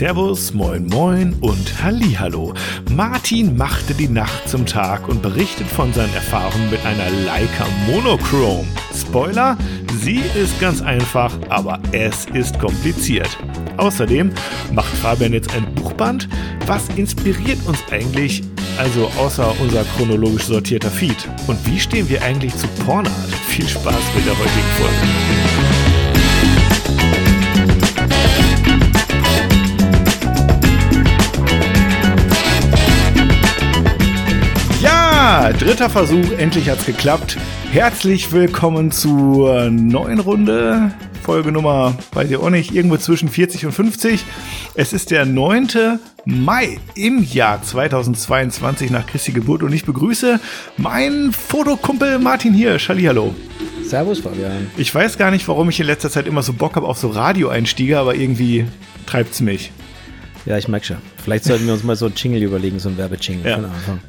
Servus, moin moin und Hallihallo. Martin machte die Nacht zum Tag und berichtet von seinen Erfahrungen mit einer Leica Monochrome. Spoiler, sie ist ganz einfach, aber es ist kompliziert. Außerdem macht Fabian jetzt ein Buchband. Was inspiriert uns eigentlich, also außer unser chronologisch sortierter Feed? Und wie stehen wir eigentlich zu Pornart? Viel Spaß mit der heutigen Folge. Dritter Versuch, endlich hat's geklappt. Herzlich willkommen zur neuen Runde. Folge Nummer, weiß ich auch nicht, irgendwo zwischen 40 und 50. Es ist der 9. Mai im Jahr 2022 nach Christi Geburt und ich begrüße meinen Fotokumpel Martin Hirsch. Hallo. Servus, Fabian. Ich weiß gar nicht, warum ich in letzter Zeit immer so Bock habe auf so Radioeinstiege, aber irgendwie treibt's mich. Ja, ich merke schon. Vielleicht sollten wir uns mal so ein Jingle überlegen, so ein Werbejingle ja. von Anfang.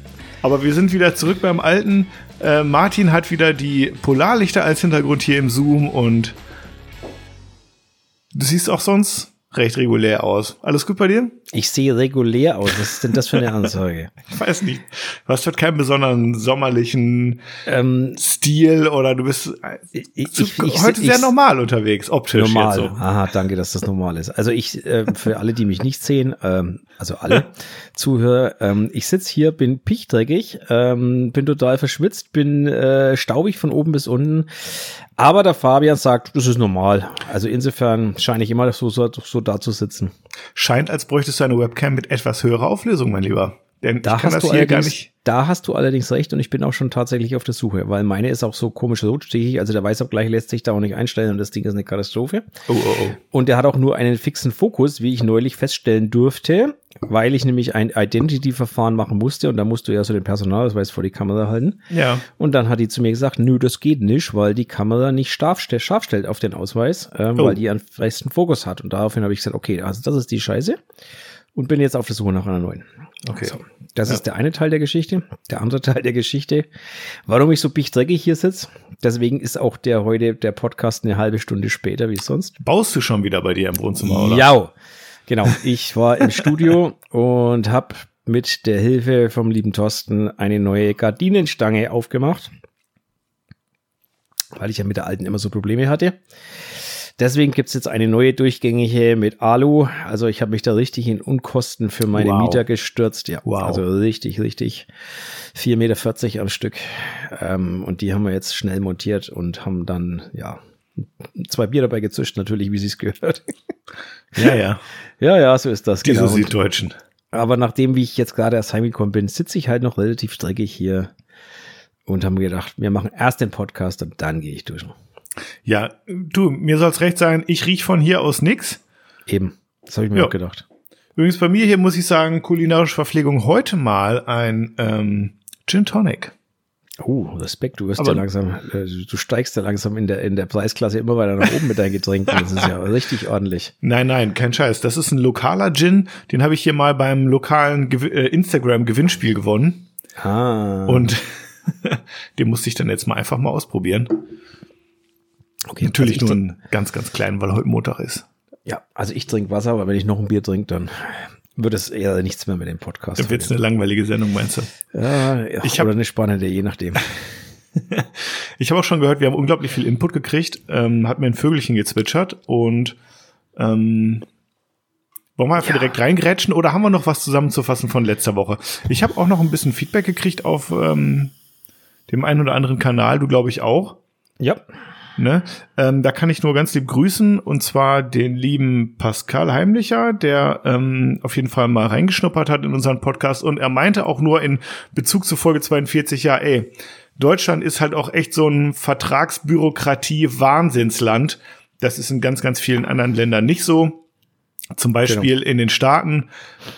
Aber wir sind wieder zurück beim Alten. Äh, Martin hat wieder die Polarlichter als Hintergrund hier im Zoom und du siehst auch sonst recht regulär aus. Alles gut bei dir? Ich sehe regulär aus. Was ist denn das für eine Ansage? ich weiß nicht. Du hast halt keinen besonderen sommerlichen ähm, Stil oder du bist ich, ich, ich, heute sehr normal unterwegs, optisch. Normal. So. Aha, danke, dass das normal ist. Also ich, äh, für alle, die mich nicht sehen, ähm, also alle Zuhörer, ähm, ich sitz hier, bin pichtdreckig, ähm, bin total verschwitzt, bin äh, staubig von oben bis unten. Aber der Fabian sagt, das ist normal. Also insofern scheine ich immer so, so, so da zu sitzen. Scheint, als bräuchtest du eine Webcam mit etwas höherer Auflösung, mein Lieber. Denn da ich kann das hier gar nicht. Da hast du allerdings recht und ich bin auch schon tatsächlich auf der Suche, weil meine ist auch so komisch so stichig. Also der weiß auch gleich lässt sich da auch nicht einstellen und das Ding ist eine Katastrophe. Oh, oh, oh. Und der hat auch nur einen fixen Fokus, wie ich neulich feststellen durfte, weil ich nämlich ein Identity-Verfahren machen musste und da musst du ja so den Personalausweis vor die Kamera halten. Ja. Und dann hat die zu mir gesagt, nö, das geht nicht, weil die Kamera nicht scharf, scharf stellt auf den Ausweis, ähm, oh. weil die einen festen Fokus hat. Und daraufhin habe ich gesagt, okay, also das ist die Scheiße und bin jetzt auf der Suche nach einer neuen. Okay. So, das ja. ist der eine Teil der Geschichte. Der andere Teil der Geschichte, warum ich so bichtdreckig hier sitze. Deswegen ist auch der heute der Podcast eine halbe Stunde später wie sonst. Baust du schon wieder bei dir im Wohnzimmer, oder? Ja, genau. Ich war im Studio und habe mit der Hilfe vom lieben Thorsten eine neue Gardinenstange aufgemacht, weil ich ja mit der alten immer so Probleme hatte. Deswegen gibt's jetzt eine neue durchgängige mit Alu. Also ich habe mich da richtig in Unkosten für meine wow. Mieter gestürzt. Ja, wow. also richtig, richtig. 4,40 Meter am Stück. Ähm, und die haben wir jetzt schnell montiert und haben dann, ja, zwei Bier dabei gezischt, natürlich, wie sie es gehört. Ja, ja. ja, ja, so ist das. Diese genau. Süddeutschen. Aber nachdem, wie ich jetzt gerade erst heimgekommen bin, sitze ich halt noch relativ dreckig hier und haben gedacht, wir machen erst den Podcast und dann gehe ich durch. Ja, du, mir soll's recht sein, ich riech von hier aus nix. Eben, das habe ich mir ja. auch gedacht. Übrigens bei mir hier muss ich sagen, kulinarische Verpflegung heute mal ein ähm, Gin Tonic. Oh, Respekt, du wirst Aber, ja langsam, äh, du steigst ja langsam in der, in der Preisklasse immer weiter nach oben mit deinen Getränken. Das ist ja richtig ordentlich. Nein, nein, kein Scheiß. Das ist ein lokaler Gin, den habe ich hier mal beim lokalen Gew äh, Instagram-Gewinnspiel gewonnen. Ah. Und den musste ich dann jetzt mal einfach mal ausprobieren. Okay, Natürlich also nur einen ganz, ganz kleinen, weil heute Montag ist. Ja, also ich trinke Wasser, aber wenn ich noch ein Bier trinke, dann wird es eher nichts mehr mit dem Podcast. Dann wird es eine langweilige Sendung, meinst du? Ja, ja ich hab, oder eine spannende, je nachdem. ich habe auch schon gehört, wir haben unglaublich viel Input gekriegt, ähm, hat mir ein Vögelchen gezwitschert und ähm, wollen wir einfach ja. direkt reingrätschen oder haben wir noch was zusammenzufassen von letzter Woche? Ich habe auch noch ein bisschen Feedback gekriegt auf ähm, dem einen oder anderen Kanal, du glaube ich auch. Ja. Ne? Ähm, da kann ich nur ganz lieb grüßen und zwar den lieben Pascal Heimlicher, der ähm, auf jeden Fall mal reingeschnuppert hat in unseren Podcast und er meinte auch nur in Bezug zu Folge 42, ja, ey, Deutschland ist halt auch echt so ein Vertragsbürokratie-Wahnsinnsland. Das ist in ganz, ganz vielen anderen Ländern nicht so. Zum Beispiel genau. in den Staaten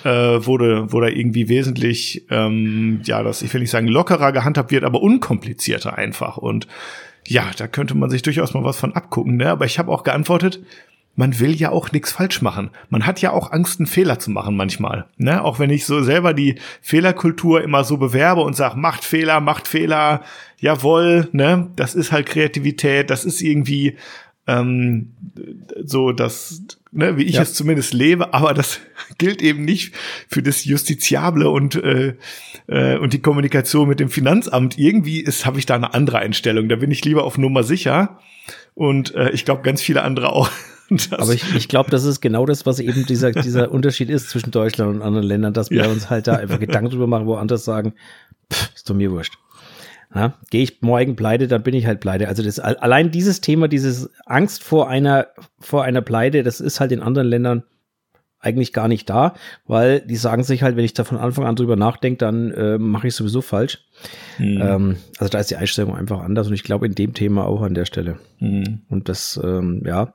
äh, wurde, wurde irgendwie wesentlich, ähm, ja, das, ich will nicht sagen lockerer gehandhabt wird, aber unkomplizierter einfach. Und ja, da könnte man sich durchaus mal was von abgucken, ne? Aber ich habe auch geantwortet, man will ja auch nichts falsch machen. Man hat ja auch Angst, einen Fehler zu machen manchmal. Ne? Auch wenn ich so selber die Fehlerkultur immer so bewerbe und sage, macht Fehler, macht Fehler, jawohl, ne? Das ist halt Kreativität, das ist irgendwie ähm, so das, ne, wie ich ja. es zumindest lebe, aber das gilt eben nicht für das Justiziable und, äh, äh, und die Kommunikation mit dem Finanzamt. Irgendwie ist, habe ich da eine andere Einstellung. Da bin ich lieber auf Nummer sicher. Und äh, ich glaube, ganz viele andere auch. Das Aber ich, ich glaube, das ist genau das, was eben dieser, dieser Unterschied ist zwischen Deutschland und anderen Ländern, dass wir ja. uns halt da einfach Gedanken drüber machen, wo andere sagen, pff, ist doch mir wurscht. Ja, Gehe ich morgen pleite, dann bin ich halt pleite. Also das, allein dieses Thema, dieses Angst vor einer, vor einer Pleite, das ist halt in anderen Ländern eigentlich gar nicht da, weil die sagen sich halt, wenn ich da von Anfang an drüber nachdenke, dann äh, mache ich sowieso falsch. Mhm. Ähm, also da ist die Einstellung einfach anders und ich glaube in dem Thema auch an der Stelle. Mhm. Und das, ähm, ja.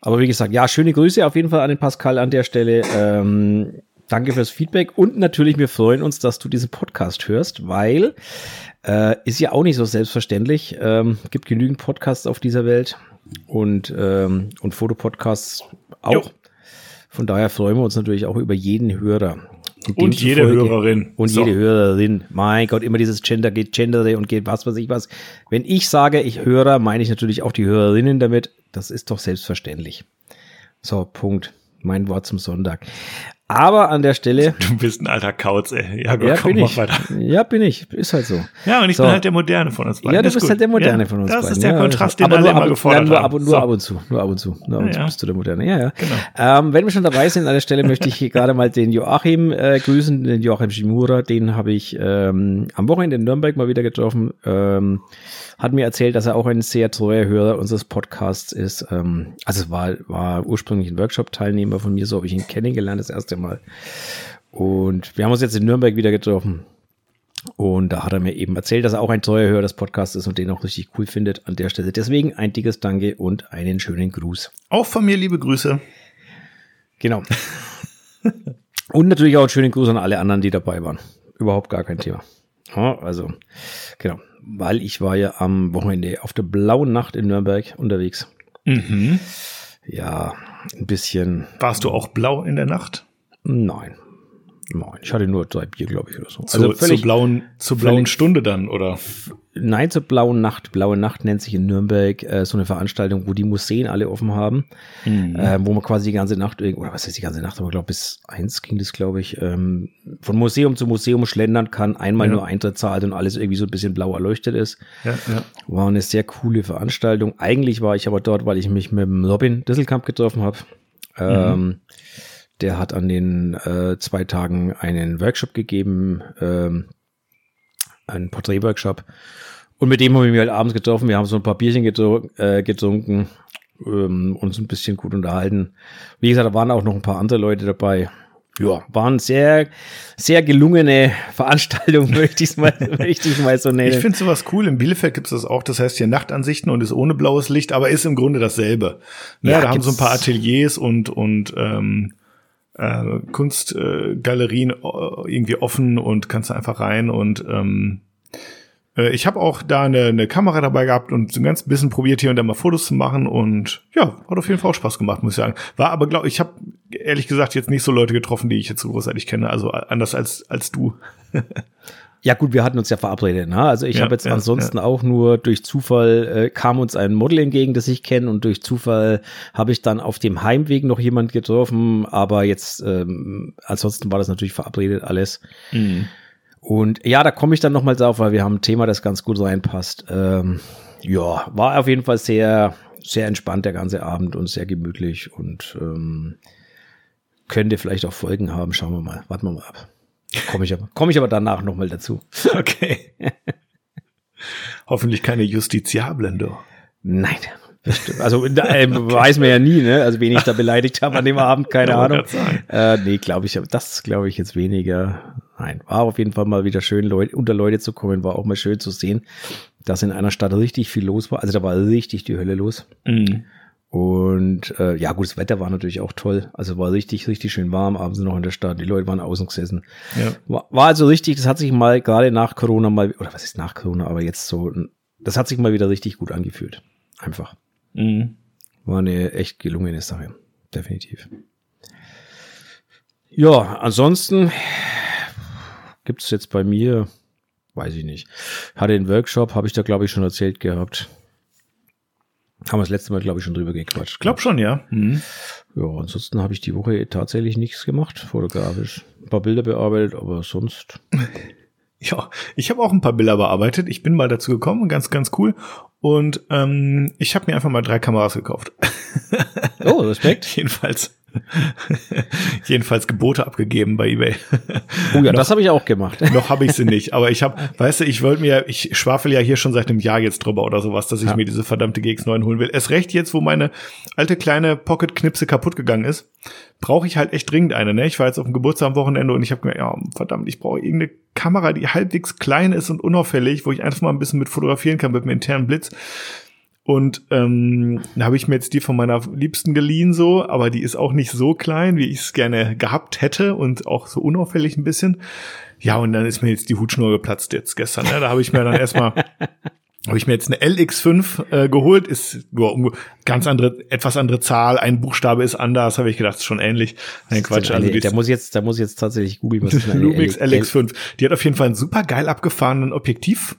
Aber wie gesagt, ja, schöne Grüße auf jeden Fall an den Pascal an der Stelle. Ähm, danke fürs Feedback und natürlich, wir freuen uns, dass du diesen Podcast hörst, weil äh, ist ja auch nicht so selbstverständlich. Ähm, gibt genügend Podcasts auf dieser Welt und, ähm, und Fotopodcasts auch. Jo. Von daher freuen wir uns natürlich auch über jeden Hörer. Und jede Hörerin. Und so. jede Hörerin. Mein Gott, immer dieses Gender geht Gendere und geht was weiß ich was. Wenn ich sage, ich höre, meine ich natürlich auch die Hörerinnen damit. Das ist doch selbstverständlich. So, Punkt. Mein Wort zum Sonntag. Aber an der Stelle. Du bist ein alter Kauz, ey. Ja, gut, ja, komm, bin ich. weiter. Ja, bin ich. Ist halt so. Ja, und ich so. bin halt der Moderne von uns beiden. Ja, du bist halt der Moderne ja, von uns das beiden. Das ist der Kontrast, ja, den alle immer gefordert nur ab, nur so. ab und zu. Nur ab und zu. Nur ab und zu bist du der Moderne. Ja, ja. Genau. Ähm, wenn wir schon dabei sind, an der Stelle möchte ich hier gerade mal den Joachim äh, grüßen, den Joachim Schimura. Den habe ich ähm, am Wochenende in Nürnberg mal wieder getroffen. Ähm, hat mir erzählt, dass er auch ein sehr treuer Hörer unseres Podcasts ist. Ähm, also es war, war ursprünglich ein Workshop-Teilnehmer von mir, so habe ich ihn kennengelernt das erste Mal. Und wir haben uns jetzt in Nürnberg wieder getroffen. Und da hat er mir eben erzählt, dass er auch ein treuer Hörer des Podcasts ist und den auch richtig cool findet an der Stelle. Deswegen ein dickes Danke und einen schönen Gruß. Auch von mir liebe Grüße. Genau. und natürlich auch einen schönen Gruß an alle anderen, die dabei waren. Überhaupt gar kein Thema. Also, genau weil ich war ja am Wochenende auf der blauen Nacht in Nürnberg unterwegs. Mhm. Ja, ein bisschen. Warst du auch blau in der Nacht? Nein, Nein, ich hatte nur drei Bier, glaube ich, oder so. Also völlig, zur blauen, zur blauen Stunde dann, oder? Nein, zur blauen Nacht. Blaue Nacht nennt sich in Nürnberg äh, so eine Veranstaltung, wo die Museen alle offen haben, mhm. äh, wo man quasi die ganze Nacht, oder was heißt die ganze Nacht, aber glaube bis eins ging das, glaube ich, ähm, von Museum zu Museum schlendern kann, einmal ja. nur Eintritt zahlt und alles irgendwie so ein bisschen blau erleuchtet ist. Ja, ja. War eine sehr coole Veranstaltung. Eigentlich war ich aber dort, weil ich mich mit dem Robin Disselkamp getroffen habe. Mhm. Der hat an den äh, zwei Tagen einen Workshop gegeben, ähm, einen Porträtworkshop. Und mit dem habe ich mich halt abends getroffen. Wir haben so ein paar Bierchen getrunken, äh, getrunken ähm, uns ein bisschen gut unterhalten. Wie gesagt, da waren auch noch ein paar andere Leute dabei. Ja, waren sehr, sehr gelungene Veranstaltungen, möchte ich es mal, möchte ich mal so nennen. Ich finde sowas cool. In Bielefeld gibt es das auch. Das heißt hier Nachtansichten und ist ohne blaues Licht, aber ist im Grunde dasselbe. Ja, ja da haben so ein paar Ateliers und, und ähm, äh, Kunstgalerien äh, irgendwie offen und kannst da einfach rein und ähm, äh, ich habe auch da eine, eine Kamera dabei gehabt und so ein ganz bisschen probiert hier und da mal Fotos zu machen und ja, hat auf jeden Fall auch Spaß gemacht, muss ich sagen. War aber glaube ich habe ehrlich gesagt jetzt nicht so Leute getroffen, die ich jetzt so großartig kenne, also anders als als du. Ja gut, wir hatten uns ja verabredet. Ne? Also ich ja, habe jetzt ja, ansonsten ja. auch nur durch Zufall äh, kam uns ein Model entgegen, das ich kenne und durch Zufall habe ich dann auf dem Heimweg noch jemand getroffen. Aber jetzt ähm, ansonsten war das natürlich verabredet alles. Mhm. Und ja, da komme ich dann nochmal drauf, weil wir haben ein Thema, das ganz gut reinpasst. Ähm, ja, war auf jeden Fall sehr, sehr entspannt der ganze Abend und sehr gemütlich und ähm, könnte vielleicht auch Folgen haben. Schauen wir mal. Warten wir mal ab. Komme ich aber, komme ich aber danach nochmal dazu. Okay. Hoffentlich keine Justiziablen, du. Nein. Also äh, weiß man ja nie, ne? Also wen ich da beleidigt habe an dem Abend, keine Ahnung. Äh, nee, glaube ich, das glaube ich jetzt weniger. Nein, war auf jeden Fall mal wieder schön, Leute, unter Leute zu kommen, war auch mal schön zu sehen, dass in einer Stadt richtig viel los war. Also da war richtig die Hölle los. Mhm. Und äh, ja, gut, das Wetter war natürlich auch toll. Also war richtig, richtig schön warm, abends noch in der Stadt. Die Leute waren außen gesessen. Ja. War, war also richtig, das hat sich mal gerade nach Corona mal, oder was ist nach Corona, aber jetzt so, das hat sich mal wieder richtig gut angefühlt. Einfach. Mhm. War eine echt gelungene Sache. Definitiv. Ja, ansonsten gibt es jetzt bei mir, weiß ich nicht, hatte einen Workshop, habe ich da glaube ich schon erzählt gehabt Haben wir das letzte Mal, glaube ich, schon drüber gequatscht. Glaub schon, ja. Mhm. Ja, ansonsten habe ich die Woche tatsächlich nichts gemacht, fotografisch. Ein paar Bilder bearbeitet, aber sonst. Ja, ich habe auch ein paar Bilder bearbeitet. Ich bin mal dazu gekommen, ganz, ganz cool. Und ähm, ich habe mir einfach mal drei Kameras gekauft. Oh, Respekt. Jedenfalls. Jedenfalls Gebote abgegeben bei eBay. Oh ja, noch, das habe ich auch gemacht. noch habe ich sie nicht, aber ich habe, weißt du, ich wollte mir, ich schwafel ja hier schon seit einem Jahr jetzt drüber oder sowas, dass ich ja. mir diese verdammte GX9 holen will. Es recht jetzt, wo meine alte kleine Pocket Knipse kaputt gegangen ist, brauche ich halt echt dringend eine. Ne? Ich war jetzt auf dem Geburtstag am Wochenende und ich habe mir, ja, verdammt, ich brauche irgendeine Kamera, die halbwegs klein ist und unauffällig, wo ich einfach mal ein bisschen mit fotografieren kann mit dem internen Blitz. Und ähm, da habe ich mir jetzt die von meiner Liebsten geliehen, so, aber die ist auch nicht so klein, wie ich es gerne gehabt hätte und auch so unauffällig ein bisschen. Ja, und dann ist mir jetzt die Hutschnur geplatzt jetzt gestern. Ne? Da habe ich mir dann erstmal habe ich mir jetzt eine LX5 äh, geholt, ist nur ganz andere, etwas andere Zahl, ein Buchstabe ist anders, habe ich gedacht, ist schon ähnlich. Nein, Quatsch. Also da muss jetzt, da muss jetzt tatsächlich googeln, was ist eine Lumix LX5. Die hat auf jeden Fall einen super geil abgefahrenen Objektiv.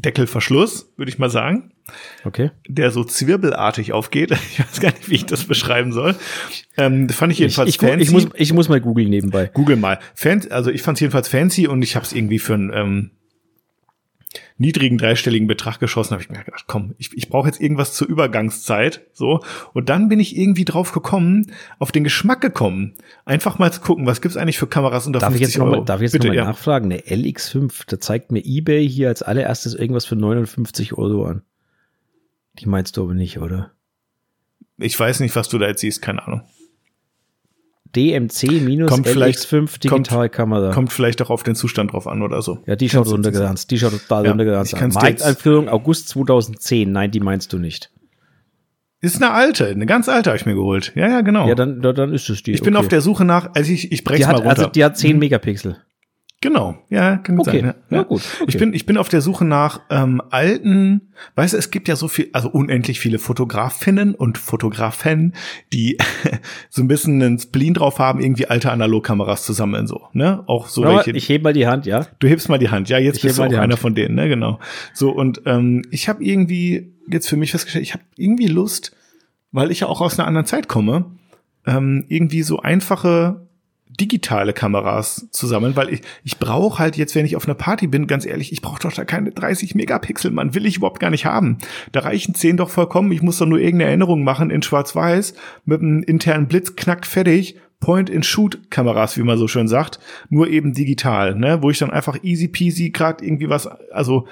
Deckelverschluss, würde ich mal sagen. Okay. Der so zwirbelartig aufgeht. Ich weiß gar nicht, wie ich das beschreiben soll. Ähm, fand ich jedenfalls ich, ich, fancy. Ich muss, ich muss mal googeln nebenbei. Google mal. Fan, also ich fand es jedenfalls fancy und ich habe es irgendwie für ein ähm, niedrigen dreistelligen Betrag geschossen, habe ich mir gedacht, komm, ich, ich brauche jetzt irgendwas zur Übergangszeit, so. Und dann bin ich irgendwie drauf gekommen, auf den Geschmack gekommen, einfach mal zu gucken, was gibt's eigentlich für Kameras unter darf 50 ich jetzt Euro? Noch mal, darf ich jetzt nochmal ja. nachfragen? Eine LX5, da zeigt mir eBay hier als allererstes irgendwas für 59 Euro an. Die meinst du aber nicht, oder? Ich weiß nicht, was du da jetzt siehst, keine Ahnung. DMC minus LX5 Digitalkamera. Kommt, kommt vielleicht auch auf den Zustand drauf an oder so. Ja, die schaut runtergeranzt. Die schaut total ja, runtergeranzt an. Markteinführung August 2010. Nein, die meinst du nicht. Ist eine alte, eine ganz alte habe ich mir geholt. Ja, ja, genau. Ja, dann, dann ist es die. Ich bin okay. auf der Suche nach, also ich, ich breche mal runter. Also die hat 10 mhm. Megapixel. Genau, ja, kann gut okay. sein. Ja, ja gut. Okay. Ich bin, ich bin auf der Suche nach ähm, alten, weißt du, es gibt ja so viel, also unendlich viele Fotografinnen und Fotografen, die so ein bisschen einen Spleen drauf haben, irgendwie alte Analogkameras zu sammeln, so, ne? Auch so Aber welche. Ich heb mal die Hand, ja. Du hebst mal die Hand, ja, jetzt ich bist du auch einer von denen, ne? Genau. So, und ähm, ich habe irgendwie jetzt für mich festgestellt, ich habe irgendwie Lust, weil ich ja auch aus einer anderen Zeit komme, ähm, irgendwie so einfache digitale Kameras zusammen, weil ich, ich brauche halt jetzt, wenn ich auf einer Party bin, ganz ehrlich, ich brauche doch da keine 30 Megapixel, man will ich überhaupt gar nicht haben. Da reichen 10 doch vollkommen, ich muss doch nur irgendeine Erinnerung machen in schwarz-weiß, mit einem internen Blitz, knack, fertig, Point-and-Shoot-Kameras, wie man so schön sagt, nur eben digital, ne, wo ich dann einfach easy peasy gerade irgendwie was, also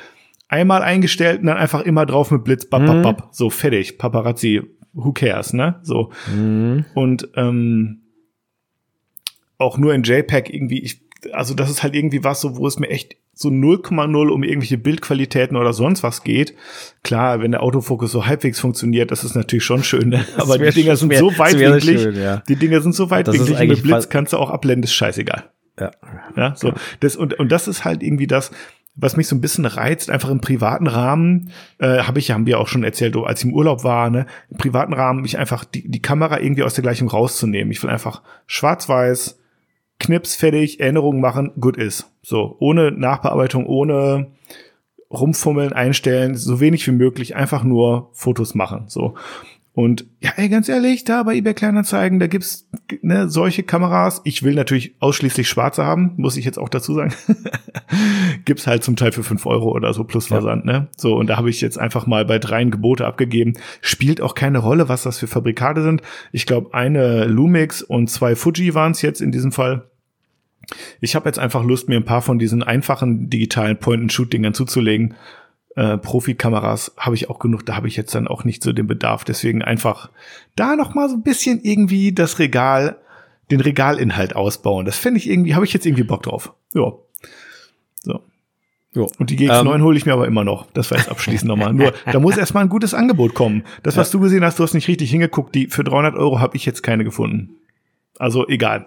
einmal eingestellt und dann einfach immer drauf mit Blitz, bap, bap, bap, mhm. so fertig, Paparazzi, who cares, ne, so. Mhm. Und, ähm, auch nur in JPEG irgendwie, ich, also das ist halt irgendwie was, so, wo es mir echt so 0,0 um irgendwelche Bildqualitäten oder sonst was geht. Klar, wenn der Autofokus so halbwegs funktioniert, das ist natürlich schon schön, ne? aber die Dinger sind so weitwinklig, schön, ja. die Dinger sind so weitwinklig, mit Blitz kannst du auch abblenden, ist scheißegal. Ja. Ja, so. Das, und, und das ist halt irgendwie das, was mich so ein bisschen reizt, einfach im privaten Rahmen, äh, habe ich, haben wir auch schon erzählt, als ich im Urlaub war, ne, im privaten Rahmen, mich einfach die, die Kamera irgendwie aus der Gleichung rauszunehmen. Ich will einfach schwarz-weiß, Knips fertig, Erinnerungen machen, gut ist. So, ohne Nachbearbeitung, ohne rumfummeln, einstellen, so wenig wie möglich, einfach nur Fotos machen. So. Und ja, ey, ganz ehrlich, da bei eBay Kleinanzeigen, da gibt's ne, solche Kameras. Ich will natürlich ausschließlich schwarze haben, muss ich jetzt auch dazu sagen. gibt's halt zum Teil für fünf Euro oder so plus Versand, ja. ne? So, und da habe ich jetzt einfach mal bei dreien Gebote abgegeben. Spielt auch keine Rolle, was das für Fabrikate sind. Ich glaube, eine Lumix und zwei Fuji waren's jetzt in diesem Fall. Ich habe jetzt einfach Lust, mir ein paar von diesen einfachen digitalen Point-and-Shoot-Dingern zuzulegen äh, Profikameras habe ich auch genug, da habe ich jetzt dann auch nicht so den Bedarf. Deswegen einfach da noch mal so ein bisschen irgendwie das Regal, den Regalinhalt ausbauen. Das fände ich irgendwie, habe ich jetzt irgendwie Bock drauf. Ja. So. Jo. Und die GX9 ähm, hole ich mir aber immer noch. Das war jetzt abschließend nochmal. Nur, da muss erstmal ein gutes Angebot kommen. Das, was ja. du gesehen hast, du hast nicht richtig hingeguckt. Die für 300 Euro habe ich jetzt keine gefunden. Also egal.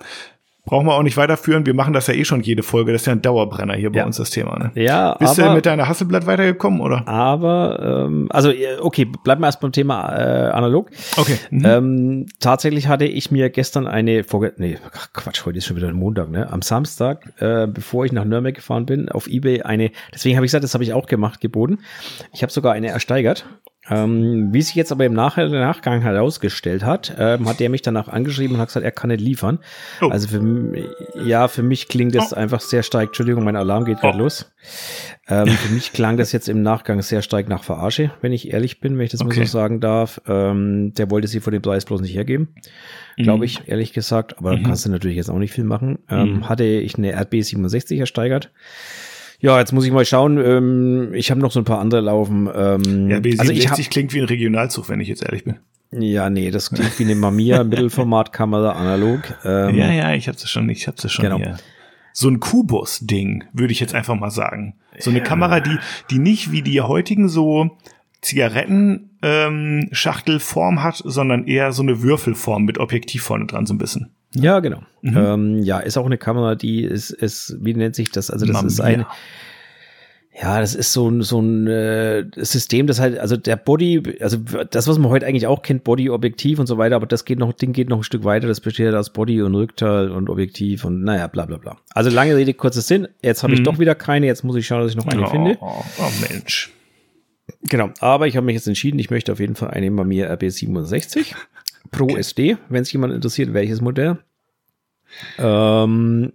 Brauchen wir auch nicht weiterführen. Wir machen das ja eh schon jede Folge. Das ist ja ein Dauerbrenner hier ja. bei uns, das Thema. Ne? Ja, Bist aber, du mit deiner Hasselblatt weitergekommen, oder? Aber, ähm, also, okay, bleiben wir erst beim Thema äh, analog. Okay. Mhm. Ähm, tatsächlich hatte ich mir gestern eine, vorge nee, Quatsch, heute ist schon wieder ein Montag, ne? Am Samstag, äh, bevor ich nach Nürnberg gefahren bin, auf Ebay eine, deswegen habe ich gesagt, das habe ich auch gemacht, geboten. Ich habe sogar eine ersteigert Ähm, wie sich jetzt aber im Nach Nachgang herausgestellt hat, ähm, hat der mich danach angeschrieben und hat gesagt, er kann nicht liefern. Oh. Also für, ja, für mich klingt das oh. einfach sehr stark. Entschuldigung, mein Alarm geht gerade oh. los. Ähm, für mich klang das jetzt im Nachgang sehr stark nach Verarsche, wenn ich ehrlich bin, wenn ich das okay. mal so sagen darf. Ähm, der wollte sie vor dem Preis bloß nicht hergeben, mhm. glaube ich, ehrlich gesagt. Aber mhm. da kannst du natürlich jetzt auch nicht viel machen. Ähm, mhm. Hatte ich eine RB 67 ersteigert. Ja, jetzt muss ich mal schauen. Ähm, ich habe noch so ein paar andere laufen. Ähm, ja, B67 also ich hab, klingt wie ein Regionalzug, wenn ich jetzt ehrlich bin. Ja, nee, das klingt wie eine Mamiya Mittelformatkamera analog. Ähm, ja, ja, ich hab's schon, ich hab's schon genau. hier. So ein Kubus-Ding, würde ich jetzt einfach mal sagen. So eine ja. Kamera, die, die nicht wie die heutigen so Zigarettenschachtelform ähm, hat, sondern eher so eine Würfelform mit Objektiv vorne dran, so ein bisschen. Ja, genau. Mhm. Ähm, ja, ist auch eine Kamera, die ist, ist, wie nennt sich das? Also das Mamiya. ist ein, ja, das ist so ein, so ein äh, System, das halt, also der Body, also das, was man heute eigentlich auch kennt, Body-Objektiv und so weiter, aber das geht noch, Ding geht noch ein Stück weiter, das besteht aus Body und Rückteil und Objektiv und naja, bla bla bla. Also lange Rede, kurzer Sinn, jetzt habe ich mhm. doch wieder keine, jetzt muss ich schauen, dass ich noch eine oh, finde. Oh, oh Mensch. Genau, aber ich habe mich jetzt entschieden, ich möchte auf jeden Fall eine Mamiya RB67 Pro. SD, wenn es jemand interessiert, welches Modell. Ähm,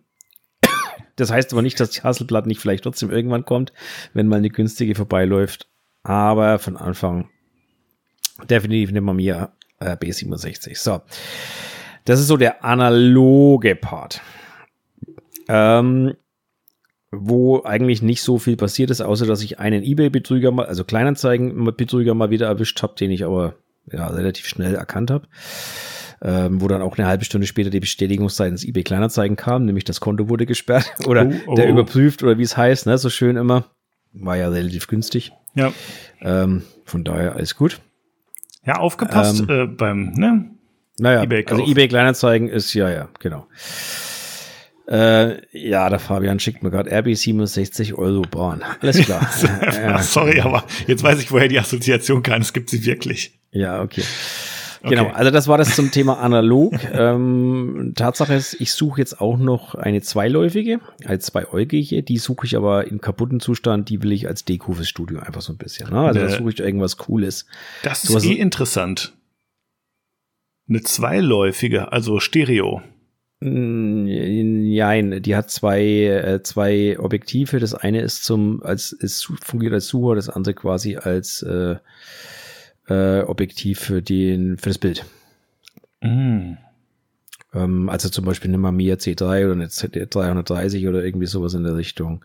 das heißt aber nicht, dass die Hasselblatt nicht vielleicht trotzdem irgendwann kommt, wenn mal eine günstige vorbeiläuft. Aber von Anfang definitiv eine Mamiya äh, B67. So. Das ist so der analoge Part. Ähm, wo eigentlich nicht so viel passiert ist, außer dass ich einen Ebay-Betrüger mal, also Kleinanzeigen-Betrüger mal wieder erwischt habe, den ich aber ja relativ schnell erkannt habe ähm, wo dann auch eine halbe Stunde später die Bestätigung seitens eBay Kleinanzeigen kam, nämlich das Konto wurde gesperrt oder oh, oh. der überprüft oder wie es heißt, ne, so schön immer. War ja relativ günstig. Ja. Ähm, von daher alles gut. Ja, aufgepasst ähm, äh, beim, ne? Naja, eBay also eBay Kleinanzeigen ist, ja, ja, genau. Äh, ja, der Fabian schickt mir gerade RB 67 Euro Bahn. Alles klar. Sorry, aber jetzt weiß ich, woher die Assoziation kam. Es gibt sie wirklich. Ja, okay. Genau, also das war das zum Thema analog. ähm, Tatsache ist, ich suche jetzt auch noch eine zweiläufige, als zweiäugige. Die suche ich aber in kaputten Zustand. Die will ich als Deko fürs Studio einfach so ein bisschen. Ne? Also ne. da suche ich irgendwas Cooles. Das ist eh interessant. Eine zweiläufige, also Stereo. Nein, die hat zwei, äh, zwei Objektive. Das eine ist zum, als, ist, fungiert als Sucher, das andere quasi als, äh, äh, Objektiv für, den, für das Bild. Mm. Ähm, also zum Beispiel eine Mamiya C3 oder eine Z330 oder irgendwie sowas in der Richtung.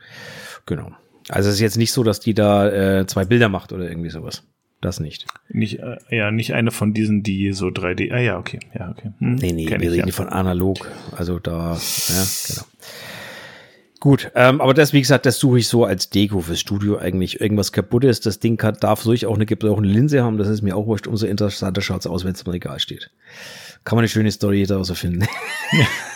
Genau. Also es ist jetzt nicht so, dass die da äh, zwei Bilder macht oder irgendwie sowas. Das nicht. Nicht, äh, ja, nicht eine von diesen, die so 3D. Ah ja, okay. Ja, okay. Hm. Nee, nee, wir reden ja. von analog. Also da, ja, genau. Gut, ähm, aber das, wie gesagt, das suche ich so als Deko fürs Studio eigentlich. Irgendwas kaputt ist, das Ding kann, darf ruhig auch eine gebrochene Linse haben, das ist mir auch wurscht. Umso interessanter schaut es aus, wenn es im Regal steht. Kann man eine schöne Story daraus erfinden.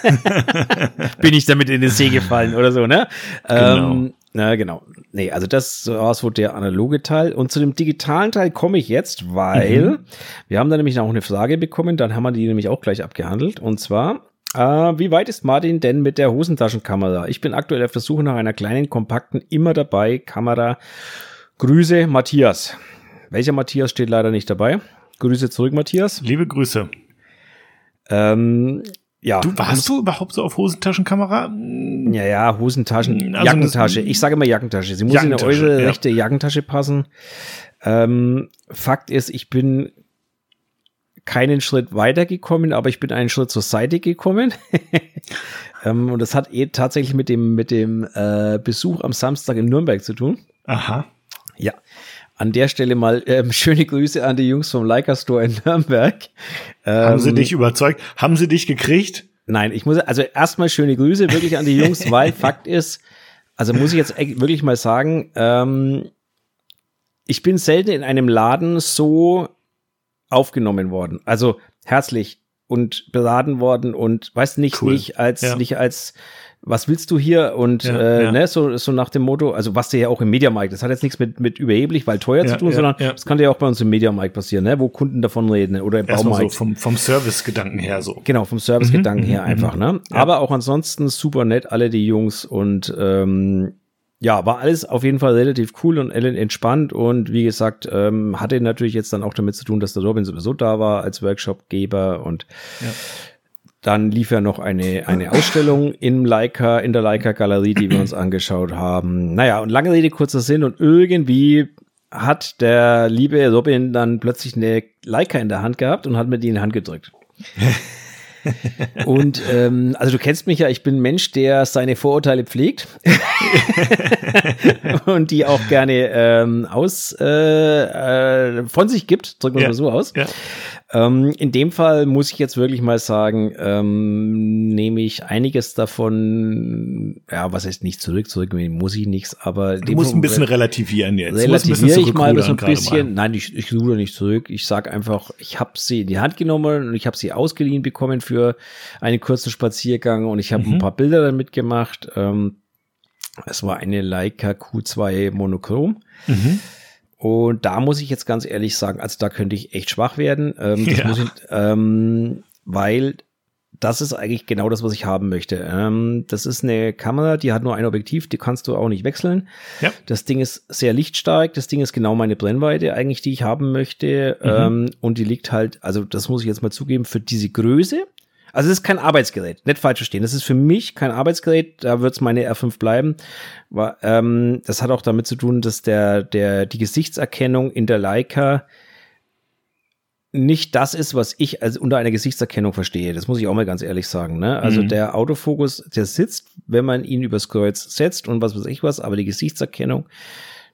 Bin ich damit in den See gefallen oder so, ne? Genau. Ähm, na, genau. Nee, also das war so der analoge Teil. Und zu dem digitalen Teil komme ich jetzt, weil mhm. wir haben da nämlich auch eine Frage bekommen, dann haben wir die nämlich auch gleich abgehandelt. Und zwar, Uh, wie weit ist Martin denn mit der Hosentaschenkamera? Ich bin aktuell auf der Suche nach einer kleinen, kompakten, immer dabei Kamera. Grüße, Matthias. Welcher Matthias steht leider nicht dabei? Grüße zurück, Matthias. Liebe Grüße. Ähm, ja. Du, warst du überhaupt so auf Hosentaschenkamera? Ja, ja, Hosentaschen, also Jackentasche. Ich sage immer Jackentasche. Sie muss in eine eure ja. rechte Jackentasche passen. Ähm, Fakt ist, ich bin keinen Schritt weitergekommen, aber ich bin einen Schritt zur Seite gekommen. ähm, und das hat eh tatsächlich mit dem, mit dem äh, Besuch am Samstag in Nürnberg zu tun. Aha. Ja. An der Stelle mal ähm, schöne Grüße an die Jungs vom Leica Store in Nürnberg. Ähm, haben sie ähm, dich überzeugt? Haben sie dich gekriegt? Nein, ich muss, also erstmal schöne Grüße wirklich an die Jungs, weil Fakt ist, also muss ich jetzt wirklich mal sagen, ähm, ich bin selten in einem Laden so aufgenommen worden. Also herzlich und beladen worden und weiß nicht, cool. nicht als, ja. nicht als, was willst du hier? Und ja, äh, ja. ne, so, so nach dem Motto, also was dir ja auch im Mediamarkt, das hat jetzt nichts mit, mit überheblich, weil teuer zu tun, sondern das kann ja auch bei uns im Mediamarkt passieren, ne, wo Kunden davon reden oder im Erstmal Baumarkt. So vom, vom Service-Gedanken her so. Genau, vom Service-Gedanken mhm, her mhm, einfach, ne? Aber auch ansonsten super nett, alle die Jungs und ähm, ja, war alles auf jeden Fall relativ cool und entspannt und wie gesagt, ähm, hatte natürlich jetzt dann auch damit zu tun, dass der Robin sowieso da war als Workshopgeber und ja. dann lief ja noch eine, eine Ausstellung im Leica, in der Leica Galerie, die wir uns angeschaut haben. Naja, und lange Rede, kurzer Sinn und irgendwie hat der liebe Robin dann plötzlich eine Leica in der Hand gehabt und hat mir die in die Hand gedrückt. Und ähm, also du kennst mich ja, ich bin ein Mensch, der seine Vorurteile pflegt und die auch gerne ähm, aus äh, äh, von sich gibt, drücken wir ja. mal so aus. Ja. Ähm, in dem Fall muss ich jetzt wirklich mal sagen, ähm, nehme ich einiges davon, ja, was heißt nicht zurück, zurück muss ich nichts, aber du musst ein bisschen relativieren jetzt. Relativiere ich mal so ein bisschen. Mal. Nein, ich, ich ruder nicht zurück. Ich sag einfach, ich habe sie in die Hand genommen und ich habe sie ausgeliehen bekommen für einen kurzen Spaziergang und ich habe mhm. ein paar Bilder damit gemacht. Ähm, es war eine Leica Q2 Monochrom. Mhm. Und da muss ich jetzt ganz ehrlich sagen, also da könnte ich echt schwach werden, ähm, ja. ich, ähm, weil das ist eigentlich genau das, was ich haben möchte. Ähm, das ist eine Kamera, die hat nur ein Objektiv, die kannst du auch nicht wechseln. Ja. Das Ding ist sehr lichtstark, das Ding ist genau meine Brennweite eigentlich, die ich haben möchte. Mhm. Ähm, und die liegt halt, also das muss ich jetzt mal zugeben, für diese Größe also es ist kein Arbeitsgerät, nicht falsch verstehen. Das ist für mich kein Arbeitsgerät, da wird es meine R5 bleiben. Aber, ähm, das hat auch damit zu tun, dass der, der, die Gesichtserkennung in der Leica nicht das ist, was ich als unter einer Gesichtserkennung verstehe. Das muss ich auch mal ganz ehrlich sagen. Ne? Also mhm. der Autofokus, der sitzt, wenn man ihn übers Kreuz setzt und was weiß ich was, aber die Gesichtserkennung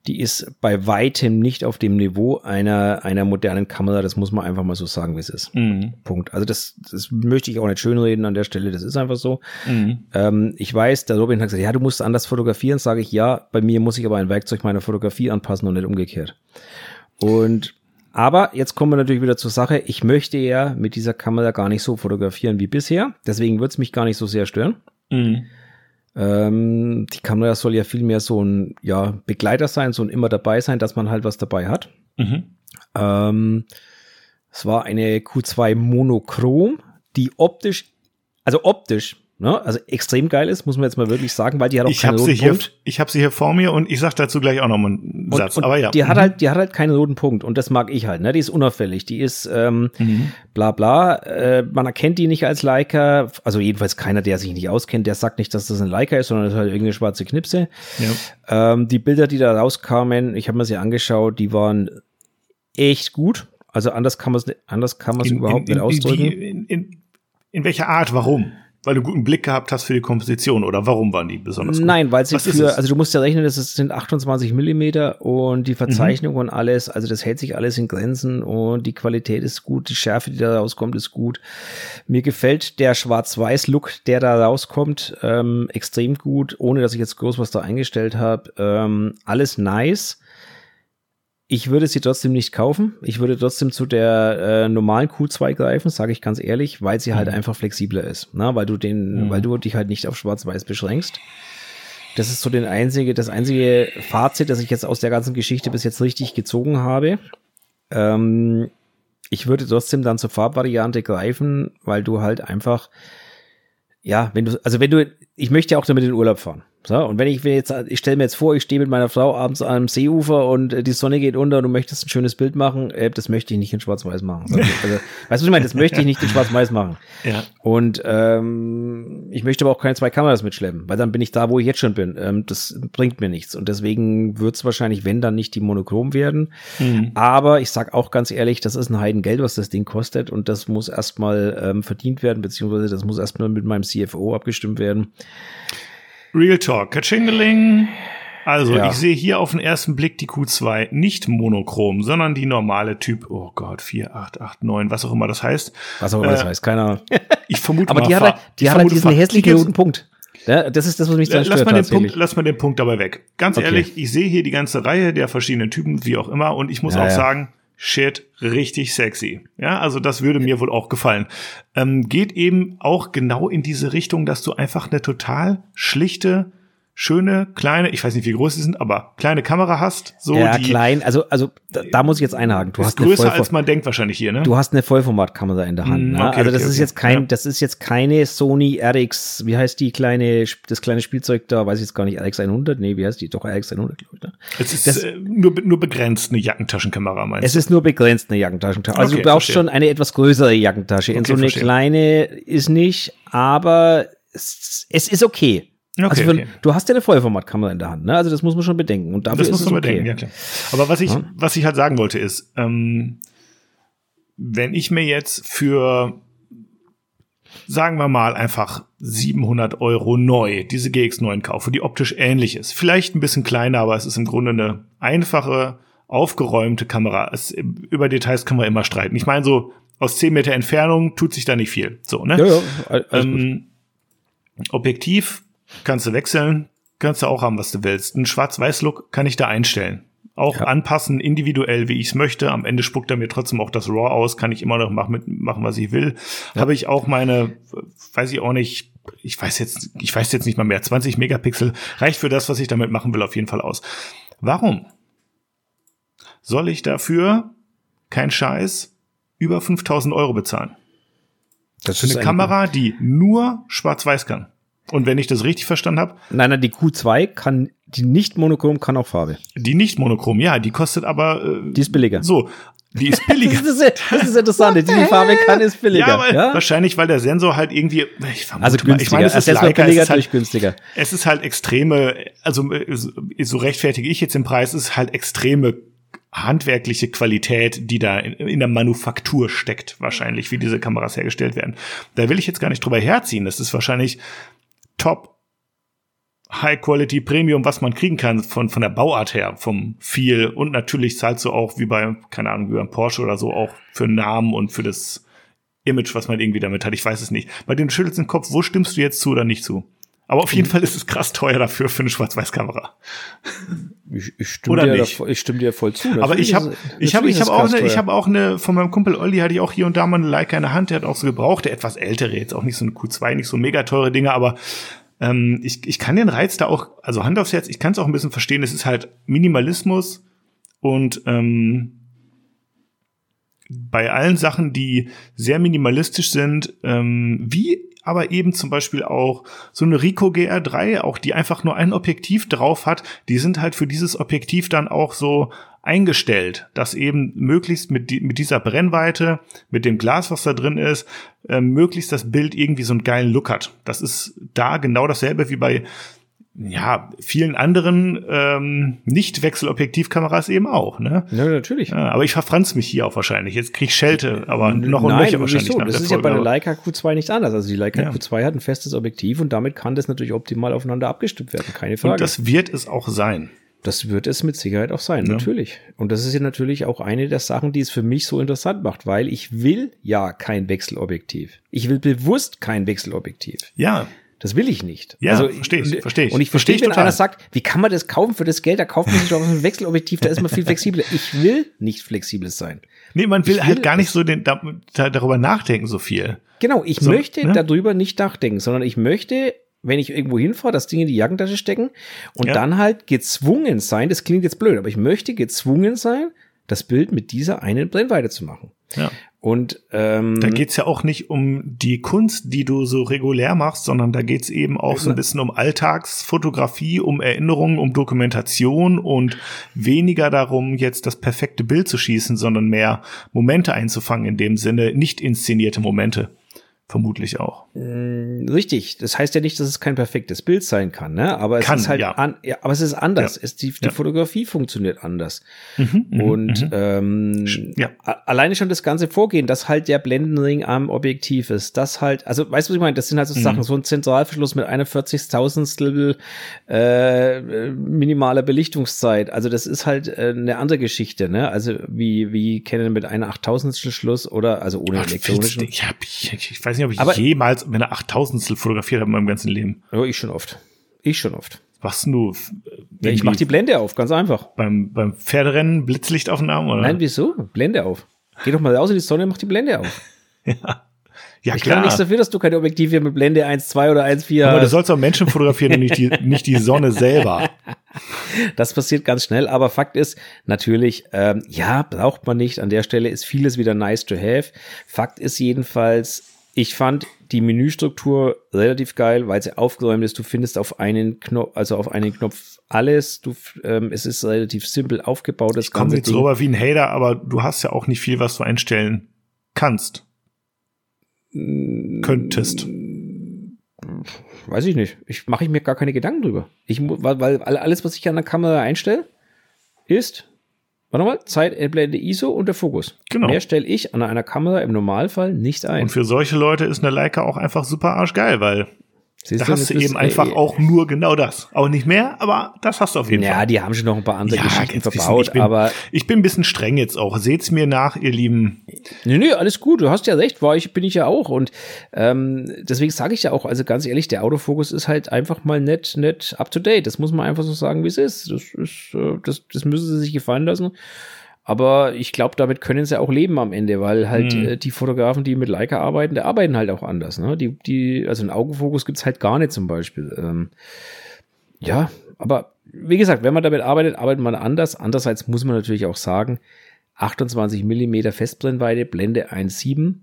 die ist bei weitem nicht auf dem Niveau einer, einer modernen Kamera. Das muss man einfach mal so sagen, wie es ist. Mhm. Punkt. Also das, das möchte ich auch nicht schönreden an der Stelle. Das ist einfach so. Mhm. Ähm, ich weiß, der Robin hat gesagt, ja, du musst anders fotografieren. Sage ich, ja, bei mir muss ich aber ein Werkzeug meiner Fotografie anpassen und nicht umgekehrt. Und aber jetzt kommen wir natürlich wieder zur Sache. Ich möchte ja mit dieser Kamera gar nicht so fotografieren wie bisher. Deswegen wird es mich gar nicht so sehr stören. Mhm. Ähm, die Kamera soll ja viel mehr so ein ja, Begleiter sein, so ein immer dabei sein, dass man halt was dabei hat. Mhm. Ähm, es war eine Q2 Monochrom, die optisch, also optisch ne, also extrem geil ist, muss man jetzt mal wirklich sagen, weil die hat auch ich keinen roten hier, Punkt. Ich habe sie hier vor mir und ich sag dazu gleich auch noch einen und, Satz. Und aber ja. Die hat mhm. halt, die hat halt keinen roten Punkt und das mag ich halt. Ne, die ist unauffällig, die ist ähm, mhm. bla bla. Äh, man erkennt die nicht als Leica, also jedenfalls keiner, der sich nicht auskennt, der sagt nicht, dass das ein Leica ist, sondern das ist halt irgendeine schwarze Knipse. Ja. Ähm, die Bilder, die da rauskamen, ich habe mir sie angeschaut, die waren echt gut. Also anders kann man es anders kann man es überhaupt in, nicht ausdrücken. In, in, in welcher Art? Warum? Weil du guten Blick gehabt hast für die Komposition oder warum waren die besonders gut? Nein, weil sie Was für, also du musst ja rechnen, das sind 28 Millimeter und die Verzeichnung mhm. und alles, also das hält sich alles in Grenzen und die Qualität ist gut, die Schärfe, die da rauskommt, ist gut. Mir gefällt der Schwarz-Weiß-Look, der da rauskommt, ähm, extrem gut, ohne dass ich jetzt groß was da eingestellt habe. Ähm, alles nice. Ich würde sie trotzdem nicht kaufen. Ich würde trotzdem zu der äh, normalen Q2 greifen, sage ich ganz ehrlich, weil sie halt mhm. einfach flexibler ist. Ne? Weil du den, mhm. weil du dich halt nicht auf Schwarz-Weiß beschränkst. Das ist so den einzige, das einzige Fazit, das ich jetzt aus der ganzen Geschichte bis jetzt richtig gezogen habe. Ähm, ich würde trotzdem dann zur Farbvariante greifen, weil du halt einfach, ja, wenn du, also wenn du, ich möchte ja auch damit in den Urlaub fahren. So, und wenn ich jetzt, ich stelle mir jetzt vor, ich stehe mit meiner Frau abends am Seeufer und äh, die Sonne geht unter und du möchtest ein schönes Bild machen, äh, das möchte ich nicht in Schwarz-Weiß machen. Also, also, weißt du, ich meine, das möchte ich nicht in Schwarz-Weiß machen. Ja. Und ähm, ich möchte aber auch keine zwei Kameras mitschleppen, weil dann bin ich da, wo ich jetzt schon bin. Ähm, das bringt mir nichts. Und deswegen wird es wahrscheinlich, wenn dann nicht die Monochrom werden. Mhm. Aber ich sag auch ganz ehrlich, das ist ein Heidengeld, was das Ding kostet und das muss erstmal ähm, verdient werden, beziehungsweise das muss erstmal mit meinem CFO abgestimmt werden. Real Talk, Kachingeling. Also, ja. ich sehe hier auf den ersten Blick die Q2 nicht monochrom, sondern die normale Typ, oh Gott, 4889, was auch immer das heißt. Was auch immer äh, das heißt, keine Ahnung. Ich vermute Aber mal, die hat, die hat halt diesen hässlichen roten Punkt. Ja, das ist das, was mich dann lass stört. Mal den Punkt, lass mal den Punkt dabei weg. Ganz okay. ehrlich, ich sehe hier die ganze Reihe der verschiedenen Typen, wie auch immer, und ich muss ja, auch sagen, shit, richtig sexy. Ja, also das würde mir wohl auch gefallen. Ähm, geht eben auch genau in diese Richtung, dass du einfach eine total schlichte schöne, kleine, ich weiß nicht, wie groß sie sind, aber kleine Kamera hast. So ja, die klein. Also, also da, da muss ich jetzt einhaken. Du ist hast eine größer, Vollform- als man denkt wahrscheinlich hier, ne? Du hast eine Vollformatkamera in der Hand. Mm, Ne? okay, also das okay, ist jetzt kein, Ja. das ist jetzt keine Sony RX, wie heißt die kleine, das kleine Spielzeug da, weiß ich jetzt gar nicht, RX 100? Nee, wie heißt die? Doch RX 100, glaube ich. Ne? es ist das- äh, nur, nur begrenzt eine Jackentaschenkamera, meinst Es ist nur begrenzt eine Jackentasche. Also du brauchst verstehe. schon eine etwas größere Jackentasche. In so eine verstehe. kleine ist nicht, aber es, es ist okay. Okay, also für, okay. du hast ja eine Vollformatkamera in der Hand, ne? Also das muss man schon bedenken. Und dafür Das muss man okay. bedenken, ja klar. Aber was ich, Ja. was ich halt sagen wollte ist, ähm, wenn ich mir jetzt für, sagen wir mal, einfach 700 Euro neu diese GX9 kaufe, die optisch ähnlich ist, vielleicht ein bisschen kleiner, aber es ist im Grunde eine einfache, aufgeräumte Kamera. Es, über Details kann man immer streiten. Ich meine, so aus 10 Meter Entfernung tut sich da nicht viel. So, ne? Ja, ja, all- alles. Ähm, Objektiv kannst du wechseln, kannst du auch haben, was du willst. Ein Schwarz-Weiß-Look kann ich da einstellen. Auch Ja. anpassen, individuell, wie ich es möchte. Am Ende spuckt er mir trotzdem auch das RAW aus, kann ich immer noch machen, machen was ich will. Habe ich auch meine, weiß ich auch nicht, ich weiß jetzt, ich weiß jetzt nicht mal mehr, 20 Megapixel reicht für das, was ich damit machen will, auf jeden Fall aus. Warum soll ich dafür, kein Scheiß, über 5000 Euro bezahlen? Das Für eine ein- Kamera, die nur schwarz-weiß kann. Und wenn ich das richtig verstanden habe, Nein, nein, die Q2 kann, die nicht monochrom kann auch Farbe. die nicht monochrom, ja, die kostet aber äh, Die ist billiger. so, die ist Das billiger. ist, das ist interessant. Die, die Farbe kann ist billiger. ja, aber ja? wahrscheinlich, weil der Sensor halt irgendwie, ich vermute Also mal, günstiger. ich meine, es ist erstmal Leica, es billiger ist halt, günstiger. es ist halt extreme, also äh, so- so rechtfertige ich jetzt den Preis, es ist halt extreme handwerkliche Qualität, die da in, in der Manufaktur steckt, wahrscheinlich, wie diese Kameras hergestellt werden. Da will ich jetzt gar nicht drüber herziehen. Das ist wahrscheinlich top High Quality Premium, was man kriegen kann von, von der Bauart her, vom viel. Und natürlich zahlst du auch wie bei, keine Ahnung, wie beim Porsche oder so auch für Namen und für das Image, was man irgendwie damit hat. Ich weiß es nicht. Bei den schüttelst den Kopf, wo stimmst du jetzt zu oder nicht zu? Aber auf jeden Fall ist es krass teuer dafür für eine Schwarz-Weiß-Kamera. Ich, ich, stimme Oder dir nicht? da, ich stimme dir voll zu. Aber ich habe ich habe natürlich ich habe es auch eine ich habe auch eine von meinem Kumpel Olli hatte ich auch hier und da mal eine Leica in der Hand, der hat auch so gebrauchte, etwas ältere, jetzt auch nicht so eine Q2, nicht so mega teure Dinge, aber ähm, ich, ich kann den Reiz da auch, also Hand aufs Herz, ich kann es auch ein bisschen verstehen, es ist halt Minimalismus und ähm, bei allen Sachen, die sehr minimalistisch sind, ähm, wie aber eben zum Beispiel auch so eine Ricoh GR3, auch die einfach nur ein Objektiv drauf hat, die sind halt für dieses Objektiv dann auch so eingestellt, dass eben möglichst mit, die, mit dieser Brennweite, mit dem Glas, was da drin ist, ähm, möglichst das Bild irgendwie so einen geilen Look hat. Das ist da genau dasselbe wie bei ja, vielen anderen ähm, Nicht-Wechselobjektivkameras eben auch, ne? Ja, natürlich. Ja, aber ich verfranz mich hier auch wahrscheinlich. Jetzt krieg ich Schelte, aber noch und nöcher wahrscheinlich. nach Das ist ja Folge, bei der Leica Q2 nicht anders. Also die Leica Ja. Q2 hat ein festes Objektiv und damit kann das natürlich optimal aufeinander abgestimmt werden. Keine Frage. Und das wird es auch sein. Das wird es mit Sicherheit auch sein, Ja. natürlich. Und das ist ja natürlich auch eine der Sachen, die es für mich so interessant macht, weil ich will ja kein Wechselobjektiv. Ich will bewusst kein Wechselobjektiv. Ja, Das will ich nicht. Ja, also, versteh ich, und- versteh ich. Und ich Versteh verstehe, ich wenn total. einer sagt, wie kann man das kaufen für das Geld? Da kauft man sich doch ein Wechselobjektiv, da ist man viel flexibler. Ich will nicht flexibel sein. nee, man will Ich halt will gar nicht so den, da, darüber nachdenken so viel. Genau, ich So, möchte ne? darüber nicht nachdenken, sondern ich möchte, wenn ich irgendwo hinfahre, das Ding in die Jackentasche stecken und Ja. dann halt gezwungen sein, das klingt jetzt blöd, aber ich möchte gezwungen sein, das Bild mit dieser einen Brennweite zu machen. Ja. Und ähm, Da geht's ja auch nicht um die Kunst, die du so regulär machst, sondern da geht's eben auch so ein bisschen um Alltagsfotografie, um Erinnerungen, um Dokumentation und weniger darum, jetzt das perfekte Bild zu schießen, sondern mehr Momente einzufangen in dem Sinne, nicht inszenierte Momente. Vermutlich auch. Richtig, das heißt ja nicht, dass es kein perfektes Bild sein kann, ne? Aber es Kann, ist halt ja. an, ja, aber es ist anders. Ja. Es, die, die. Fotografie funktioniert anders. Mhm, Und mhm. ähm, ja. a- alleine schon das ganze Vorgehen, dass halt der Blendenring am Objektiv ist, das halt, also weißt du, was ich meine? Das sind halt so Mhm. Sachen, so ein Zentralverschluss mit einer 40.000stel äh, minimaler Belichtungszeit. Also das ist halt äh, eine andere Geschichte, ne? Also wie wie Canon mit einer 8000stel Schluss oder also ohne elektronischen. ich, hab, ich, ich weiß nicht, ob ich Aber- jemals mit einer Achttausendstel fotografiert habe in meinem ganzen Leben. Ja, ich schon oft. Ich schon oft. Was du Ja, ich mach die Blende auf, ganz einfach. beim, beim Pferderennen Blitzlichtaufnahmen oder? Nein, wieso? Blende auf. Geh doch mal raus in die Sonne mach die Blende auf. Ja, ich klar. kann nichts dafür, dass du keine Objektive mit Blende 1.2 oder 1.4 hast. Aber du sollst auch Menschen fotografieren und nicht die, nicht die Sonne selber. Das passiert ganz schnell, aber Fakt ist natürlich, ähm, ja, braucht man nicht. An der Stelle ist vieles wieder nice to have. Fakt ist jedenfalls, ich fand die Menüstruktur relativ geil, weil sie aufgeräumt ist. Du findest auf einen Knopf, also auf einen Knopf alles. Du, ähm, es ist relativ simpel aufgebaut. Das ich komme jetzt rüber wie ein Hater, aber du hast ja auch nicht viel, was du einstellen kannst. Könntest. Weiß ich nicht. Ich mache ich mir gar keine Gedanken drüber. Ich, weil, weil alles, was ich an der Kamera einstelle, ist Warte mal, Zeit, Blende ISO und der Fokus. Genau. Mehr stelle ich an einer Kamera im Normalfall nicht ein. Und für solche Leute ist eine Leica auch einfach super arschgeil, weil Siehst da du, hast du eben einfach äh, auch nur genau das. Auch nicht mehr, aber das hast du auf jeden ja, Fall. Ja, die haben schon noch ein paar andere ja, Geschichten verbaut, ich bin, aber. Ich bin ein bisschen streng jetzt auch. Seht's mir nach, ihr Lieben. Nee, nee, alles gut. Du hast ja recht, war ich, bin ich ja auch. Und ähm, deswegen sage ich ja auch, also ganz ehrlich, der Autofokus ist halt einfach mal nett, nett up to date. Das muss man einfach so sagen, wie es ist. Das ist, äh, das, das müssen sie sich gefallen lassen. Aber ich glaube, damit können sie auch leben am Ende, weil halt mhm. äh, die Fotografen, die mit Leica arbeiten, die arbeiten halt auch anders. Ne? Die, die, also einen Augenfokus gibt's halt gar nicht zum Beispiel. Ähm, ja, aber wie gesagt, wenn man damit arbeitet, arbeitet man anders. Andererseits muss man natürlich auch sagen, 28 Millimeter Festbrennweite, Blende 1,7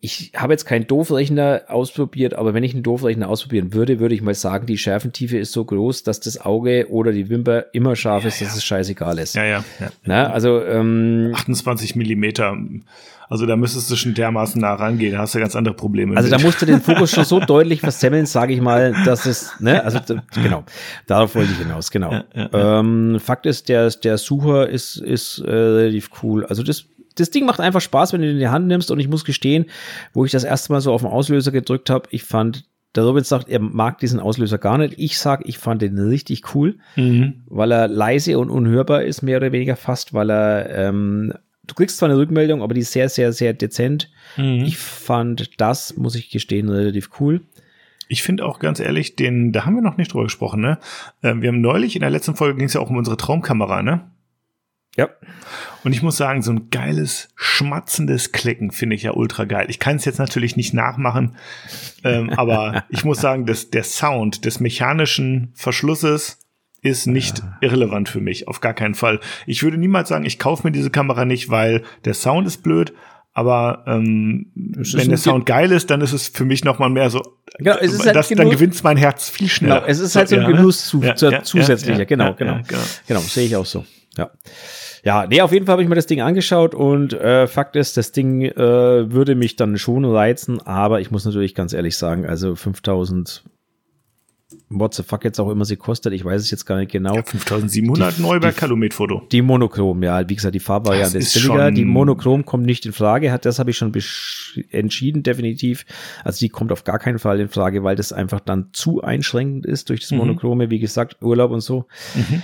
ich habe jetzt keinen Doofrechner ausprobiert, aber wenn ich einen Doofrechner ausprobieren würde, würde ich mal sagen, die Schärfentiefe ist so groß, dass das Auge oder die Wimper immer scharf ja, ist, dass ja. es scheißegal ist. Ja, ja. ja. Na, also ähm, 28 Millimeter. Also da müsstest du schon dermaßen nah rangehen, da hast du ganz andere Probleme. Also mit. da musst du den Fokus schon so deutlich versemmeln, sage ich mal, dass es, ne, also genau, darauf wollte ich hinaus, genau. Ähm, Fakt ist, der, der Sucher ist, ist äh, relativ cool. Also das das Ding macht einfach Spaß, wenn du den in die Hand nimmst. Und ich muss gestehen, wo ich das erste Mal so auf den Auslöser gedrückt habe, ich fand, der Robin sagt, er mag diesen Auslöser gar nicht. Ich sag, ich fand den richtig cool, mhm. weil er leise und unhörbar ist, mehr oder weniger fast, weil er, ähm, du kriegst zwar eine Rückmeldung, aber die ist sehr, sehr, sehr dezent. Mhm. Ich fand das, muss ich gestehen, relativ cool. Ich finde auch ganz ehrlich, den, da haben wir noch nicht drüber gesprochen, ne? Ähm, wir haben neulich, in der letzten Folge ging es ja auch um unsere Traumkamera, ne? Ja. Und ich muss sagen, so ein geiles, schmatzendes Klicken finde ich ja ultra geil. Ich kann es jetzt natürlich nicht nachmachen, ähm, aber ich muss sagen, dass der Sound des mechanischen Verschlusses ist nicht ja. irrelevant für mich, auf gar keinen Fall. Ich würde niemals sagen, ich kaufe mir diese Kamera nicht, weil der Sound ist blöd, aber ähm, wenn der Sound geil ist, dann ist es für mich noch mal mehr so. Genau, es ist halt das, dann gewinnt mein Herz viel schneller. Genau, es ist halt so, ein ja, Genuss zu, ja, zu, zusätzlicher. genau, genau, genau, genau, sehe ich auch so. Ja. Ja, nee, auf jeden Fall habe ich mir das Ding angeschaut und äh, Fakt ist, das Ding äh, würde mich dann schon reizen, aber ich muss natürlich ganz ehrlich sagen, also 5000 what the fuck jetzt auch immer sie kostet, ich weiß es jetzt gar nicht genau. Ja, 5700 die, neu bei Calumet-Foto. Die Monochrom, ja, wie gesagt, die Farbvariante ist billiger. Die Monochrom kommt nicht in Frage, hat das habe ich schon entschieden, definitiv. Also die kommt auf gar keinen Fall in Frage, weil das einfach dann zu einschränkend ist durch das mhm. Monochrome, wie gesagt, Urlaub und so. Mhm.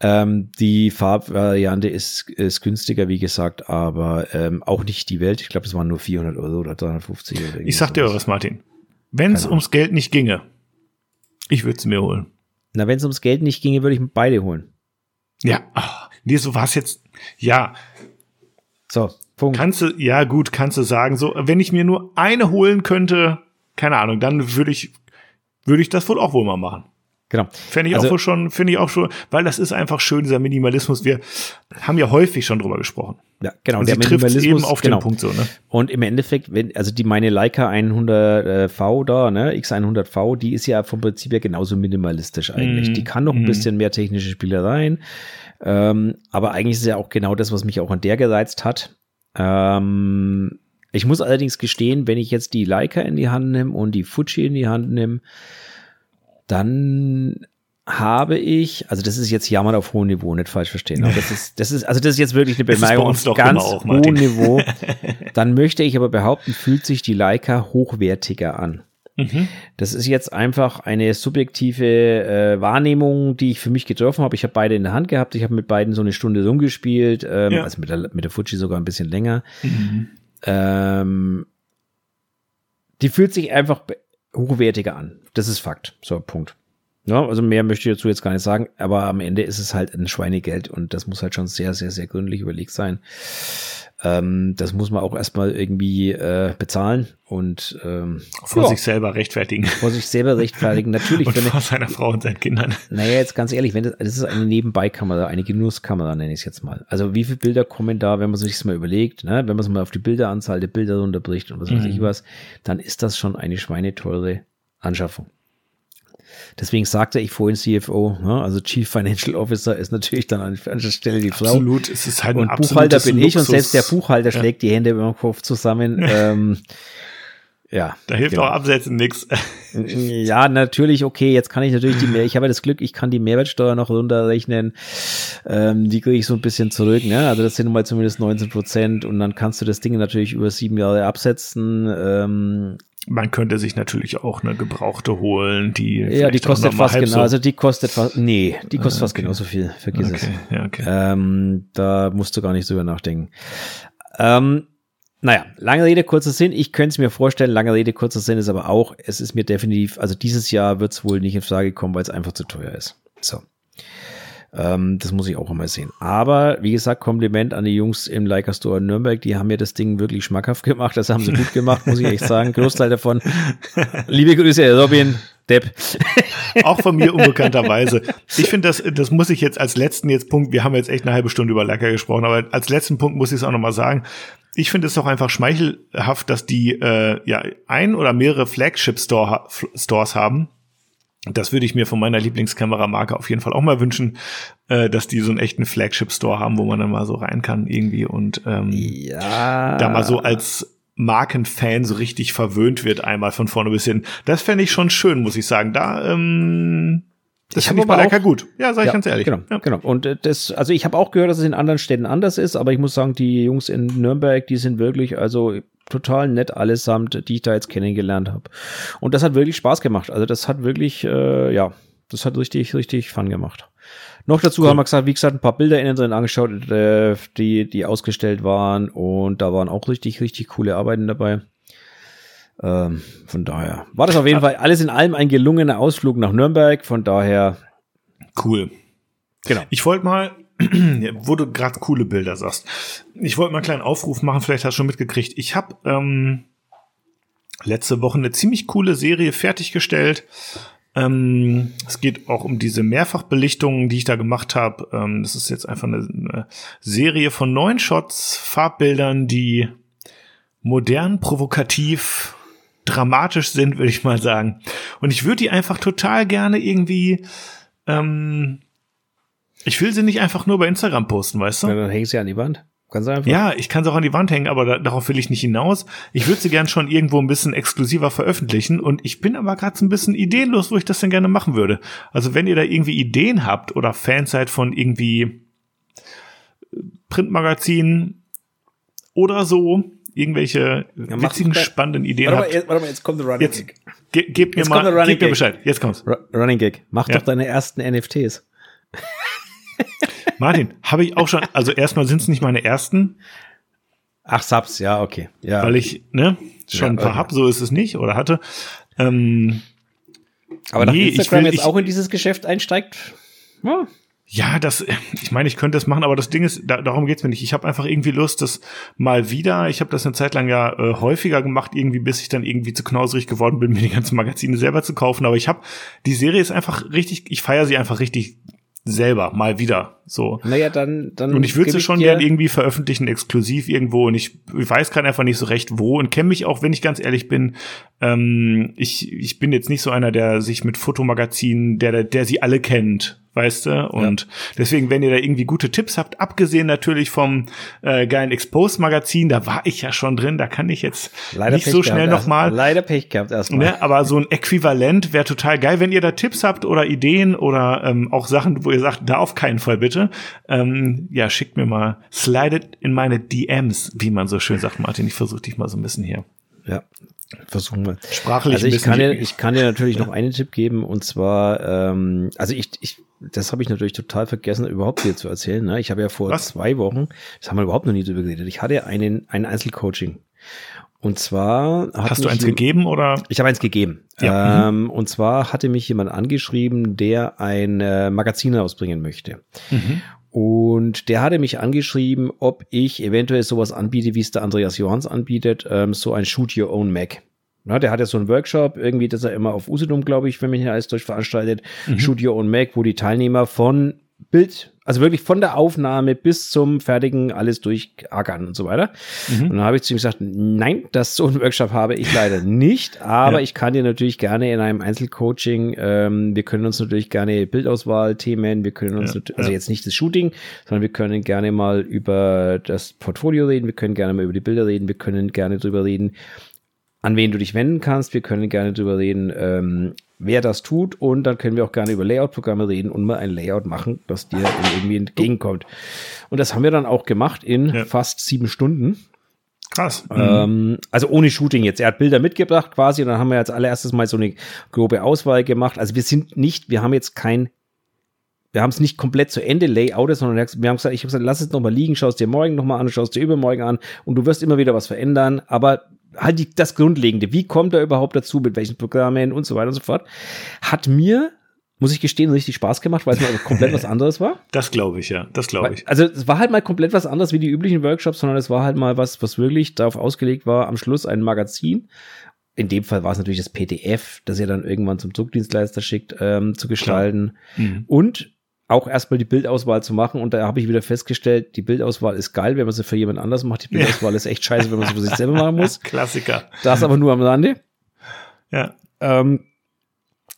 Ähm, die Farbvariante ist, ist günstiger, wie gesagt, aber ähm, auch nicht die Welt. Ich glaube, es waren nur 400 Euro oder 350 Euro. Ich sag dir was, Martin. Wenn es ums Geld nicht ginge, ich würde es mir holen. Na, wenn es ums Geld nicht ginge, würde ich beide holen. Ja, ach, nee, so war es jetzt. Ja. So, Punkt. Kannst du, ja gut, kannst du sagen, so, wenn ich mir nur eine holen könnte, keine Ahnung, dann würde ich, würde ich das wohl auch wohl mal machen. Genau. Fände ich also, auch schon, finde ich auch schon, weil das ist einfach schön, dieser Minimalismus. Wir haben ja häufig schon drüber gesprochen. Ja, genau. Und der Minimalismus eben auf genau. den Punkt so, ne? Und im Endeffekt, wenn, also die meine Leica 100V da, ne, X100V, die ist ja vom Prinzip ja genauso minimalistisch eigentlich. Mm, die kann noch ein mm. bisschen mehr technische Spielereien. Ähm, aber eigentlich ist ja auch genau das, was mich auch an der gereizt hat. Ähm, ich muss allerdings gestehen, wenn ich jetzt die Leica in die Hand nehme und die Fuji in die Hand nehme, dann habe ich, also das ist jetzt Jammern auf hohem Niveau, nicht falsch verstehen. Aber das ist, das ist, also das ist jetzt wirklich eine Bemerkung auf ganz auch, hohem Niveau. Dann möchte ich aber behaupten, fühlt sich die Leica hochwertiger an. Mhm. Das ist jetzt einfach eine subjektive äh, Wahrnehmung, die ich für mich getroffen habe. Ich habe beide in der Hand gehabt. Ich habe mit beiden so eine Stunde rumgespielt, ähm, ja. also mit der, mit der Fuji sogar ein bisschen länger. Mhm. Ähm, die fühlt sich einfach hochwertiger an. Das ist Fakt. So, Punkt. Ja, also mehr möchte ich dazu jetzt gar nicht sagen, aber am Ende ist es halt ein Schweinegeld und das muss halt schon sehr, sehr, sehr gründlich überlegt sein. Ähm, das muss man auch erstmal irgendwie äh, bezahlen und ähm, vor ja, sich selber rechtfertigen. Vor sich selber rechtfertigen, natürlich. und vor seiner Frau und seinen Kindern. Naja, jetzt ganz ehrlich, wenn das, das ist eine Nebenbeikamera, eine Genusskamera, nenne ich es jetzt mal. Also wie viele Bilder kommen da, wenn man sich das mal überlegt, ne? wenn man es mal auf die Bilderanzahl der Bilder runterbricht und was weiß mhm. ich was, dann ist das schon eine schweineteure Anschaffung. Deswegen sagte ich vorhin CFO, ne? also Chief Financial Officer ist natürlich dann an der Stelle die Frau. Absolut, es ist halt ein Und Buchhalter bin Luxus. ich und selbst der Buchhalter ja. schlägt die Hände über den Kopf zusammen. ähm, ja. Da hilft genau. auch Absetzen nichts. Ja, natürlich, okay, jetzt kann ich natürlich die Mehr, ich habe das Glück, ich kann die Mehrwertsteuer noch runterrechnen. Ähm, die kriege ich so ein bisschen zurück, ne? Also das sind mal zumindest 19 Prozent und dann kannst du das Ding natürlich über sieben Jahre absetzen. Ähm, man könnte sich natürlich auch eine gebrauchte holen, die ja, die kostet fast genau, so also die kostet fast nee, die kostet ah, okay. fast genauso viel. Vergiss okay. es. Ja, okay. Ähm, da musst du gar nicht drüber nachdenken. Ähm, naja, lange Rede, kurzer Sinn. Ich könnte es mir vorstellen, lange Rede, kurzer Sinn ist aber auch, es ist mir definitiv, also dieses Jahr wird es wohl nicht in Frage kommen, weil es einfach zu teuer ist. So. Ähm, das muss ich auch einmal sehen. Aber wie gesagt, Kompliment an die Jungs im Leica Store in Nürnberg. Die haben mir das Ding wirklich schmackhaft gemacht. Das haben sie gut gemacht, muss ich echt sagen. Großteil davon. Liebe Grüße, Robin. Depp. Auch von mir unbekannterweise. Ich finde, das, das muss ich jetzt als letzten jetzt Punkt, wir haben jetzt echt eine halbe Stunde über Leica gesprochen, aber als letzten Punkt muss ich es auch nochmal sagen. Ich finde es doch einfach schmeichelhaft, dass die äh, ja ein oder mehrere Flagship Store, Stores haben, das würde ich mir von meiner Lieblingskameramarke auf jeden Fall auch mal wünschen, äh, dass die so einen echten Flagship-Store haben, wo man dann mal so rein kann irgendwie und ähm, ja. da mal so als Markenfan so richtig verwöhnt wird, einmal von vorne bis hin. Das fände ich schon schön, muss ich sagen. Da ähm, das finde ich bei Leica gut. Ja, sag ich ja, ganz ehrlich. Genau, ja. genau. Und äh, das, also ich habe auch gehört, dass es in anderen Städten anders ist, aber ich muss sagen, die Jungs in Nürnberg, die sind wirklich, also total nett allesamt, die ich da jetzt kennengelernt habe. Und das hat wirklich Spaß gemacht. Also das hat wirklich, äh, ja, das hat richtig, richtig Fun gemacht. Noch dazu cool. haben wir gesagt, wie gesagt, ein paar Bilder innen drin angeschaut, äh, die, die ausgestellt waren und da waren auch richtig, richtig coole Arbeiten dabei. Ähm, von daher war das auf jeden Fall alles in allem ein gelungener Ausflug nach Nürnberg. Von daher cool. Genau. Ich wollte mal wo du gerade coole Bilder sagst. Ich wollte mal einen kleinen Aufruf machen, vielleicht hast du schon mitgekriegt. Ich habe ähm, letzte Woche eine ziemlich coole Serie fertiggestellt. Ähm, es geht auch um diese Mehrfachbelichtungen, die ich da gemacht habe. Ähm, das ist jetzt einfach eine, eine Serie von neun Shots, Farbbildern, die modern, provokativ, dramatisch sind, würde ich mal sagen. Und ich würde die einfach total gerne irgendwie ähm, ich will sie nicht einfach nur bei Instagram posten, weißt du? Ja, dann hängst sie an die Wand. Ganz einfach. Ja, ich kann sie auch an die Wand hängen, aber da, darauf will ich nicht hinaus. Ich würde sie gern schon irgendwo ein bisschen exklusiver veröffentlichen und ich bin aber gerade so ein bisschen ideenlos, wo ich das denn gerne machen würde. Also wenn ihr da irgendwie Ideen habt oder Fans seid von irgendwie Printmagazinen oder so, irgendwelche ja, witzigen, spannenden Ideen warte habt. Mal, warte mal, jetzt kommt der Running jetzt, Gag. Ge gebt mir jetzt mal, gebt mir Bescheid. Jetzt kommt's. Running Gag. Mach ja. doch deine ersten NFTs. Martin, habe ich auch schon, also erstmal sind es nicht meine ersten. Ach, Subs, ja, okay. Ja. Weil ich, ne, schon ja, ein paar okay. hab, so ist es nicht, oder hatte. Ähm, Aber nee, Instagram will, jetzt ich, auch in dieses Geschäft einsteigt, ja. Ja, das, ich meine, ich könnte das machen, aber das Ding ist, da, darum geht's mir nicht. Ich habe einfach irgendwie Lust, das mal wieder, ich habe das eine Zeit lang ja äh, häufiger gemacht, irgendwie, bis ich dann irgendwie zu knauserig geworden bin, mir die ganzen Magazine selber zu kaufen. Aber ich habe, die Serie ist einfach richtig, ich feiere sie einfach richtig selber mal wieder so. Naja, dann, dann. Und ich würde sie schon gern irgendwie veröffentlichen, exklusiv irgendwo. Und ich, ich weiß gerade einfach nicht so recht wo und kenne mich auch, wenn ich ganz ehrlich bin. Ähm, ich, ich bin jetzt nicht so einer, der sich mit Fotomagazinen, der, der, der sie alle kennt, weißt du? Und ja. deswegen, wenn ihr da irgendwie gute Tipps habt, abgesehen natürlich vom äh, geilen Expose-Magazin, da war ich ja schon drin, da kann ich jetzt leider nicht Pech so schnell nochmal. Leider Pech gehabt erstmal. Ne, aber so ein Äquivalent wäre total geil, wenn ihr da Tipps habt oder Ideen oder ähm, auch Sachen, wo ihr sagt, da auf keinen Fall bitte. Ähm, ja, schickt mir mal, slidet in meine DMs, wie man so schön sagt, Martin. Ich versuche dich mal so ein bisschen hier. Ja, versuchen wir. Sprachlich. Also ich kann dir, ich kann dir natürlich noch einen Tipp geben und zwar, ähm, also ich, ich, das habe ich natürlich total vergessen, überhaupt dir zu erzählen. Ne? Ich habe ja vor Was? zwei Wochen, das haben wir überhaupt noch nie drüber geredet. Ich hatte einen, ein Einzelcoaching. Und zwar hast du eins gegeben oder? Ich habe eins gegeben. Ja. Ähm, und zwar hatte mich jemand angeschrieben, der ein äh, Magazin rausbringen möchte. Mhm. Und der hatte mich angeschrieben, ob ich eventuell sowas anbiete, wie es der Andreas Johans anbietet, ähm, so ein Shoot Your Own Mac. Na, der hat ja so einen Workshop, irgendwie, das er immer auf Usedom, glaube ich, wenn mich nicht alles durch veranstaltet, mhm. Shoot Your Own Mac, wo die Teilnehmer von Bild, also wirklich von der Aufnahme bis zum fertigen alles durchackern und so weiter. Mhm. Und dann habe ich zu ihm gesagt, nein, das so ein Workshop habe ich leider nicht, aber ja. ich kann dir natürlich gerne in einem Einzelcoaching, ähm, wir können uns natürlich gerne Bildauswahl-Themen, wir können uns, ja, also jetzt nicht das Shooting, sondern wir können gerne mal über das Portfolio reden, wir können gerne mal über die Bilder reden, wir können gerne drüber reden, an wen du dich wenden kannst. Wir können gerne drüber reden, ähm, wer das tut und dann können wir auch gerne über Layout-Programme reden und mal ein Layout machen, das dir irgendwie entgegenkommt. Und das haben wir dann auch gemacht in ja. fast sieben Stunden. Krass. Ähm, also ohne Shooting jetzt. Er hat Bilder mitgebracht quasi und dann haben wir als allererstes mal so eine grobe Auswahl gemacht. Also wir sind nicht, wir haben jetzt kein wir haben es nicht komplett zu Ende layoutet, sondern wir haben gesagt, ich habe gesagt, lass es nochmal liegen, schau es dir morgen nochmal an, schau es dir übermorgen an und du wirst immer wieder was verändern, aber halt die, das Grundlegende. Wie kommt er überhaupt dazu, mit welchen Programmen und so weiter und so fort. Hat mir, muss ich gestehen, richtig Spaß gemacht, weil es mal komplett was anderes war. Das glaube ich, ja. Das glaube ich. Also es war halt mal komplett was anderes wie die üblichen Workshops, sondern es war halt mal was, was wirklich darauf ausgelegt war, am Schluss ein Magazin. In dem Fall war es natürlich das PDF, das ihr dann irgendwann zum Druckdienstleister schickt, ähm, zu gestalten. Mhm. Und auch erstmal die Bildauswahl zu machen. Und da habe ich wieder festgestellt, die Bildauswahl ist geil, wenn man sie für jemand anders macht. Die Bildauswahl ja. ist echt scheiße, wenn man sie für sich selber machen muss. Klassiker. Das aber nur am Rande. Ja. Ähm,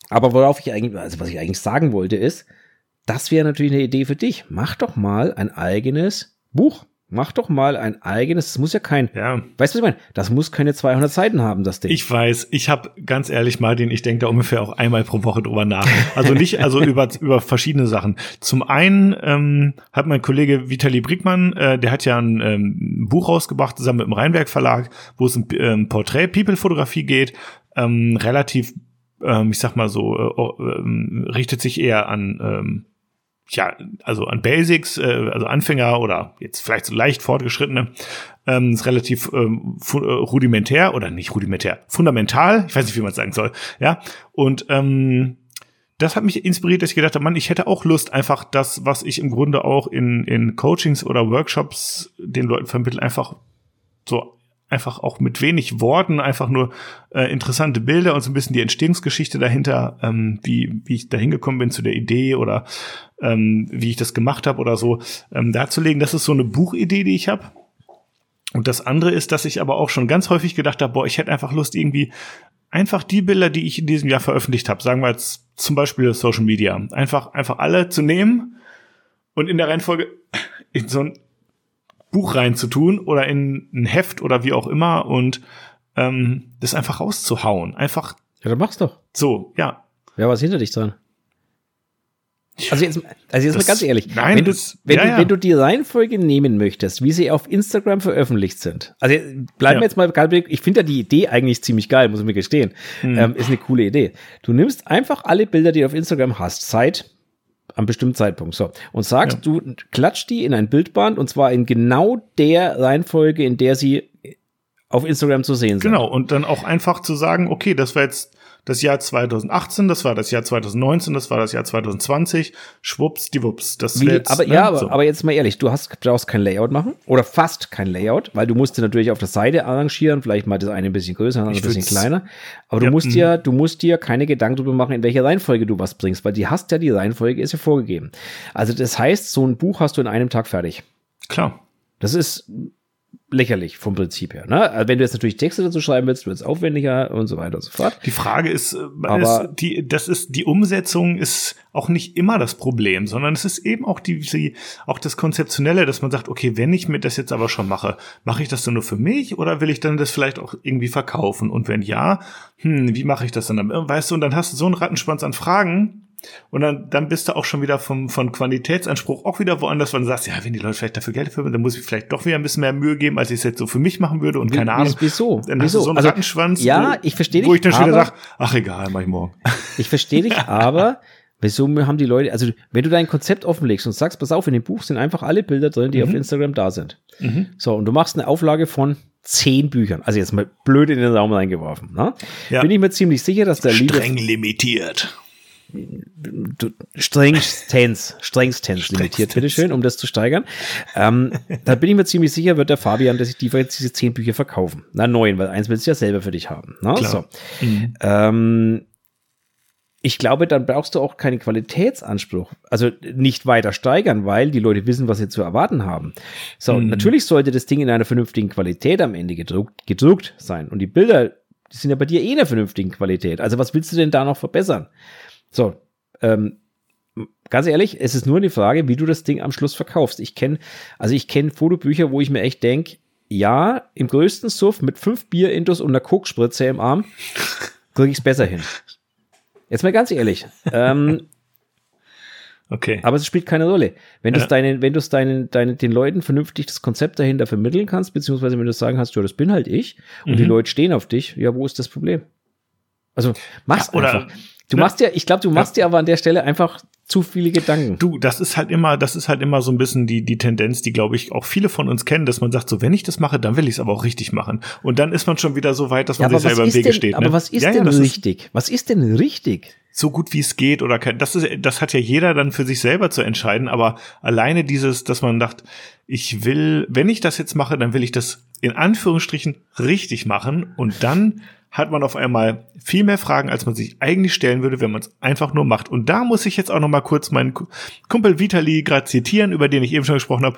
aber worauf ich eigentlich, also was ich eigentlich sagen wollte, ist, das wäre natürlich eine Idee für dich. Mach doch mal ein eigenes Buch. Mach doch mal ein eigenes, das muss ja kein, ja. weißt du, was ich meine? Das muss keine 200 Seiten haben, das Ding. Ich weiß, ich habe ganz ehrlich mal den, ich denke da ungefähr auch einmal pro Woche drüber nach. Also nicht, also über, über verschiedene Sachen. Zum einen ähm, hat mein Kollege Vitali Brickmann, äh, der hat ja ein ähm, Buch rausgebracht, zusammen mit dem Rheinwerk Verlag, wo es um ähm, Porträt-People-Fotografie geht, ähm, relativ, ähm, ich sag mal so, äh, äh, richtet sich eher an ähm, ja, also an Basics, äh, also Anfänger oder jetzt vielleicht so leicht fortgeschrittene, ähm, ist relativ ähm, äh, rudimentär oder nicht rudimentär, fundamental, ich weiß nicht, wie man es sagen soll, ja, und ähm, das hat mich inspiriert, dass ich gedacht habe, Mann, ich hätte auch Lust, einfach das, was ich im Grunde auch in, in Coachings oder Workshops den Leuten vermittle, einfach so einfach auch mit wenig Worten, einfach nur äh, interessante Bilder und so ein bisschen die Entstehungsgeschichte dahinter, ähm, wie, wie ich da hingekommen bin zu der Idee oder ähm, wie ich das gemacht habe oder so, ähm, darzulegen. Das ist so eine Buchidee, die ich habe. Und das andere ist, dass ich aber auch schon ganz häufig gedacht habe, boah, ich hätte einfach Lust, irgendwie einfach die Bilder, die ich in diesem Jahr veröffentlicht habe, sagen wir jetzt zum Beispiel Social Media, einfach, einfach alle zu nehmen und in der Reihenfolge in so ein Buch reinzutun oder in ein Heft oder wie auch immer und ähm, das einfach rauszuhauen. Einfach. Ja, dann mach's doch. So, ja. Ja, was hinter dich dran? Also jetzt, also jetzt das, mal ganz ehrlich, nein, wenn, du, das, wenn, ja, du, ja. wenn du die Reihenfolge nehmen möchtest, wie sie auf Instagram veröffentlicht sind, also bleiben ja. wir jetzt mal, ich finde ja die Idee eigentlich ziemlich geil, muss ich mir gestehen, hm. ähm, ist eine coole Idee. Du nimmst einfach alle Bilder, die du auf Instagram hast, seit am bestimmten Zeitpunkt. So. Und sagst, ja. du klatscht die in ein Bildband und zwar in genau der Reihenfolge, in der sie auf Instagram zu sehen sind. Genau. Und dann auch einfach zu sagen, okay, das war jetzt das Jahr 2018, das war das Jahr 2019, das war das Jahr 2020, schwupps, die Wups. Das Wie, jetzt, aber ne? ja, aber, so. aber jetzt mal ehrlich, du hast, brauchst kein Layout machen oder fast kein Layout, weil du musst dir natürlich auf der Seite arrangieren, vielleicht mal das eine ein bisschen größer, das andere ein bisschen kleiner. Aber du ja, musst dir, du musst dir keine Gedanken darüber machen, in welcher Reihenfolge du was bringst, weil die hast ja, die Reihenfolge ist ja vorgegeben. Also das heißt, so ein Buch hast du in einem Tag fertig. Klar. Das ist lächerlich vom Prinzip her. Ne? Also wenn du jetzt natürlich Texte dazu schreiben willst, wird es aufwendiger und so weiter und so fort. Die Frage ist, äh, Aber ist die, das ist die Umsetzung ist auch nicht immer das Problem, sondern es ist eben auch die, die auch das konzeptionelle, dass man sagt, okay, wenn ich mir das jetzt aber schon mache, mache ich das dann nur für mich oder will ich dann das vielleicht auch irgendwie verkaufen? Und wenn ja, hm, wie mache ich das dann? Weißt du, und dann hast du so einen Rattenschwanz an Fragen, und dann, dann bist du auch schon wieder vom, von Qualitätsanspruch auch wieder woanders, weil du sagst, ja, wenn die Leute vielleicht dafür Geld dafür dann muss ich vielleicht doch wieder ein bisschen mehr Mühe geben, als ich es jetzt so für mich machen würde und keine Ahnung. Wieso? Dann wieso? hast du so einen also, Rattenschwanz. Ja, ich verstehe dich. Wo ich dann schon wieder sage, ach egal, mach ich morgen. Ich verstehe dich, aber Wieso haben die Leute, also wenn du dein Konzept offenlegst und sagst, pass auf, in dem Buch sind einfach alle Bilder drin, die mhm. auf Instagram da sind. Mhm. So, und du machst eine Auflage von zehn Büchern. Also jetzt mal blöd in den Raum reingeworfen. Ne? Ja. Bin ich mir ziemlich sicher, dass der Liebe. Streng limitiert. Strengstens, strengstens limitiert, bitteschön, um das zu steigern. Ähm, da bin ich mir ziemlich sicher, wird der Fabian, dass ich die jetzt diese zehn Bücher verkaufen. Na, neun, weil eins willst du ja selber für dich haben. Ne? So. Mhm. Ähm, ich glaube, dann brauchst du auch keinen Qualitätsanspruch. Also nicht weiter steigern, weil die Leute wissen, was sie zu erwarten haben. So, mhm. natürlich sollte das Ding in einer vernünftigen Qualität am Ende gedruckt, gedruckt sein. Und die Bilder, die sind ja bei dir eh in einer vernünftigen Qualität. Also was willst du denn da noch verbessern? So, ähm, ganz ehrlich, es ist nur eine Frage, wie du das Ding am Schluss verkaufst. Ich kenne, also ich kenne Fotobücher, wo ich mir echt denke, ja, im größten Suff mit fünf Bier-Intos und einer Kokspritze im Arm kriege ich es besser hin. Jetzt mal ganz ehrlich. Ähm, okay. Aber es spielt keine Rolle. Wenn du es deinen, wenn du es deinen, deinen, den Leuten vernünftig das Konzept dahinter vermitteln kannst, beziehungsweise wenn du sagen hast, ja, das bin halt ich, und mhm. die Leute stehen auf dich, ja, wo ist das Problem? Also mach's ja, oder, einfach. Du ne? machst ja, ich glaube, du machst ja. dir aber an der Stelle einfach zu viele Gedanken. Du, das ist halt immer, das ist halt immer so ein bisschen die, die Tendenz, die, glaube ich, auch viele von uns kennen, dass man sagt, so, wenn ich das mache, dann will ich es aber auch richtig machen. Und dann ist man schon wieder so weit, dass man ja, sich selber im Wege denn, steht. Ne? Aber was ist ja, denn richtig? Ist, was ist denn richtig? So gut wie es geht oder kein, das ist, das hat ja jeder dann für sich selber zu entscheiden, aber alleine dieses, dass man sagt, ich will, wenn ich das jetzt mache, dann will ich das in Anführungsstrichen richtig machen und dann hat man auf einmal viel mehr Fragen, als man sich eigentlich stellen würde, wenn man es einfach nur macht. Und da muss ich jetzt auch noch mal kurz meinen Kumpel Vitali gerade zitieren, über den ich eben schon gesprochen habe.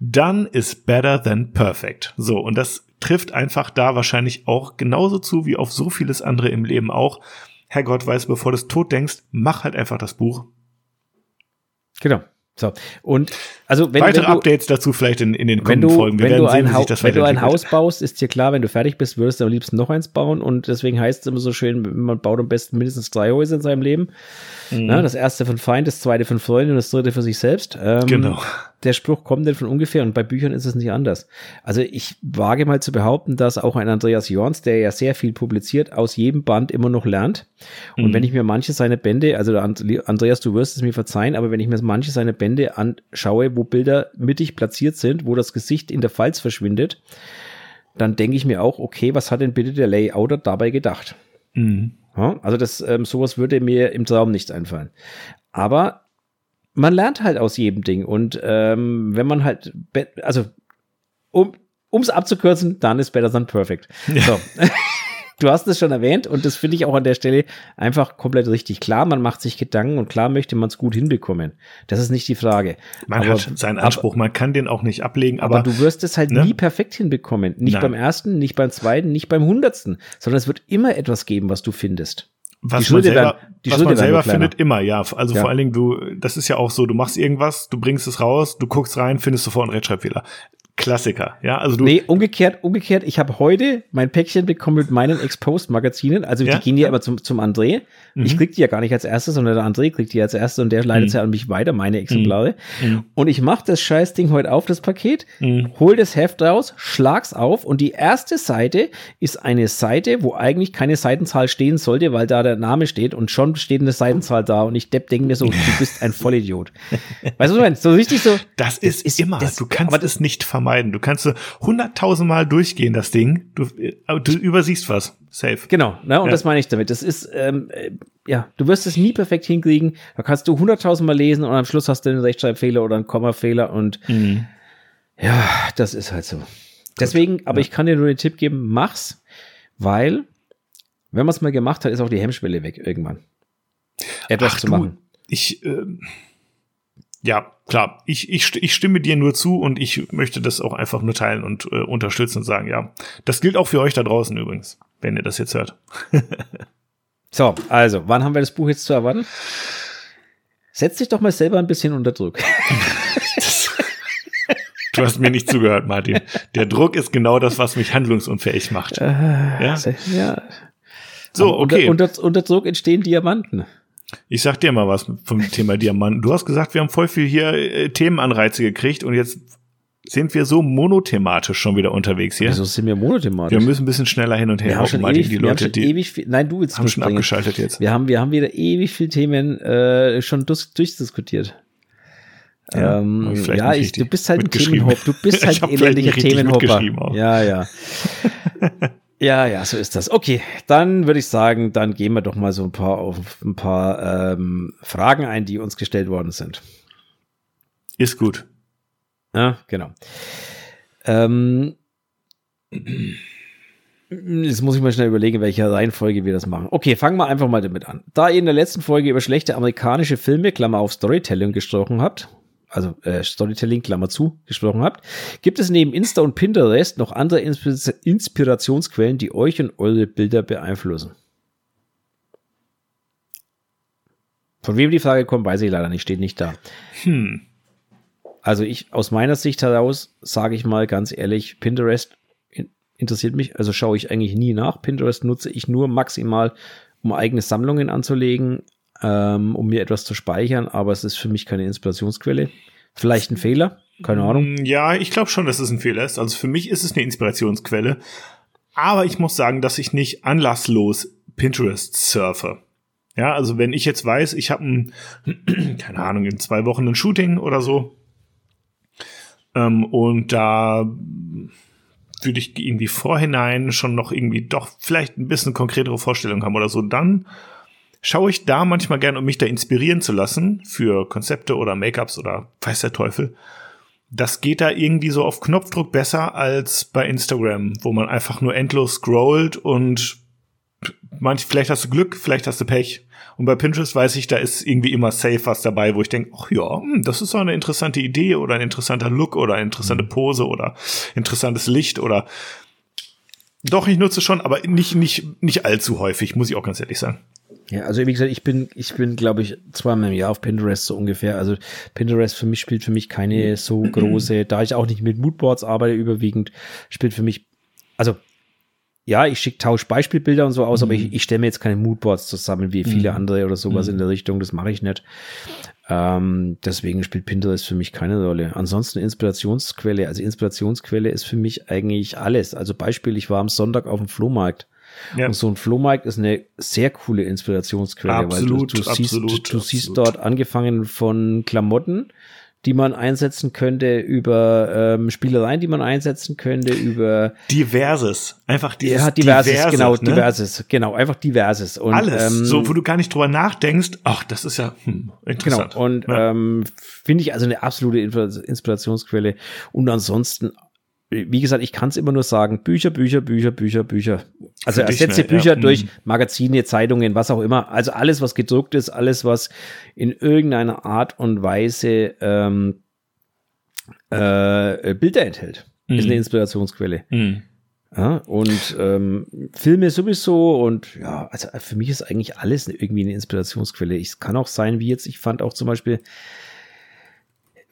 Done is better than perfect. So, und das trifft einfach da wahrscheinlich auch genauso zu wie auf so vieles andere im Leben auch. Herrgott weiß, bevor du es tot denkst, mach halt einfach das Buch. Genau. So, und also wenn, Weitere wenn du, Updates dazu vielleicht in, in den kommenden du, Folgen. Wir wenn du ein, sehen, wenn du ein Haus baust, ist dir klar, wenn du fertig bist, würdest du am liebsten noch eins bauen und deswegen heißt es immer so schön, man baut am besten mindestens drei Häuser in seinem Leben. Mhm. Na, das erste von Feind, das zweite von Freunde und das dritte für sich selbst. Ähm, genau. Der Spruch kommt denn von ungefähr und bei Büchern ist es nicht anders. Also ich wage mal zu behaupten, dass auch ein Andreas Jorns, der ja sehr viel publiziert, aus jedem Band immer noch lernt. Und mhm. wenn ich mir manche seine Bände, also Andreas, du wirst es mir verzeihen, aber wenn ich mir manche seine Bände anschaue, wo Bilder mittig platziert sind, wo das Gesicht in der Falz verschwindet, dann denke ich mir auch, okay, was hat denn bitte der Layouter dabei gedacht? Mhm. Also das, ähm, sowas würde mir im Traum nicht einfallen. Aber man lernt halt aus jedem Ding und ähm, wenn man halt, also um es abzukürzen, dann ist better than perfect. So. du hast es schon erwähnt und das finde ich auch an der Stelle einfach komplett richtig. Klar, man macht sich Gedanken und klar möchte man es gut hinbekommen. Das ist nicht die Frage. Man aber, hat seinen Anspruch, aber, man kann den auch nicht ablegen. Aber, aber du wirst es halt ne? nie perfekt hinbekommen. Nicht Nein. beim ersten, nicht beim zweiten, nicht beim hundertsten, sondern es wird immer etwas geben, was du findest. Was man selber, werden, was man selber findet, immer, ja. Also ja. vor allen Dingen, du, das ist ja auch so, du machst irgendwas, du bringst es raus, du guckst rein, findest sofort einen Rechtschreibfehler. Klassiker, ja. Also du nee, umgekehrt, umgekehrt. Ich habe heute mein Päckchen bekommen mit meinen Exposed-Magazinen. Also ja? die gehen ja immer zum, zum André. Mhm. Ich krieg die ja gar nicht als erstes, sondern der André kriegt die als erstes und der leitet mhm. ja an mich weiter, meine Exemplare. Mhm. mhm. Und ich mache das Scheißding heute auf, das Paket, mhm. hol das Heft raus, schlag's auf und die erste Seite ist eine Seite, wo eigentlich keine Seitenzahl stehen sollte, weil da der Name steht und schon steht eine Seitenzahl da und ich depp denke mir so, du bist ein Vollidiot. weißt du, was ich meine? So richtig so. Das ist, ist immer, das, du kannst aber das nicht vermeiden vermeiden. Du kannst so hunderttausend Mal durchgehen, das Ding. Du, du übersiehst was. Safe. Genau, ne? und ja. das meine ich damit. Das ist, ähm, äh, ja, du wirst es nie perfekt hinkriegen. Da kannst du hunderttausend Mal lesen und am Schluss hast du einen Rechtschreibfehler oder einen Kommafehler und mhm. ja, das ist halt so. Deswegen, aber ja. ich kann dir nur den Tipp geben, mach's, weil, wenn man es mal gemacht hat, ist auch die Hemmschwelle weg irgendwann. Etwas Ach, zu machen. Du, ich, äh, ja, klar, ich, ich, ich stimme dir nur zu und ich möchte das auch einfach nur teilen und äh, unterstützen und sagen, ja. Das gilt auch für euch da draußen übrigens, wenn ihr das jetzt hört. so, also, wann haben wir das Buch jetzt zu erwarten? Setz dich doch mal selber ein bisschen unter Druck. du hast mir nicht zugehört, Martin. Der Druck ist genau das, was mich handlungsunfähig macht. Äh, ja? ja. So, okay. Unter, unter, unter Druck entstehen Diamanten. Ich sag dir mal was vom Thema Diamanten. Du hast gesagt, wir haben voll viel hier äh, Themenanreize gekriegt und jetzt sind wir so monothematisch schon wieder unterwegs hier. Wieso sind wir monothematisch? Wir müssen ein bisschen schneller hin und her. Wir haben schon ewig, die Leute, die ewig viel, nein, du willst haben schon abgeschaltet jetzt. Wir haben, wir haben wieder ewig viel Themen äh, schon durch, durchdiskutiert. Ja, ähm, ja ich, du bist halt ein mitgeschrieben. Themenhop. Du bist halt ein elendiger Themenhopper. Ja, ja. ja, ja, so ist das. Okay, dann würde ich sagen, dann gehen wir doch mal so ein paar auf ein paar ähm, Fragen ein, die uns gestellt worden sind. Ist gut. Ja, genau. Ähm, jetzt muss ich mal schnell überlegen, in welcher Reihenfolge wir das machen. Okay, fangen wir einfach mal damit an. Da ihr in der letzten Folge über schlechte amerikanische Filme, Klammer auf Storytelling gesprochen habt, also äh, Storytelling, Klammer zu, gesprochen habt, gibt es neben Insta und Pinterest noch andere Insp Inspirationsquellen, die euch und eure Bilder beeinflussen? Von wem die Frage kommt, weiß ich leider nicht, steht nicht da. Hm. Also ich aus meiner Sicht heraus sage ich mal ganz ehrlich, Pinterest in, interessiert mich, also schaue ich eigentlich nie nach. Pinterest nutze ich nur maximal, um eigene Sammlungen anzulegen, ähm, um mir etwas zu speichern, aber es ist für mich keine Inspirationsquelle. Vielleicht ein Fehler, keine Ahnung. Mm, Ja, ich glaube schon, dass es ein Fehler ist. Also für mich ist es eine Inspirationsquelle. Aber ich muss sagen, dass ich nicht anlasslos Pinterest surfe. Ja, also wenn ich jetzt weiß, ich habe ein, keine Ahnung, in zwei Wochen ein Shooting oder so, ähm, und da würde ich irgendwie vorhinein schon noch irgendwie doch vielleicht ein bisschen konkretere Vorstellungen haben oder so, dann schaue ich da manchmal gern, um mich da inspirieren zu lassen für Konzepte oder Make-ups oder weiß der Teufel. Das geht da irgendwie so auf Knopfdruck besser als bei Instagram, wo man einfach nur endlos scrollt und manch, vielleicht hast du Glück, vielleicht hast du Pech. Und bei Pinterest weiß ich, da ist irgendwie immer safe was dabei, wo ich denke, ach ja, hm, das ist doch eine interessante Idee oder ein interessanter Look oder eine interessante Pose oder interessantes Licht oder doch, ich nutze schon, aber nicht, nicht, nicht allzu häufig, muss ich auch ganz ehrlich sagen. Ja, also wie gesagt, ich bin, ich bin, glaube ich, zweimal im Jahr auf Pinterest so ungefähr. Also Pinterest für mich spielt für mich keine so große, da ich auch nicht mit Moodboards arbeite überwiegend, spielt für mich, also ja, ich schicke tausche Beispielbilder und so aus, aber ich, ich stelle mir jetzt keine Moodboards zusammen wie viele andere oder sowas in der Richtung. Das mache ich nicht. Ähm, deswegen spielt Pinterest für mich keine Rolle. Ansonsten Inspirationsquelle, also Inspirationsquelle ist für mich eigentlich alles. Also Beispiel, ich war am Sonntag auf dem Flohmarkt. Ja. Und so ein Flohmarkt ist eine sehr coole Inspirationsquelle, Absolut, weil du, du, absolut, siehst, du siehst absolut. dort angefangen von Klamotten, die man einsetzen könnte, über ähm, Spielereien, die man einsetzen könnte, über Diverses. Einfach dieses ja, diverses, Diverse, genau, ne? diverses, genau, einfach diverses. Und, Alles. ähm, so, wo du gar nicht drüber nachdenkst, ach, das ist ja hm, Genau, interessant. und ja. ähm, finde ich also eine absolute Inspira- Inspirationsquelle. Und ansonsten, wie gesagt, ich kann es immer nur sagen, Bücher, Bücher, Bücher, Bücher, Bücher. Also ersetze? Bücher Ja, durch mhm. Magazine, Zeitungen, was auch immer. Also alles, was gedruckt ist, alles, was in irgendeiner Art und Weise ähm, äh, Bilder enthält, ist Mhm. eine Inspirationsquelle. Hm. Ja, und ähm, Filme sowieso und ja, also für mich ist eigentlich alles irgendwie eine Inspirationsquelle. Es kann auch sein, wie jetzt, ich fand auch zum Beispiel,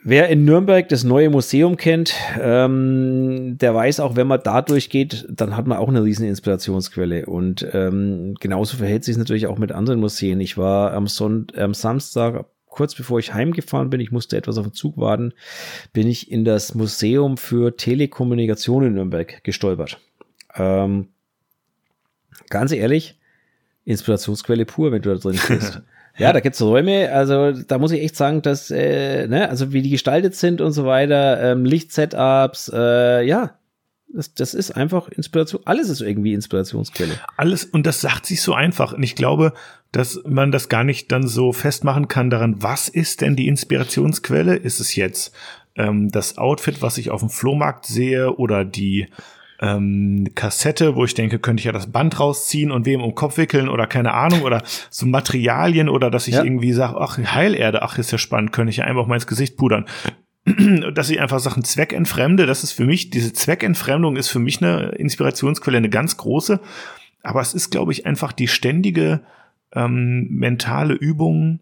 wer in Nürnberg das neue Museum kennt, ähm, der weiß auch, wenn man da durchgeht, dann hat man auch eine riesen Inspirationsquelle. Und ähm, genauso verhält sich es natürlich auch mit anderen Museen. Ich war am, Sonnt am Samstag, kurz bevor ich heimgefahren bin, ich musste etwas auf den Zug warten, bin ich in das Museum für Telekommunikation in Nürnberg gestolpert. Ähm, ganz ehrlich, Inspirationsquelle pur, wenn du da drin stehst. ja, da gibt's Räume, also da muss ich echt sagen, dass, äh, ne, also wie die gestaltet sind und so weiter, ähm, Lichtsetups, äh, ja, das, das ist einfach Inspiration, alles ist irgendwie Inspirationsquelle. Alles, und das sagt sich so einfach. Und ich glaube, dass man das gar nicht dann so festmachen kann daran, was ist denn die Inspirationsquelle? Ist es jetzt ähm, das Outfit, was ich auf dem Flohmarkt sehe oder die ähm, Kassette, wo ich denke, könnte ich ja das Band rausziehen und wem um Kopf wickeln oder keine Ahnung oder so Materialien oder dass ich Ja. irgendwie sage, ach, Heilerde, ach, ist ja spannend, könnte ich ja einfach mal ins Gesicht pudern. dass ich einfach Sachen zweckentfremde, das ist für mich, diese Zweckentfremdung ist für mich eine Inspirationsquelle, eine ganz große. Aber es ist, glaube ich, einfach die ständige ähm, mentale Übung,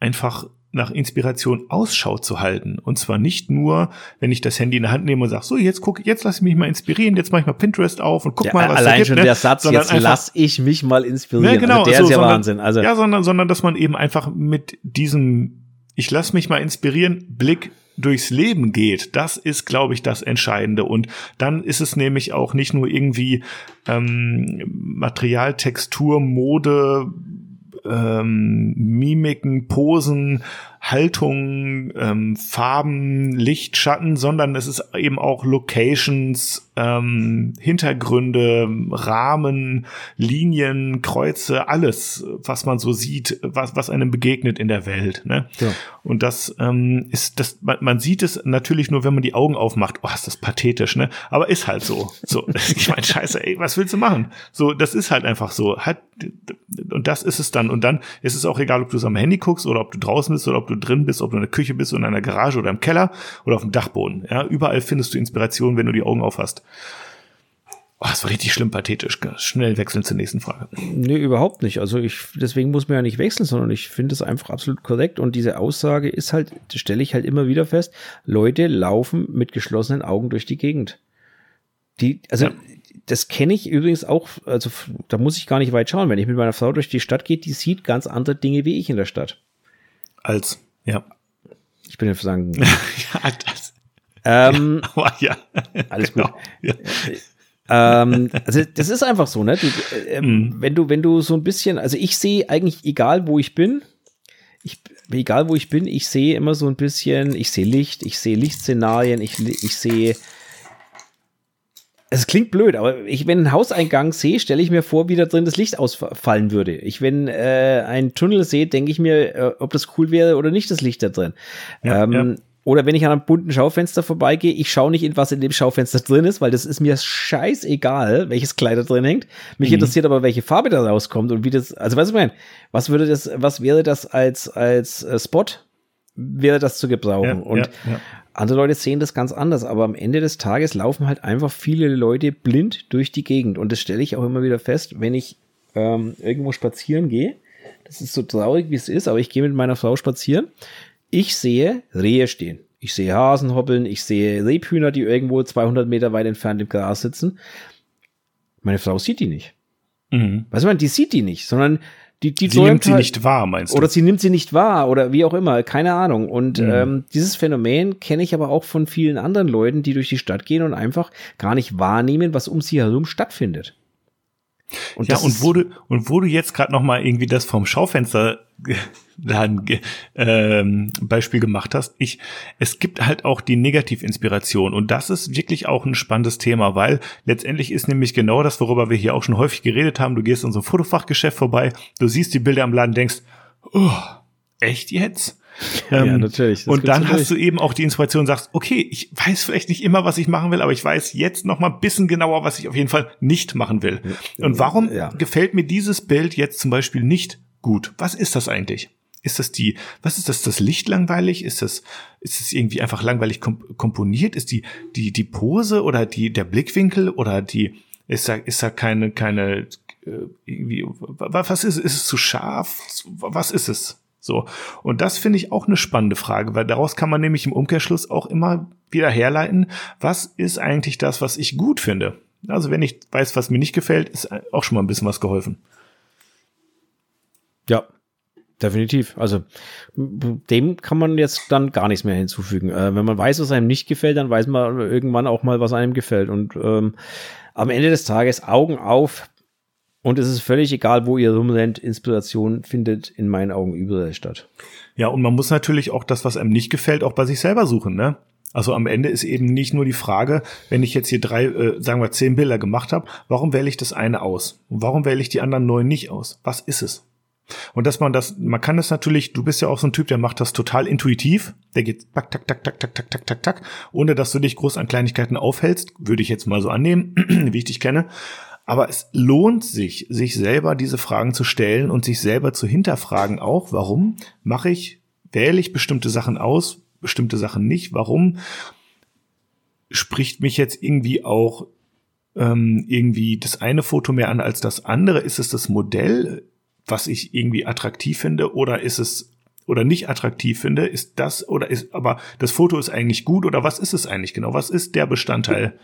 einfach nach Inspiration Ausschau zu halten. Und zwar nicht nur, wenn ich das Handy in der Hand nehme und sage, so, jetzt guck, jetzt lass ich mich mal inspirieren, jetzt mache ich mal Pinterest auf und guck mal, was da allein gibt. schon ne? der Satz, Sondern jetzt einfach- lass ich mich mal inspirieren. ja, genau, also der so, ist ja sondern, Wahnsinn. Also, ja, sondern, sondern dass man eben einfach mit diesem, ich lass mich mal inspirieren, Blick durchs Leben geht, das ist, glaube ich, das Entscheidende. Und dann ist es nämlich auch nicht nur irgendwie ähm, Material, Textur, Mode, ähm, Mimiken, Posen, Haltung, ähm, Farben, Licht, Schatten, sondern es ist eben auch Locations, ähm, Hintergründe, Rahmen, Linien, Kreuze, alles, was man so sieht, was, was einem begegnet in der Welt. Ne? Ja. Und das ähm, ist, das, man, man sieht es natürlich nur, wenn man die Augen aufmacht. Oh, ist das pathetisch, ne? Aber ist halt so. So, ich meine, scheiße, ey, was willst du machen? So, das ist halt einfach so. Halt, und das ist es dann. Und dann ist es auch egal, ob du es am Handy guckst oder ob du draußen bist oder ob du drin bist, ob du in der Küche bist in einer Garage oder im Keller oder auf dem Dachboden. Ja, überall findest du Inspiration, wenn du die Augen auf hast. Oh, das war richtig schlimm pathetisch. Schnell wechseln zur nächsten Frage. Nee, überhaupt nicht. Also ich, deswegen muss man ja nicht wechseln, sondern ich finde es einfach absolut korrekt. Und diese Aussage ist halt, stelle ich halt immer wieder fest, Leute laufen mit geschlossenen Augen durch die Gegend. Die, also ja. das kenne ich übrigens auch, also da muss ich gar nicht weit schauen. Wenn ich mit meiner Frau durch die Stadt gehe, die sieht ganz andere Dinge wie ich in der Stadt. Als, ja. Ich bin ja sagen. ja, das. Ähm, ja, aber ja. Alles gut. Genau. Ja ähm, also das ist einfach so, ne? Du, äh, mhm. Wenn du, wenn du so ein bisschen, also ich sehe eigentlich, egal wo ich bin, ich, egal wo ich bin, ich sehe immer so ein bisschen, ich sehe Licht, ich sehe Lichtszenarien, ich, ich sehe. Es klingt blöd, aber ich, wenn einen Hauseingang sehe, stelle ich mir vor, wie da drin das Licht ausfallen würde. Ich, wenn äh, einen Tunnel sehe, denke ich mir, äh, ob das cool wäre oder nicht, das Licht da drin. Ja, ähm, ja. Oder wenn ich an einem bunten Schaufenster vorbeigehe, ich schaue nicht in was in dem Schaufenster drin ist, weil das ist mir scheißegal, welches Kleid da drin hängt. Mich mhm. interessiert aber, welche Farbe da rauskommt und wie das, also was ich meine, was würde das, was wäre das als, als äh, Spot? Wäre das zu gebrauchen? Ja, und ja, ja. andere Leute sehen das ganz anders, aber am Ende des Tages laufen halt einfach viele Leute blind durch die Gegend. Und das stelle ich auch immer wieder fest, wenn ich ähm, irgendwo spazieren gehe. Das ist so traurig, wie es ist, aber ich gehe mit meiner Frau spazieren ich sehe Rehe stehen. Ich sehe Hasen hoppeln, ich sehe Rebhühner, die irgendwo 200 Meter weit entfernt im Gras sitzen. Meine Frau sieht die nicht. Mhm. Weißt du, die sieht die nicht, sondern die, die sie nimmt sie halt, nicht wahr, meinst du? Oder sie nimmt sie nicht wahr oder wie auch immer, keine Ahnung. Und mhm. ähm, dieses Phänomen kenne ich aber auch von vielen anderen Leuten, die durch die Stadt gehen und einfach gar nicht wahrnehmen, was um sie herum stattfindet. Und ja, und wo du, und wo du jetzt gerade noch mal irgendwie das vom Schaufenster ein ähm, Beispiel gemacht hast, ich, es gibt halt auch die Negativinspiration und das ist wirklich auch ein spannendes Thema, weil letztendlich ist nämlich genau das, worüber wir hier auch schon häufig geredet haben. Du gehst in so ein Fotofachgeschäft vorbei, du siehst die Bilder am Laden, denkst, oh, echt jetzt? Ja, ähm, natürlich. und dann hast du eben auch die Inspiration und sagst, okay, ich weiß vielleicht nicht immer, was ich machen will, aber ich weiß jetzt noch mal ein bisschen genauer, was ich auf jeden Fall nicht machen will. Und warum ja. gefällt mir dieses Bild jetzt zum Beispiel nicht gut? Was ist das eigentlich? Ist das die, was ist das, das Licht langweilig? Ist das, ist es irgendwie einfach langweilig komp komponiert? Ist die, die, die Pose oder die, der Blickwinkel oder die, ist da, ist da keine, keine, äh, irgendwie, was ist, ist es zu scharf? Was ist es? So. Und das finde ich auch eine spannende Frage, weil daraus kann man nämlich im Umkehrschluss auch immer wieder herleiten, was ist eigentlich das, was ich gut finde? Also wenn ich weiß, was mir nicht gefällt, ist auch schon mal ein bisschen was geholfen. Ja, definitiv. Also dem kann man jetzt dann gar nichts mehr hinzufügen. Äh, wenn man weiß, was einem nicht gefällt, dann weiß man irgendwann auch mal, was einem gefällt. Und ähm, am Ende des Tages Augen auf. Und es ist völlig egal, wo ihr rumrennt, Inspiration findet in meinen Augen überall statt. Ja, und man muss natürlich auch das, was einem nicht gefällt, auch bei sich selber suchen, ne? Also am Ende ist eben nicht nur die Frage, wenn ich jetzt hier drei, äh, sagen wir zehn Bilder gemacht habe, warum wähle ich das eine aus? Und warum wähle ich die anderen neun nicht aus? Was ist es? Und dass man das, man kann das natürlich, du bist ja auch so ein Typ, der macht das total intuitiv. Der geht tak, tak, tak, tak, tak, tak, tak, tak, tak, ohne dass du dich groß an Kleinigkeiten aufhältst, würde ich jetzt mal so annehmen, wie ich dich kenne. Aber es lohnt sich, sich selber diese Fragen zu stellen und sich selber zu hinterfragen auch, warum mache ich, wähle ich bestimmte Sachen aus, bestimmte Sachen nicht, warum spricht mich jetzt irgendwie auch ähm, irgendwie das eine Foto mehr an als das andere? Ist es das Modell? was ich irgendwie attraktiv finde oder ist es oder nicht attraktiv finde, ist das oder ist aber das Foto ist eigentlich gut oder was ist es eigentlich genau? Was ist der Bestandteil,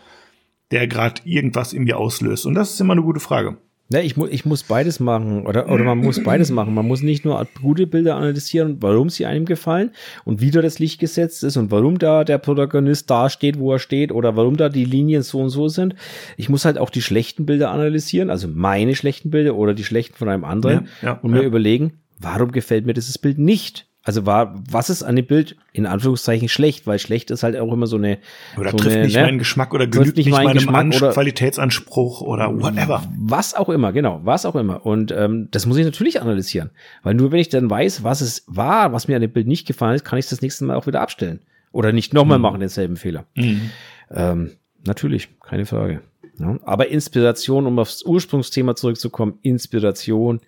der gerade irgendwas in mir auslöst? Und das ist immer eine gute Frage. Ja, ich, mu ich muss beides machen oder, oder man muss beides machen. Man muss nicht nur gute Bilder analysieren, warum sie einem gefallen und wie da das Licht gesetzt ist und warum da der Protagonist da steht, wo er steht oder warum da die Linien so und so sind. Ich muss halt auch die schlechten Bilder analysieren, also meine schlechten Bilder oder die schlechten von einem anderen ja, ja, und mir ja. überlegen, warum gefällt mir dieses Bild nicht? Also war, was ist an dem Bild in Anführungszeichen schlecht? Weil schlecht ist halt auch immer so eine. Oder so trifft eine, nicht ne? meinen Geschmack oder genügt nicht, meinem Geschmack oder Qualitätsanspruch oder whatever. Was auch immer, genau, was auch immer. Und ähm, das muss ich natürlich analysieren. Weil nur wenn ich dann weiß, was es war, was mir an dem Bild nicht gefallen ist, kann ich es das nächste Mal auch wieder abstellen. Oder nicht nochmal mhm. machen, denselben Fehler. Mhm. Ähm, natürlich, keine Frage. Ja, aber Inspiration, um aufs Ursprungsthema zurückzukommen, Inspiration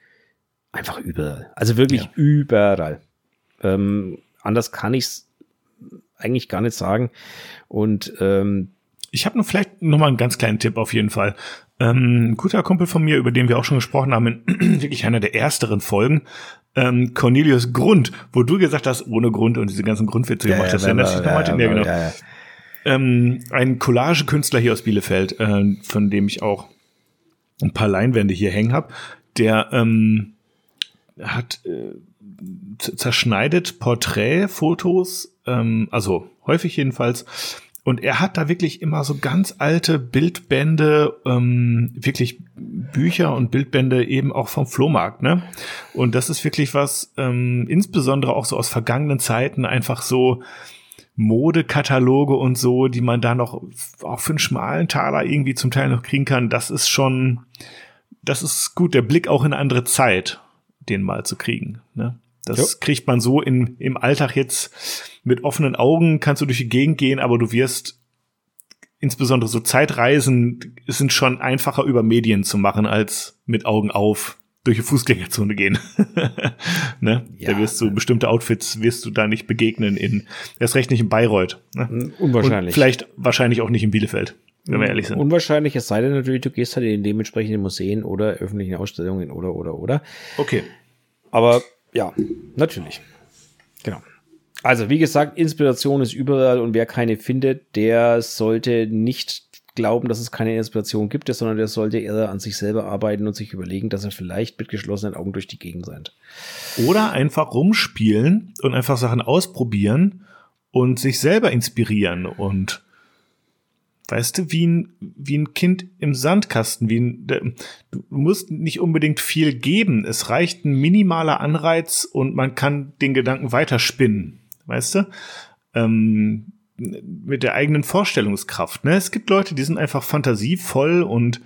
einfach überall. Also wirklich ja. überall. Ähm, anders kann ich es eigentlich gar nicht sagen. Und ähm, ich habe nur vielleicht noch mal einen ganz kleinen Tipp auf jeden Fall. Ähm, ein guter Kumpel von mir, über den wir auch schon gesprochen haben, in wirklich einer der ersteren Folgen, ähm, Cornelius Grund, wo du gesagt hast, ohne Grund und diese ganzen Grundwitze ja, gemacht hast. Ja, ja, ja, ja, genau. ja, ja. Ähm, ein Collage-Künstler hier aus Bielefeld, äh, von dem ich auch ein paar Leinwände hier hängen habe, der ähm, hat äh, zerschneidet Porträtfotos, ähm, also häufig jedenfalls. Und er hat da wirklich immer so ganz alte Bildbände, ähm, wirklich Bücher und Bildbände eben auch vom Flohmarkt, ne? Und das ist wirklich was, ähm, insbesondere auch so aus vergangenen Zeiten, einfach so Modekataloge und so, die man da noch auch für einen schmalen Taler irgendwie zum Teil noch kriegen kann. Das ist schon, das ist gut, der Blick auch in eine andere Zeit, den mal zu kriegen, ne? Das jo. kriegt man so in, im Alltag jetzt mit offenen Augen, kannst du durch die Gegend gehen, aber du wirst insbesondere so Zeitreisen sind schon einfacher über Medien zu machen, als mit Augen auf durch die Fußgängerzone gehen. ne? Ja. Da wirst du bestimmte Outfits wirst du da nicht begegnen in erst recht nicht in Bayreuth. Ne? Unwahrscheinlich. Und vielleicht wahrscheinlich auch nicht in Bielefeld, wenn wir ehrlich sind. Unwahrscheinlich, es sei denn natürlich, du gehst halt in dementsprechenden Museen oder öffentlichen Ausstellungen oder oder oder. Okay. Aber ja, natürlich. Genau. Also, wie gesagt, Inspiration ist überall und wer keine findet, der sollte nicht glauben, dass es keine Inspiration gibt, sondern der sollte eher an sich selber arbeiten und sich überlegen, dass er vielleicht mit geschlossenen Augen durch die Gegend rennt. Oder einfach rumspielen und einfach Sachen ausprobieren und sich selber inspirieren und Weißt du, wie ein, wie ein Kind im Sandkasten, wie ein, du musst nicht unbedingt viel geben. Es reicht ein minimaler Anreiz und man kann den Gedanken weiterspinnen. Weißt du? Ähm, mit der eigenen Vorstellungskraft. Ne? Es gibt Leute, die sind einfach fantasievoll und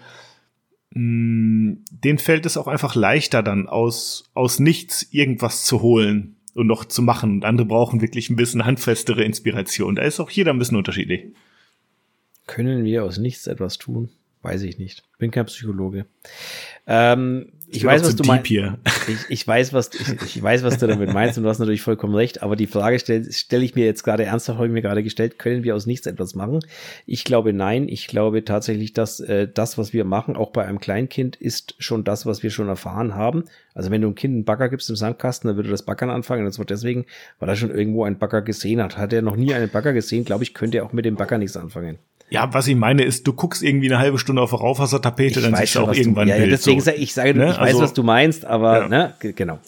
mh, mm, denen fällt es auch einfach leichter, dann aus, aus nichts irgendwas zu holen und noch zu machen. Und andere brauchen wirklich ein bisschen handfestere Inspiration. Da ist auch jeder ein bisschen unterschiedlich. Können wir aus nichts etwas tun? Weiß ich nicht. Bin kein Psychologe. Ähm, ich, ich weiß, was du meinst. Ich, ich, weiß, was ich, ich, weiß, was du damit meinst und du hast natürlich vollkommen recht. Aber die Frage stelle stell ich mir jetzt gerade ernsthaft, habe ich mir gerade gestellt: Können wir aus nichts etwas machen? Ich glaube nein. Ich glaube tatsächlich, dass äh, das, was wir machen, auch bei einem Kleinkind, ist schon das, was wir schon erfahren haben. Also wenn du einem Kind einen Bagger gibst im Sandkasten, dann würde das Baggern anfangen. Und zwar deswegen, weil er schon irgendwo einen Bagger gesehen hat. Hat er noch nie einen Bagger gesehen? Glaube ich, könnte er auch mit dem Bagger nichts anfangen. Ja, was ich meine ist, du guckst irgendwie eine halbe Stunde auf der Rauchwassertapete, dann siehst du auch irgendwann du, ja, ja, deswegen so. ich, sage, ne? ich weiß, also, was du meinst, aber ja. ne, genau.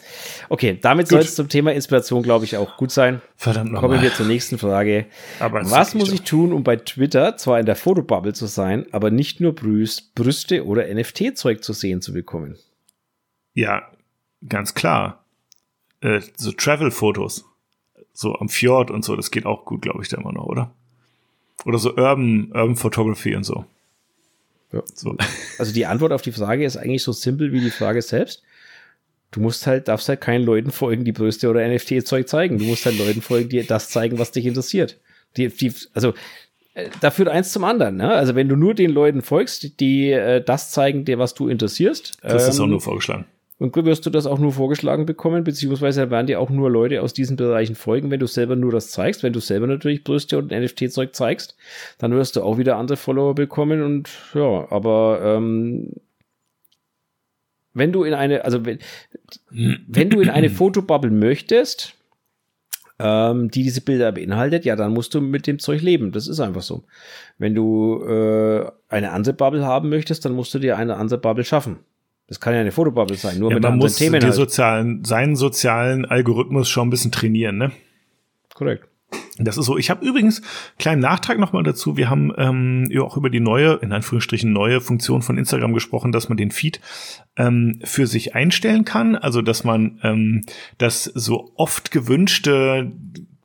Okay, damit soll es zum Thema Inspiration, glaube ich, auch gut sein. Verdammt nochmal. Kommen wir zur nächsten Frage. Aber was muss ich tun, um bei Twitter zwar in der Fotobubble zu sein, aber nicht nur Brüst, Brüste oder NFT-Zeug zu sehen zu bekommen? Ja, ganz klar. Äh, so Travel-Fotos. So am Fjord und so, das geht auch gut, glaube ich, da immer noch, oder? Oder so Urban, Urban Photography und so. Ja. so. Also die Antwort auf die Frage ist eigentlich so simpel wie die Frage selbst. Du musst halt, darfst halt keinen Leuten folgen, die Brüste oder NFT-Zeug zeigen. Du musst halt Leuten folgen, die das zeigen, was dich interessiert. Die, die, also äh, da führt eins zum anderen. Ne? Also wenn du nur den Leuten folgst, die äh, das zeigen, dir was du interessierst. Das ähm, ist auch nur vorgeschlagen. Und wirst du das auch nur vorgeschlagen bekommen, beziehungsweise werden dir auch nur Leute aus diesen Bereichen folgen, wenn du selber nur das zeigst. Wenn du selber natürlich Brüste und NFT-Zeug zeigst, dann wirst du auch wieder andere Follower bekommen und ja, aber ähm, wenn du in eine, also wenn, wenn du in eine Fotobubble möchtest, ähm, die diese Bilder beinhaltet, ja, dann musst du mit dem Zeug leben. Das ist einfach so. Wenn du äh, eine andere Bubble haben möchtest, dann musst du dir eine andere Bubble schaffen. Das kann ja eine Fotobubble sein, nur ja, mit man muss Themen die halt. sozialen, seinen sozialen Algorithmus schon ein bisschen trainieren, ne? Korrekt. Das ist so. Ich habe übrigens kleinen Nachtrag nochmal dazu. Wir haben ähm, ja auch über die neue, in Anführungsstrichen neue Funktion von Instagram gesprochen, dass man den Feed ähm, für sich einstellen kann. Also dass man ähm, das so oft gewünschte,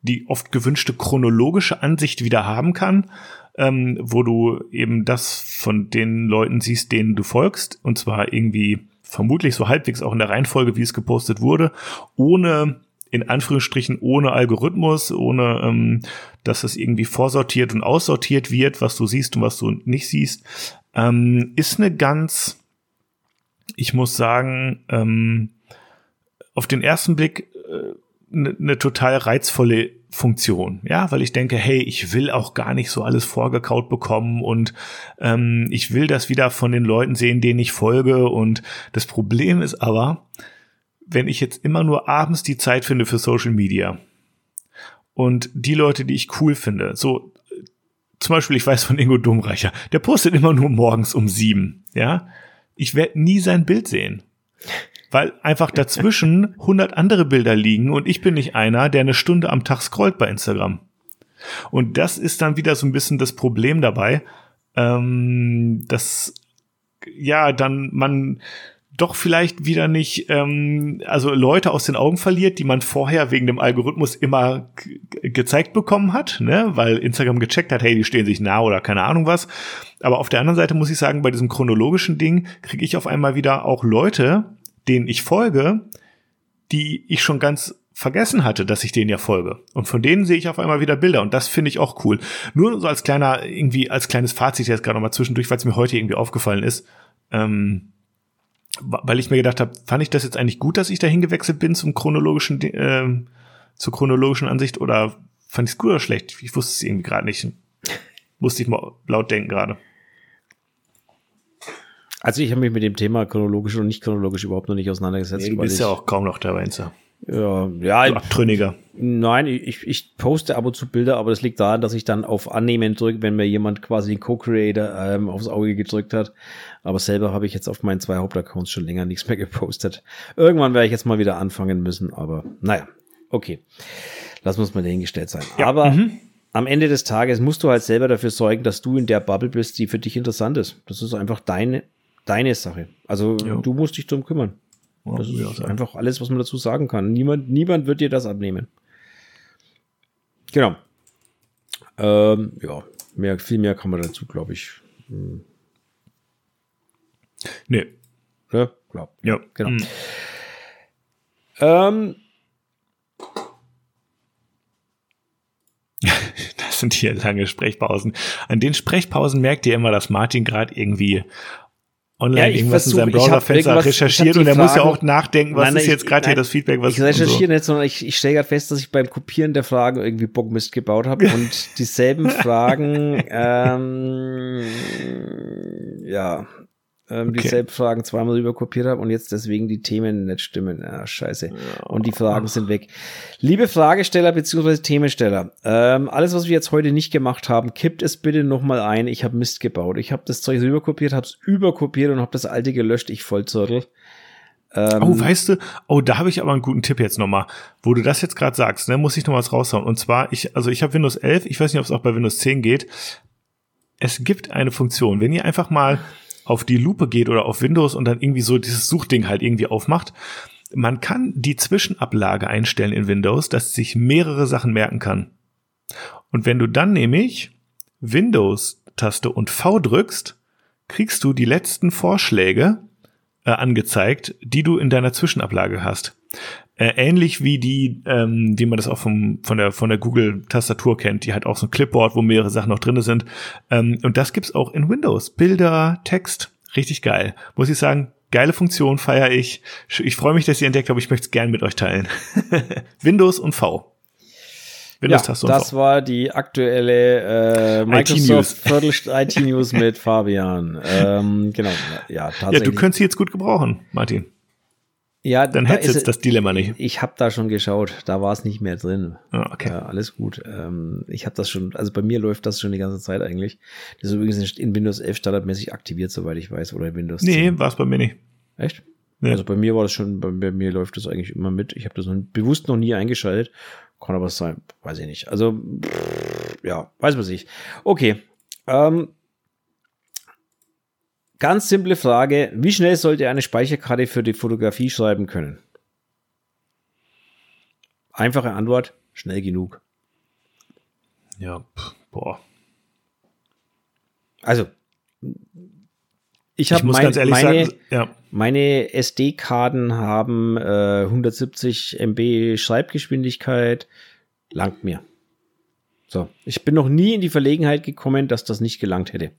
die oft gewünschte chronologische Ansicht wieder haben kann. Ähm, wo du eben das von den Leuten siehst, denen du folgst, und zwar irgendwie vermutlich so halbwegs auch in der Reihenfolge, wie es gepostet wurde, ohne in Anführungsstrichen ohne Algorithmus, ohne ähm, dass es irgendwie vorsortiert und aussortiert wird, was du siehst und was du nicht siehst, ähm, ist eine ganz, ich muss sagen, ähm, auf den ersten Blick äh, eine, eine total reizvolle Funktion, ja, weil ich denke, hey, ich will auch gar nicht so alles vorgekaut bekommen und ähm, ich will das wieder von den Leuten sehen, denen ich folge und das Problem ist aber, wenn ich jetzt immer nur abends die Zeit finde für Social Media und die Leute, die ich cool finde, so zum Beispiel, ich weiß von Ingo Domreicher, der postet immer nur morgens um sieben, ja. Ich werde nie sein Bild sehen. Weil einfach dazwischen 100 andere Bilder liegen und ich bin nicht einer, der eine Stunde am Tag scrollt bei Instagram. Und das ist dann wieder so ein bisschen das Problem dabei, ähm, dass ja dann man doch vielleicht wieder nicht, ähm, also Leute aus den Augen verliert, die man vorher wegen dem Algorithmus immer gezeigt bekommen hat, ne, weil Instagram gecheckt hat, hey, die stehen sich nah oder keine Ahnung was. Aber auf der anderen Seite muss ich sagen, bei diesem chronologischen Ding kriege ich auf einmal wieder auch Leute, denen ich folge, die ich schon ganz vergessen hatte, dass ich denen ja folge. Und von denen sehe ich auf einmal wieder Bilder und das finde ich auch cool. Nur so als kleiner, irgendwie als kleines Fazit jetzt gerade nochmal zwischendurch, weil es mir heute irgendwie aufgefallen ist. Ähm, weil ich mir gedacht habe, fand ich das jetzt eigentlich gut, dass ich dahin gewechselt bin zum chronologischen, äh, zur chronologischen Ansicht oder fand ich es gut oder schlecht? Ich wusste es irgendwie gerade nicht. Musste ich mal laut denken gerade. Also ich habe mich mit dem Thema chronologisch und nicht chronologisch überhaupt noch nicht auseinandergesetzt. Nee, du bist ja auch kaum noch dabei, Insta. Ja, ja. Du Abtrünniger. Nein, ich, ich poste ab und zu Bilder, aber das liegt daran, dass ich dann auf Annehmen drücke, wenn mir jemand quasi den Co-Creator ähm, aufs Auge gedrückt hat. Aber selber habe ich jetzt auf meinen zwei Hauptaccounts schon länger nichts mehr gepostet. Irgendwann werde ich jetzt mal wieder anfangen müssen, aber naja, okay. Lass uns mal dahingestellt sein. Ja. Aber mhm. am Ende des Tages musst du halt selber dafür sorgen, dass du in der Bubble bist, die für dich interessant ist. Das ist einfach deine, deine Sache. Also ja. du musst dich drum kümmern. Das ist einfach alles, was man dazu sagen kann. Niemand, niemand wird dir das abnehmen. Genau. Ähm, ja, mehr, viel mehr kann man dazu, glaube ich. Hm. Nee. Ja, klar. Ja. Genau. Mhm. Ähm, das sind hier lange Sprechpausen. An den Sprechpausen merkt ihr immer, dass Martin gerade irgendwie online ja, irgendwas versuch, in seinem Browserfenster recherchiert und er muss ja auch nachdenken, was nein, ist jetzt gerade hier das Feedback, was Ich recherchiere so. nicht, sondern ich, ich stelle gerade fest, dass ich beim Kopieren der Fragen irgendwie Bockmist gebaut habe und dieselben Fragen ähm, ja ähm, okay. dieselben Fragen zweimal rüber kopiert habe und jetzt deswegen die Themen nicht stimmen. Ah, scheiße. Ja. Und die Fragen sind weg. Liebe Fragesteller bzw. Themensteller, ähm, alles, was wir jetzt heute nicht gemacht haben, kippt es bitte nochmal ein. Ich habe Mist gebaut. Ich habe das Zeug rüber kopiert, habe es überkopiert und habe das alte gelöscht. Ich Vollzörtel. Ähm, oh, weißt du, oh, da habe ich aber einen guten Tipp jetzt nochmal. Wo du das jetzt gerade sagst, ne, muss ich noch was raushauen. Und zwar, ich, also ich habe Windows 11, ich weiß nicht, ob es auch bei Windows 10 geht. Es gibt eine Funktion, wenn ihr einfach mal auf die Lupe geht oder auf Windows und dann irgendwie so dieses Suchding halt irgendwie aufmacht. Man kann die Zwischenablage einstellen in Windows, dass sich mehrere Sachen merken kann. Und wenn du dann nämlich Windows-Taste und V drückst, kriegst du die letzten Vorschläge äh, angezeigt, die du in deiner Zwischenablage hast. Äh, ähnlich wie die, ähm, wie man das auch vom, von der, von der Google-Tastatur kennt, die halt auch so ein Clipboard, wo mehrere Sachen noch drinne sind. Ähm, und das gibt's auch in Windows. Bilder, Text, richtig geil. Muss ich sagen, geile Funktion, feiere ich. Ich freue mich, dass ihr entdeckt habt, ich möchte es gern mit euch teilen. Windows und V. Windows-Taste ja, das v. war die aktuelle äh, Microsoft IT-News mit Fabian. Ähm, genau, ja, tatsächlich. Ja, du könntest sie jetzt gut gebrauchen, Martin. Ja, dann hätte jetzt das Dilemma nicht. Ich habe da schon geschaut, da war es nicht mehr drin. Ah, okay. Ja, alles gut. Ähm, ich habe das schon, also bei mir läuft das schon die ganze Zeit eigentlich. Das ist übrigens in Windows 11 standardmäßig aktiviert, soweit ich weiß, oder in Windows 10. Nee, war es bei mir nicht. Echt? Ja. Also bei mir war das schon, bei, bei mir läuft das eigentlich immer mit. Ich habe das noch, bewusst noch nie eingeschaltet. Kann aber sein, weiß ich nicht. Also, pff, ja, weiß man nicht. Okay. Ähm, ganz simple Frage. Wie schnell sollte eine Speicherkarte für die Fotografie schreiben können? Einfache Antwort, schnell genug. Ja, boah. Also, ich habe mein, meine, sagen, ja. meine SD-Karten haben äh, 170 MB Schreibgeschwindigkeit, langt mir. So, ich bin noch nie in die Verlegenheit gekommen, dass das nicht gelangt hätte.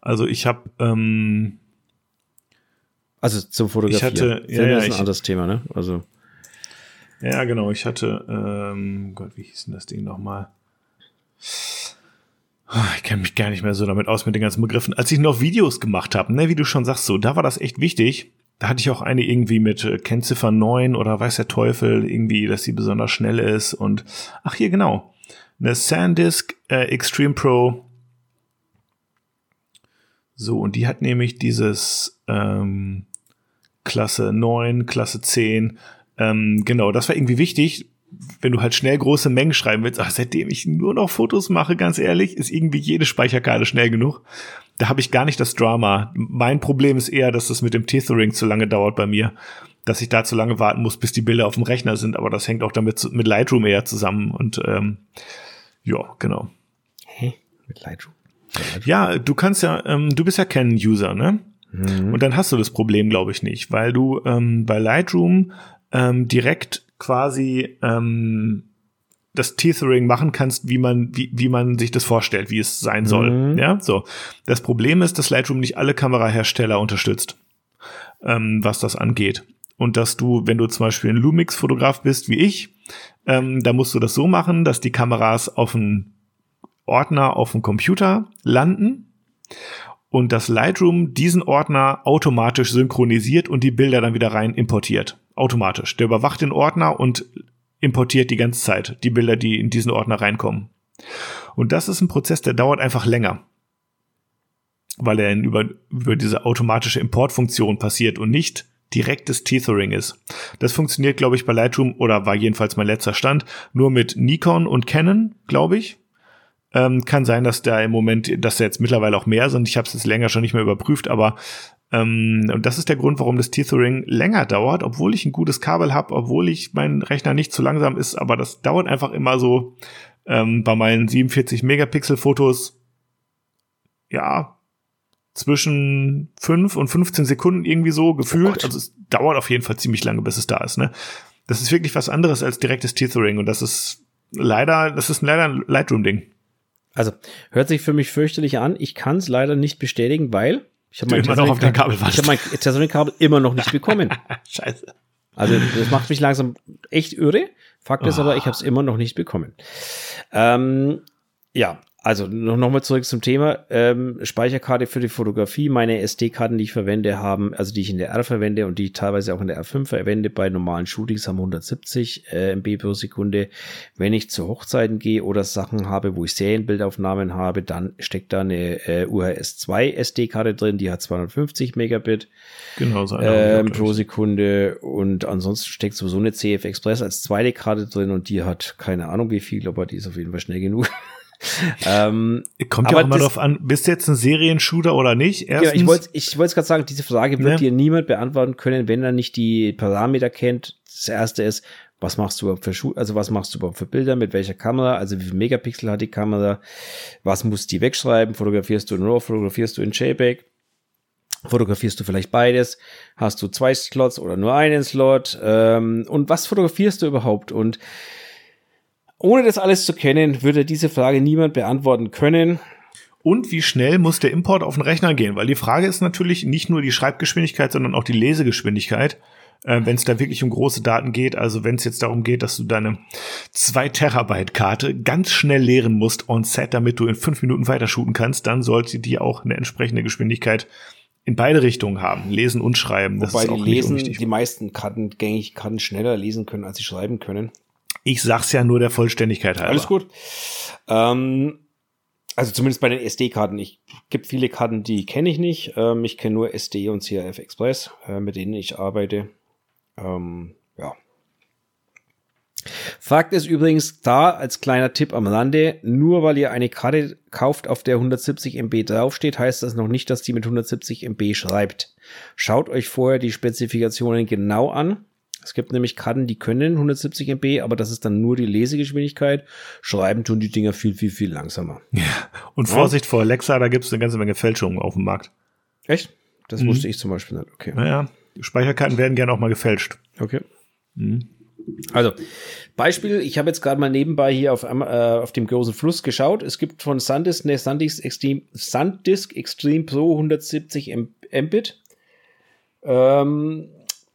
Also ich habe ähm, also zum Fotografieren. Ich hatte, ja, ja, ist ein ich, anderes Thema, ne? Also ja, genau. Ich hatte, ähm, Gott, wie hieß denn das Ding nochmal? Ah, ich kenne mich gar nicht mehr so damit aus mit den ganzen Begriffen. Als ich noch Videos gemacht habe, ne, wie du schon sagst, so, da war das echt wichtig. Da hatte ich auch eine irgendwie mit äh, Kennziffer 9 oder weiß der Teufel, irgendwie, dass sie besonders schnell ist. Und ach hier, genau. Eine SanDisk äh, Extreme Pro. So, und die hat nämlich dieses ähm, Klasse 9, Klasse 10. Ähm, genau, das war irgendwie wichtig wenn du halt schnell große Mengen schreiben willst, ach, seitdem ich nur noch Fotos mache, ganz ehrlich, ist irgendwie jede Speicherkarte schnell genug. Da habe ich gar nicht das Drama. Mein Problem ist eher, dass das mit dem Tethering zu lange dauert bei mir, dass ich da zu lange warten muss, bis die Bilder auf dem Rechner sind. Aber das hängt auch damit mit Lightroom eher zusammen. Und ähm, ja, genau. Hä? Mit Lightroom? Ja, du kannst ja, ähm, du bist ja Canon-User, ne? Mhm. Und dann hast du das Problem, glaube ich, nicht, weil du ähm, bei Lightroom ähm, direkt quasi ähm, das Tethering machen kannst, wie man, wie, wie man sich das vorstellt, wie es sein soll. Mhm. Ja, so. Das Problem ist, dass Lightroom nicht alle Kamerahersteller unterstützt, ähm, was das angeht. Und dass du, wenn du zum Beispiel ein Lumix-Fotograf bist, wie ich, ähm, da musst du das so machen, dass die Kameras auf einen Ordner auf dem Computer landen und das Lightroom diesen Ordner automatisch synchronisiert und die Bilder dann wieder rein importiert automatisch. Der überwacht den Ordner und importiert die ganze Zeit die Bilder, die in diesen Ordner reinkommen. Und das ist ein Prozess, der dauert einfach länger. Weil er über, über diese automatische Importfunktion passiert und nicht direktes Tethering ist. Das funktioniert, glaube ich, bei Lightroom oder war jedenfalls mein letzter Stand nur mit Nikon und Canon, glaube ich. Ähm, kann sein, dass da im Moment, dass da jetzt mittlerweile auch mehr sind. Ich habe es jetzt länger schon nicht mehr überprüft, aber ähm, und das ist der Grund, warum das Tethering länger dauert, obwohl ich ein gutes Kabel habe, obwohl ich mein Rechner nicht zu langsam ist, aber das dauert einfach immer so ähm, bei meinen 47 Megapixel Fotos ja zwischen 5 und 15 Sekunden irgendwie so gefühlt. Oh also es dauert auf jeden Fall ziemlich lange, bis es da ist. Ne? Das ist wirklich was anderes als direktes Tethering und das ist leider, das ist leider ein Lightroom-Ding. Also hört sich für mich fürchterlich an. Ich kann es leider nicht bestätigen, weil ich habe mein immer noch auf dein Kabel Ich habe mein Tesseract-Kabel immer noch nicht bekommen. Scheiße. Also das macht mich langsam echt irre. Fakt ist oh. aber, ich habe es immer noch nicht bekommen. Ähm, ja, also noch, noch mal zurück zum Thema. Ähm, Speicherkarte für die Fotografie. Meine SD-Karten, die ich verwende, haben, also die ich in der R verwende und die ich teilweise auch in der R5 verwende, bei normalen Shootings haben 170 äh, MB pro Sekunde. Wenn ich zu Hochzeiten gehe oder Sachen habe, wo ich Serienbildaufnahmen habe, dann steckt da eine äh, UHS 2 SD-Karte drin, die hat 250 Megabit genau, so ähm, pro Sekunde und ansonsten steckt sowieso eine CF Express als zweite Karte drin und die hat keine Ahnung wie viel, aber die ist auf jeden Fall schnell genug. ähm, Kommt ja auch immer darauf an, bist du jetzt ein Serienshooter oder nicht? Erstens, ja, ich wollte ich wollte gerade sagen, diese Frage wird ne? dir niemand beantworten können, wenn er nicht die Parameter kennt. Das erste ist, was machst du überhaupt für Schu also was machst du überhaupt für Bilder, mit welcher Kamera, also wie viel Megapixel hat die Kamera, was muss die wegschreiben, fotografierst du in RAW, fotografierst du in JPEG, fotografierst du vielleicht beides, hast du zwei Slots oder nur einen Slot ähm, und was fotografierst du überhaupt und ohne das alles zu kennen, würde diese Frage niemand beantworten können. Und wie schnell muss der Import auf den Rechner gehen? Weil die Frage ist natürlich nicht nur die Schreibgeschwindigkeit, sondern auch die Lesegeschwindigkeit. Äh, wenn es da wirklich um große Daten geht, also wenn es jetzt darum geht, dass du deine 2 Terabyte Karte ganz schnell leeren musst on set, damit du in fünf Minuten weiter shooten kannst, dann sollte die auch eine entsprechende Geschwindigkeit in beide Richtungen haben, lesen und schreiben. Das Wobei ist auch die lesen, die meisten Karten gängig Karten schneller lesen können, als sie schreiben können. Ich sag's ja nur der Vollständigkeit halber. Alles gut. Ähm, Also zumindest bei den SD-Karten. Ich gibt viele Karten, die kenne ich nicht. Ähm, ich kenne nur SD und CRF Express, äh, mit denen ich arbeite. Ähm, ja. Fakt ist übrigens da als kleiner Tipp am Rande, nur weil ihr eine Karte kauft, auf der 170 MB draufsteht, heißt das noch nicht, dass die mit 170 MB schreibt. Schaut euch vorher die Spezifikationen genau an. Es gibt nämlich Karten, die können 170 MB, aber das ist dann nur die Lesegeschwindigkeit. Schreiben tun die Dinger viel, viel, viel langsamer. Ja. Und Vorsicht ja. vor Alexa, da gibt es eine ganze Menge Fälschungen auf dem Markt. Echt? Das mhm. wusste ich zum Beispiel nicht. Okay. Naja, Speicherkarten werden gerne auch mal gefälscht. Okay. Mhm. Also, Beispiel, ich habe jetzt gerade mal nebenbei hier auf, äh, auf dem großen Fluss geschaut. Es gibt von SanDisk eine SanDisk Extreme, SanDisk Extreme Pro 170 Mbit. Ähm,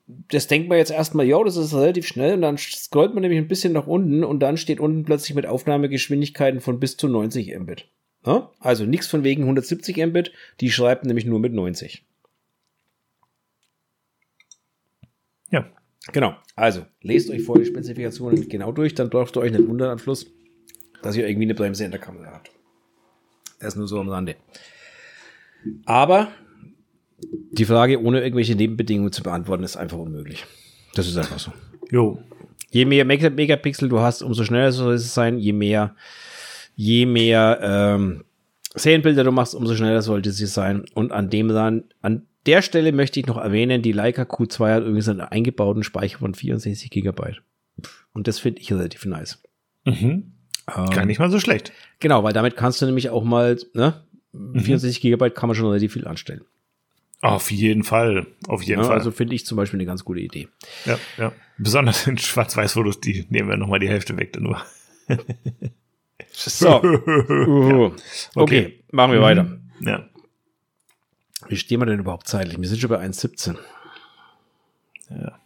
das denkt man jetzt erstmal, ja, das ist relativ schnell und dann scrollt man nämlich ein bisschen nach unten und dann steht unten plötzlich mit Aufnahmegeschwindigkeiten von bis zu 90 Mbit. Ja? Also nichts von wegen 170 Mbit, die schreibt nämlich nur mit 90. Ja. Genau. Also, lest euch vorher die Spezifikationen genau durch, dann dürft ihr euch nicht wundern am Schluss, dass ihr irgendwie eine Bremse in der Kamera habt. Das ist nur so am Rande. Aber die Frage ohne irgendwelche Nebenbedingungen zu beantworten, ist einfach unmöglich. Das ist einfach so. Jo. Je mehr Megapixel du hast, umso schneller soll es sein. Je mehr, je mehr ähm, Serienbilder du machst, umso schneller sollte sie sein. Und an dem dann, an der Stelle möchte ich noch erwähnen, die Leica Q2 hat übrigens einen eingebauten Speicher von 64 Gigabyte. Und das finde ich relativ nice. Mhm. Ähm, Gar nicht mal so schlecht. Genau, weil damit kannst du nämlich auch mal, ne, 64 mhm. Gigabyte kann man schon relativ viel anstellen. Auf jeden Fall, auf jeden ja, Fall. Also finde ich zum Beispiel eine ganz gute Idee. Ja, ja. Besonders in Schwarz-Weiß-Fotos, die nehmen wir nochmal die Hälfte weg, dann nur. so. Uh. Okay. okay. machen wir mhm. weiter. Ja. Wie stehen wir denn überhaupt zeitlich? Wir sind schon bei 1,17. Ja.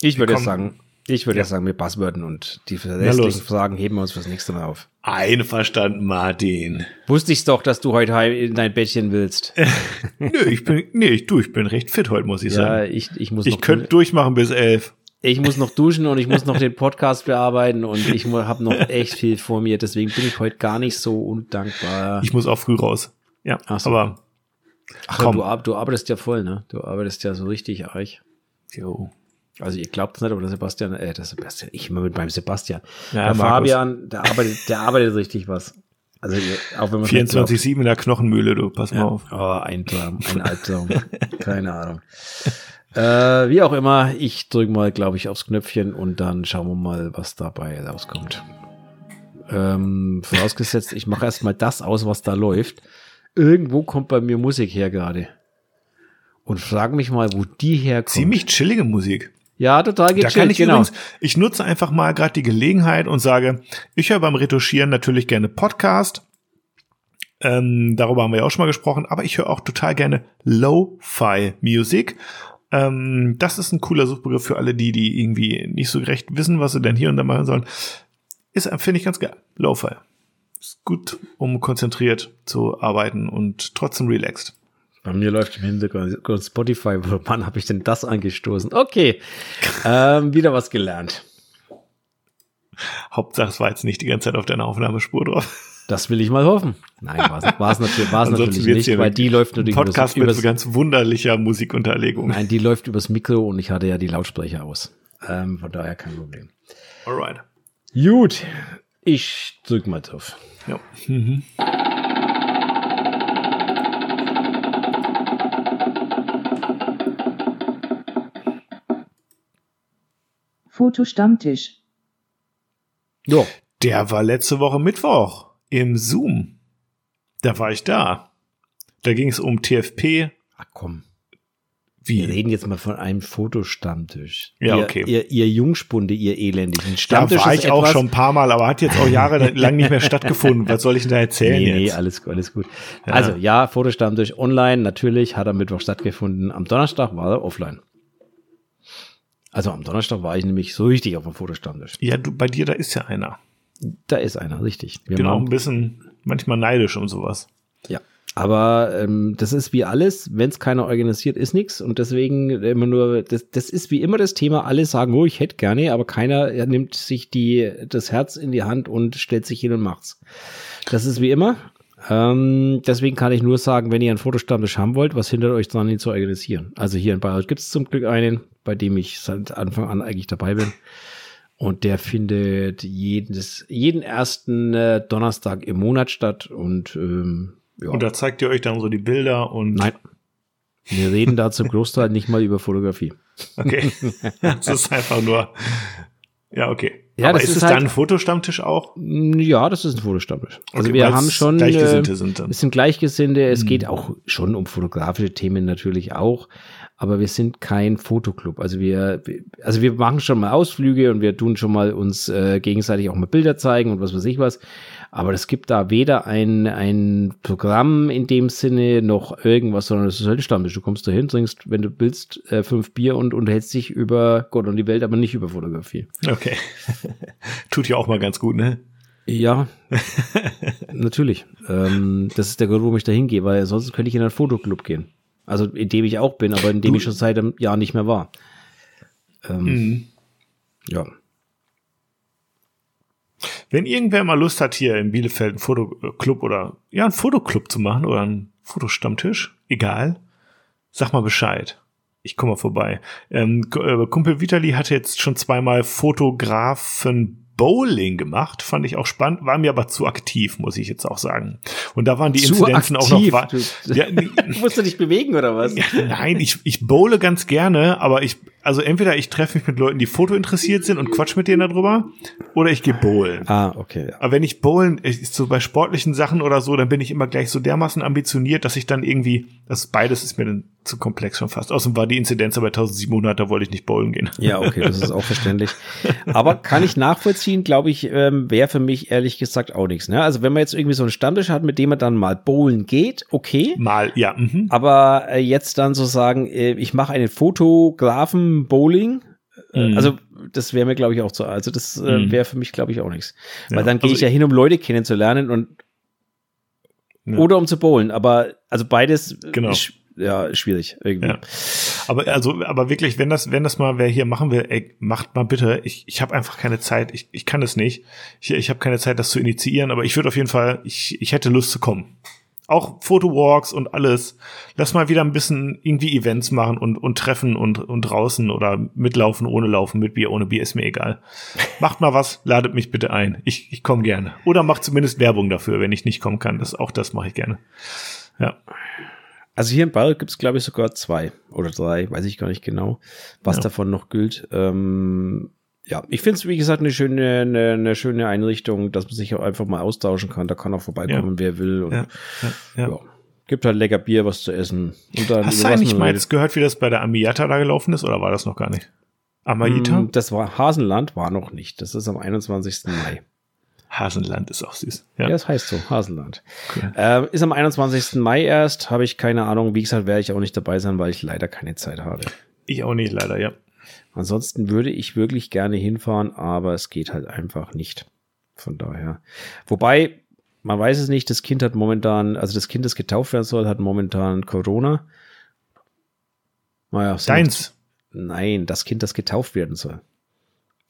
Ich würde jetzt sagen, ich würde ja. sagen, wir Buzzworden und die restlichen Fragen heben wir uns fürs nächste Mal auf. Einverstanden, Martin. Wusste ich's doch, dass du heute in dein Bettchen willst. Nö, ich bin, nee, ich, du, ich bin recht fit heute, muss ich ja, sagen. ich, ich muss Ich könnte durchmachen bis elf. Ich muss noch duschen und ich muss noch den Podcast bearbeiten und ich habe noch echt viel vor mir. Deswegen bin ich heute gar nicht so undankbar. Ich muss auch früh raus. Ja, Ach so. aber Ach, komm. Du, du arbeitest ja voll, ne? Du arbeitest ja so richtig reich. Jo. Also ihr glaubt es nicht, aber der Sebastian, äh, der Sebastian, ich immer mit meinem Sebastian. Ja, der Markus. Fabian, der arbeitet, der arbeitet richtig was. Also auch wenn man 24-7 in der Knochenmühle, du, pass mal ja. auf. Oh, ein Traum, ein Albtraum. Keine Ahnung. Äh, wie auch immer, ich drücke mal, glaube ich, aufs Knöpfchen und dann schauen wir mal, was dabei rauskommt. Ähm, vorausgesetzt, ich mache erstmal das aus, was da läuft. Irgendwo kommt bei mir Musik her gerade. Und frag mich mal, wo die herkommt. Ziemlich chillige Musik. Ja, total gechillt, da kann ich genau. Übrigens, ich nutze einfach mal gerade die Gelegenheit und sage, ich höre beim Retuschieren natürlich gerne Podcast. Ähm, darüber haben wir ja auch schon mal gesprochen, aber ich höre auch total gerne Lo-Fi-Musik. Ähm, das ist ein cooler Suchbegriff für alle die, die irgendwie nicht so recht wissen, was sie denn hier und da machen sollen. Ist, finde ich ganz geil. Lo-Fi. Ist gut, um konzentriert zu arbeiten und trotzdem relaxed. Bei mir läuft im Hintergrund Spotify. Wann habe ich denn das angestoßen? Okay, ähm, wieder was gelernt. Hauptsache, es war jetzt nicht die ganze Zeit auf deiner Aufnahmespur drauf. Das will ich mal hoffen. Nein, war es natürlich, war's natürlich nicht, weil die läuft natürlich Podcast übers, mit ganz wunderlicher Musikunterlegung. Nein, die läuft übers Mikro und ich hatte ja die Lautsprecher aus. Ähm, von daher kein Problem. Alright. Gut, ich drück mal drauf. Ja. Mhm. Fotostammtisch. Ja. Der war letzte Woche Mittwoch im Zoom. Da war ich da. Da ging es um TFP. Ach komm. Wie? Wir reden jetzt mal von einem Fotostammtisch. Ja, ihr, okay. Ihr, ihr Jungspunde, ihr elendigen Stammtisch. Da war ich auch schon ein paar Mal, aber hat jetzt auch jahrelang nicht mehr stattgefunden. Was soll ich denn da erzählen nee, jetzt? Nee, alles gut, alles gut. Ja. Also, ja, Fotostammtisch online, natürlich, hat am Mittwoch stattgefunden. Am Donnerstag war er offline. Also am Donnerstag war ich nämlich so richtig auf dem Fotostammtisch. Ja, du, bei dir, da ist ja einer. Da ist einer, richtig. Wir genau, ein bisschen manchmal neidisch um sowas. Ja. Aber ähm, das ist wie alles, wenn es keiner organisiert, ist nichts. Und deswegen immer nur, das, das ist wie immer das Thema, alle sagen, oh, ich hätte gerne, aber keiner nimmt sich die, das Herz in die Hand und stellt sich hin und macht's. Das ist wie immer. Ähm, deswegen kann ich nur sagen, wenn ihr einen Fotostammtisch haben wollt, was hindert euch dran, ihn zu organisieren? Also hier in Bayreuth gibt es zum Glück einen, bei dem ich seit Anfang an eigentlich dabei bin. Und der findet jedes, jeden ersten äh, Donnerstag im Monat statt. Und, ähm, ja. und da zeigt ihr euch dann so die Bilder und. Nein. Wir reden da zum Großteil nicht mal über Fotografie. Okay. Das ist einfach nur. Ja, okay. Ja, Aber ist, ist es halt, dann ein Fotostammtisch auch? Ja, das ist ein Fotostammtisch. Also okay, wir haben schon Gleichgesinnte äh, sind dann. Es sind Gleichgesinnte. Es hm. geht auch schon um fotografische Themen natürlich auch aber wir sind kein Fotoclub. Also wir, also wir machen schon mal Ausflüge und wir tun schon mal uns äh, gegenseitig auch mal Bilder zeigen und was weiß ich was. Aber es gibt da weder ein, ein Programm in dem Sinne noch irgendwas, sondern es ist halt Stammtisch. Du kommst da hin, trinkst, wenn du willst, äh, fünf Bier und unterhältst dich über Gott und die Welt, aber nicht über Fotografie. Okay. Tut ja auch mal ganz gut, ne? Ja, natürlich. Ähm, das ist der Grund, warum ich da hingehe, weil sonst könnte ich in einen Fotoclub gehen. Also in dem ich auch bin, aber in dem du, ich schon seit einem Jahr nicht mehr war. Ähm, mhm. Ja. Wenn irgendwer mal Lust hat, hier in Bielefeld einen Fotoclub oder ja, einen Fotoclub zu machen oder einen Fotostammtisch, egal, sag mal Bescheid. Ich komme mal vorbei. Ähm, äh, Kumpel Vitali hatte jetzt schon zweimal Fotografen Bowling gemacht, fand ich auch spannend, war mir aber zu aktiv, muss ich jetzt auch sagen. Und da waren die zu Inzidenzen aktiv. auch noch. Du, ja, musst du dich bewegen oder was? Nein, ich, ich bowle ganz gerne, aber ich also entweder ich treffe mich mit Leuten, die Foto interessiert sind und quatsch mit denen darüber, oder ich gehe bowlen. Ah, okay. Aber wenn ich bowlen, ist so bei sportlichen Sachen oder so, dann bin ich immer gleich so dermaßen ambitioniert, dass ich dann irgendwie, das beides ist mir dann zu komplex schon fast. Außerdem war die Inzidenz bei 1700, da wollte ich nicht bowlen gehen. Ja, okay, das ist auch verständlich. Aber kann ich nachvollziehen, glaube ich, ähm, wäre für mich ehrlich gesagt auch nichts. Ne? Also wenn man jetzt irgendwie so einen Stammtisch hat, mit dem man dann mal bowlen geht, okay. Mal, ja. Mhm. Aber äh, jetzt dann so sagen, äh, ich mache einen Fotografen Bowling. Äh, mhm. Also das wäre mir, glaube ich, auch zu. Also das äh, mhm. wäre für mich, glaube ich, auch nichts. Weil ja, dann gehe also ich ja hin, um Leute kennenzulernen und ja. oder um zu bowlen. Aber also beides genau. ist ja schwierig irgendwie. Ja. Aber also, aber wirklich, wenn das, wenn das mal wer hier machen will, ey, macht mal bitte. Ich, ich habe einfach keine Zeit. Ich, ich kann es nicht. Ich, ich habe keine Zeit, das zu initiieren. Aber ich würde auf jeden Fall, ich, ich hätte Lust zu kommen auch Fotowalks und alles. Lass mal wieder ein bisschen irgendwie Events machen und, und treffen und, und draußen oder mitlaufen, ohne Laufen, mit Bier, ohne Bier, ist mir egal. Macht mal was, ladet mich bitte ein. Ich, ich komme gerne. Oder macht zumindest Werbung dafür, wenn ich nicht kommen kann. Das, auch das mache ich gerne. Ja. Also hier in Bayreuth gibt es, glaube ich, sogar zwei oder drei, weiß ich gar nicht genau, was ja. davon noch gilt. Ähm, ja, ich finde es, wie gesagt, eine schöne, eine, eine, schöne Einrichtung, dass man sich auch einfach mal austauschen kann. Da kann auch vorbeikommen, ja. wer will. Und, ja, ja. Gibt halt lecker Bier, was zu essen. Und dann Hast du eigentlich mal jetzt gehört, wie das bei der Amiata da gelaufen ist, oder war das noch gar nicht? Amaita? Mm, das war Hasenland, war noch nicht. Das ist am 21. Mai. Hasenland ist auch süß. Ja, ja das heißt so, Hasenland. Cool. Äh, ist am 21. Mai erst, habe ich keine Ahnung. Wie gesagt, werde ich auch nicht dabei sein, weil ich leider keine Zeit habe. Ich auch nicht, leider, ja. Ansonsten würde ich wirklich gerne hinfahren, aber es geht halt einfach nicht. Von daher. Wobei, man weiß es nicht, das Kind hat momentan, also das Kind, das getauft werden soll, hat momentan Corona. Naja, Deins? Nein, das Kind, das getauft werden soll.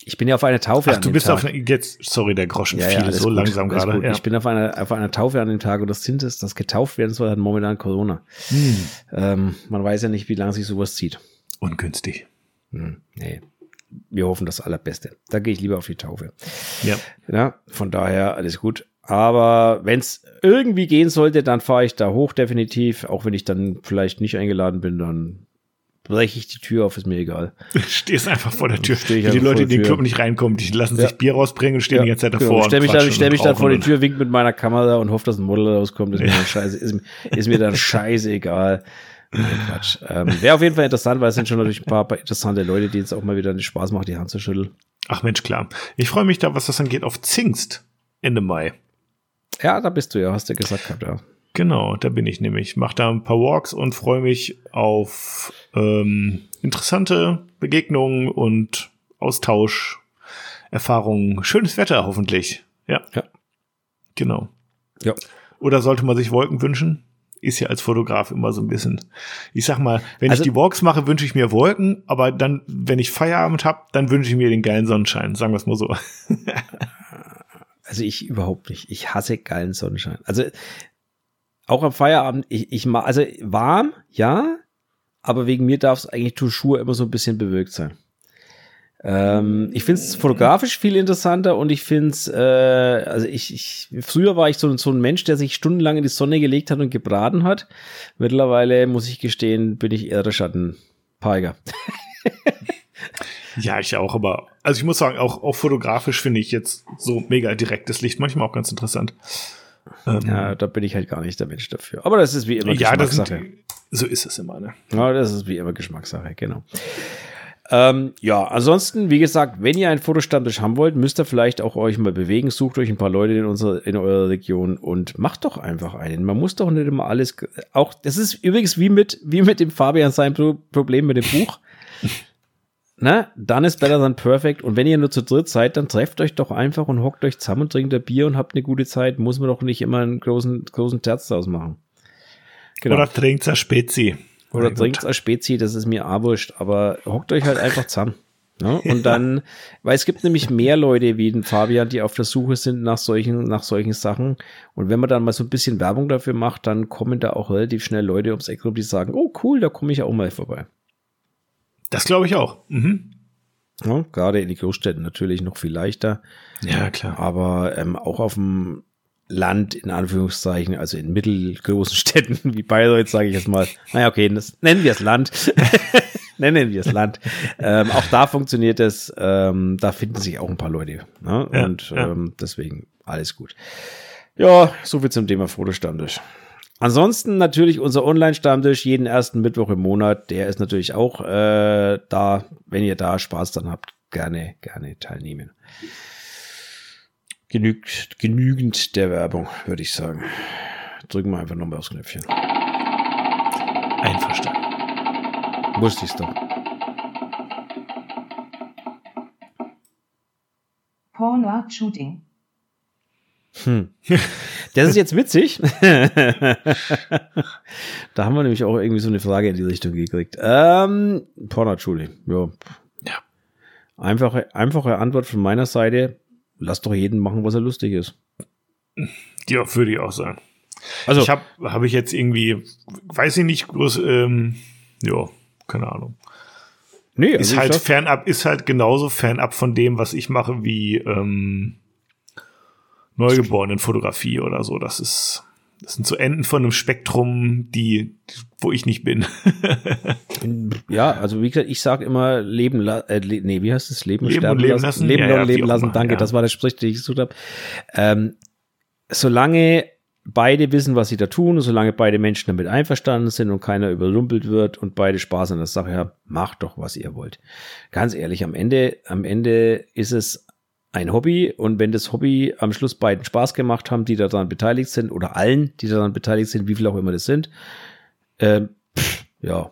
Ich bin ja auf einer Taufe Ach, du bist Tag. auf eine, jetzt, sorry, der Groschen ja, fiel ja, so gut, langsam gerade. Ja. Ich bin auf einer, auf einer Taufe an dem Tag und das Kind, das, das getauft werden soll, hat momentan Corona. Hm. Ähm, man weiß ja nicht, wie lange sich sowas zieht. Ungünstig. Hm, nee. Wir hoffen das Allerbeste. Da gehe ich lieber auf die Taufe. Ja. ja von daher alles gut. Aber wenn es irgendwie gehen sollte, dann fahre ich da hoch definitiv. Auch wenn ich dann vielleicht nicht eingeladen bin, dann breche ich die Tür auf, ist mir egal. Stehst einfach vor der Tür. Die Leute, die in den Club nicht reinkommen, die lassen ja. sich Bier rausbringen und stehen ja, die ganze Zeit davor. Genau. Ich stelle mich, dann, stell mich dann vor die Tür, wink mit meiner Kamera und hoffe, dass ein Model rauskommt. Ist mir dann scheiße, ist, ist mir dann scheißegal. Nein, Quatsch. Ähm, Wäre auf jeden Fall interessant, weil es sind schon natürlich ein paar, paar interessante Leute, die jetzt auch mal wieder Spaß machen, die Hand zu schütteln. Ach Mensch, klar. Ich freue mich da, was das angeht, auf Zingst Ende Mai. Ja, da bist du ja, hast du gesagt gehabt, ja. Genau, da bin ich nämlich. Mach da ein paar Walks und freue mich auf ähm, interessante Begegnungen und Austausch, Erfahrungen. Schönes Wetter hoffentlich. Ja. Ja. Genau. Ja. Oder sollte man sich Wolken wünschen? ist ja als Fotograf immer so ein bisschen, ich sag mal, wenn also, ich die Walks mache, wünsche ich mir Wolken, aber dann, wenn ich Feierabend habe, dann wünsche ich mir den geilen Sonnenschein, sagen wir es mal so. also ich überhaupt nicht. Ich hasse geilen Sonnenschein. Also auch am Feierabend, ich, ich mag, also warm, ja, aber wegen mir darf es eigentlich toujours immer so ein bisschen bewölkt sein. Ähm, ich finde es fotografisch viel interessanter und ich finde es, äh, also ich, ich, früher war ich so, so ein Mensch, der sich stundenlang in die Sonne gelegt hat und gebraten hat. Mittlerweile, muss ich gestehen, bin ich eher der Schattenpeiger. ja, ich auch, aber, also ich muss sagen, auch, auch fotografisch finde ich jetzt so mega direktes Licht manchmal auch ganz interessant. Ähm, ja, da bin ich halt gar nicht der Mensch dafür. Aber das ist wie immer ja. Sind, so ist es immer, ne? Ja, das ist wie immer Geschmackssache, genau. Ähm, ja, ansonsten, wie gesagt, wenn ihr einen Fotostammtisch haben wollt, müsst ihr vielleicht auch euch mal bewegen. Sucht euch ein paar Leute in, unserer, in eurer Region und macht doch einfach einen. Man muss doch nicht immer alles, auch, das ist übrigens wie mit, wie mit dem Fabian sein Problem mit dem Buch. Na, dann ist better than perfect. Und wenn ihr nur zu dritt seid, dann trefft euch doch einfach und hockt euch zusammen und trinkt ein Bier und habt eine gute Zeit. Muss man doch nicht immer einen großen, großen Terz draus machen. Genau. Oder trinkt ein Spezi. Oder trinkt als Spezi, das ist mir auch wurscht, aber hockt euch halt einfach zusammen. Ne? Und dann, weil es gibt nämlich mehr Leute wie den Fabian, die auf der Suche sind nach solchen, nach solchen Sachen. Und wenn man dann mal so ein bisschen Werbung dafür macht, dann kommen da auch relativ schnell Leute ums Eck rum, die sagen, oh cool, da komme ich auch mal vorbei. Das glaube ich auch. Mhm. Ja, gerade in die Großstädten natürlich noch viel leichter. Ja, klar. Aber ähm, auch auf dem Land, in Anführungszeichen, also in mittelgroßen Städten wie Bayreuth, sage ich jetzt mal. Naja, okay, das nennen wir es Land. nennen wir es Land. Ähm, auch da funktioniert es. Ähm, da finden sich auch ein paar Leute. Ne? Ja, Und ja. Ähm, deswegen alles gut. Ja, soviel zum Thema Fotostammtisch. Ansonsten natürlich unser Online-Stammtisch jeden ersten Mittwoch im Monat. Der ist natürlich auch äh, da. Wenn ihr da Spaß dann habt, gerne, gerne teilnehmen genügt, genügend der Werbung, würde ich sagen. Drücken wir einfach nochmal aufs Knöpfchen. Einverstanden. Wusste ich's doch. Porno Shooting. Hm. Das ist jetzt witzig. da haben wir nämlich auch irgendwie so eine Frage in die Richtung gekriegt. Ähm, Shooting. Ja. ja. Einfache, einfache Antwort von meiner Seite lass doch jeden machen, was er lustig ist. Ja, würde ich auch sagen. Also ich habe habe ich jetzt irgendwie, weiß ich nicht, groß, ähm, ja, keine Ahnung. Nee, ist also halt fernab, ist halt genauso fernab von dem, was ich mache, wie ähm, Neugeborenenfotografie oder so. Das ist das sind so Enden von einem Spektrum, die, wo ich nicht bin. ja, also wie gesagt, ich sage immer Leben, äh, nee, wie heißt es? Leben, leben sterben leben lassen. lassen. Leben ja, ja, leben lassen, danke, ja. das war der Sprich, den ich gesucht habe. Ähm, solange beide wissen, was sie da tun, solange beide Menschen damit einverstanden sind und keiner überrumpelt wird und beide Spaß an der Sache haben, macht doch, was ihr wollt. Ganz ehrlich, am Ende, am Ende ist es ein Hobby und wenn das Hobby am Schluss beiden Spaß gemacht haben, die daran beteiligt sind oder allen, die daran beteiligt sind, wie viel auch immer das sind, ähm, pff, ja,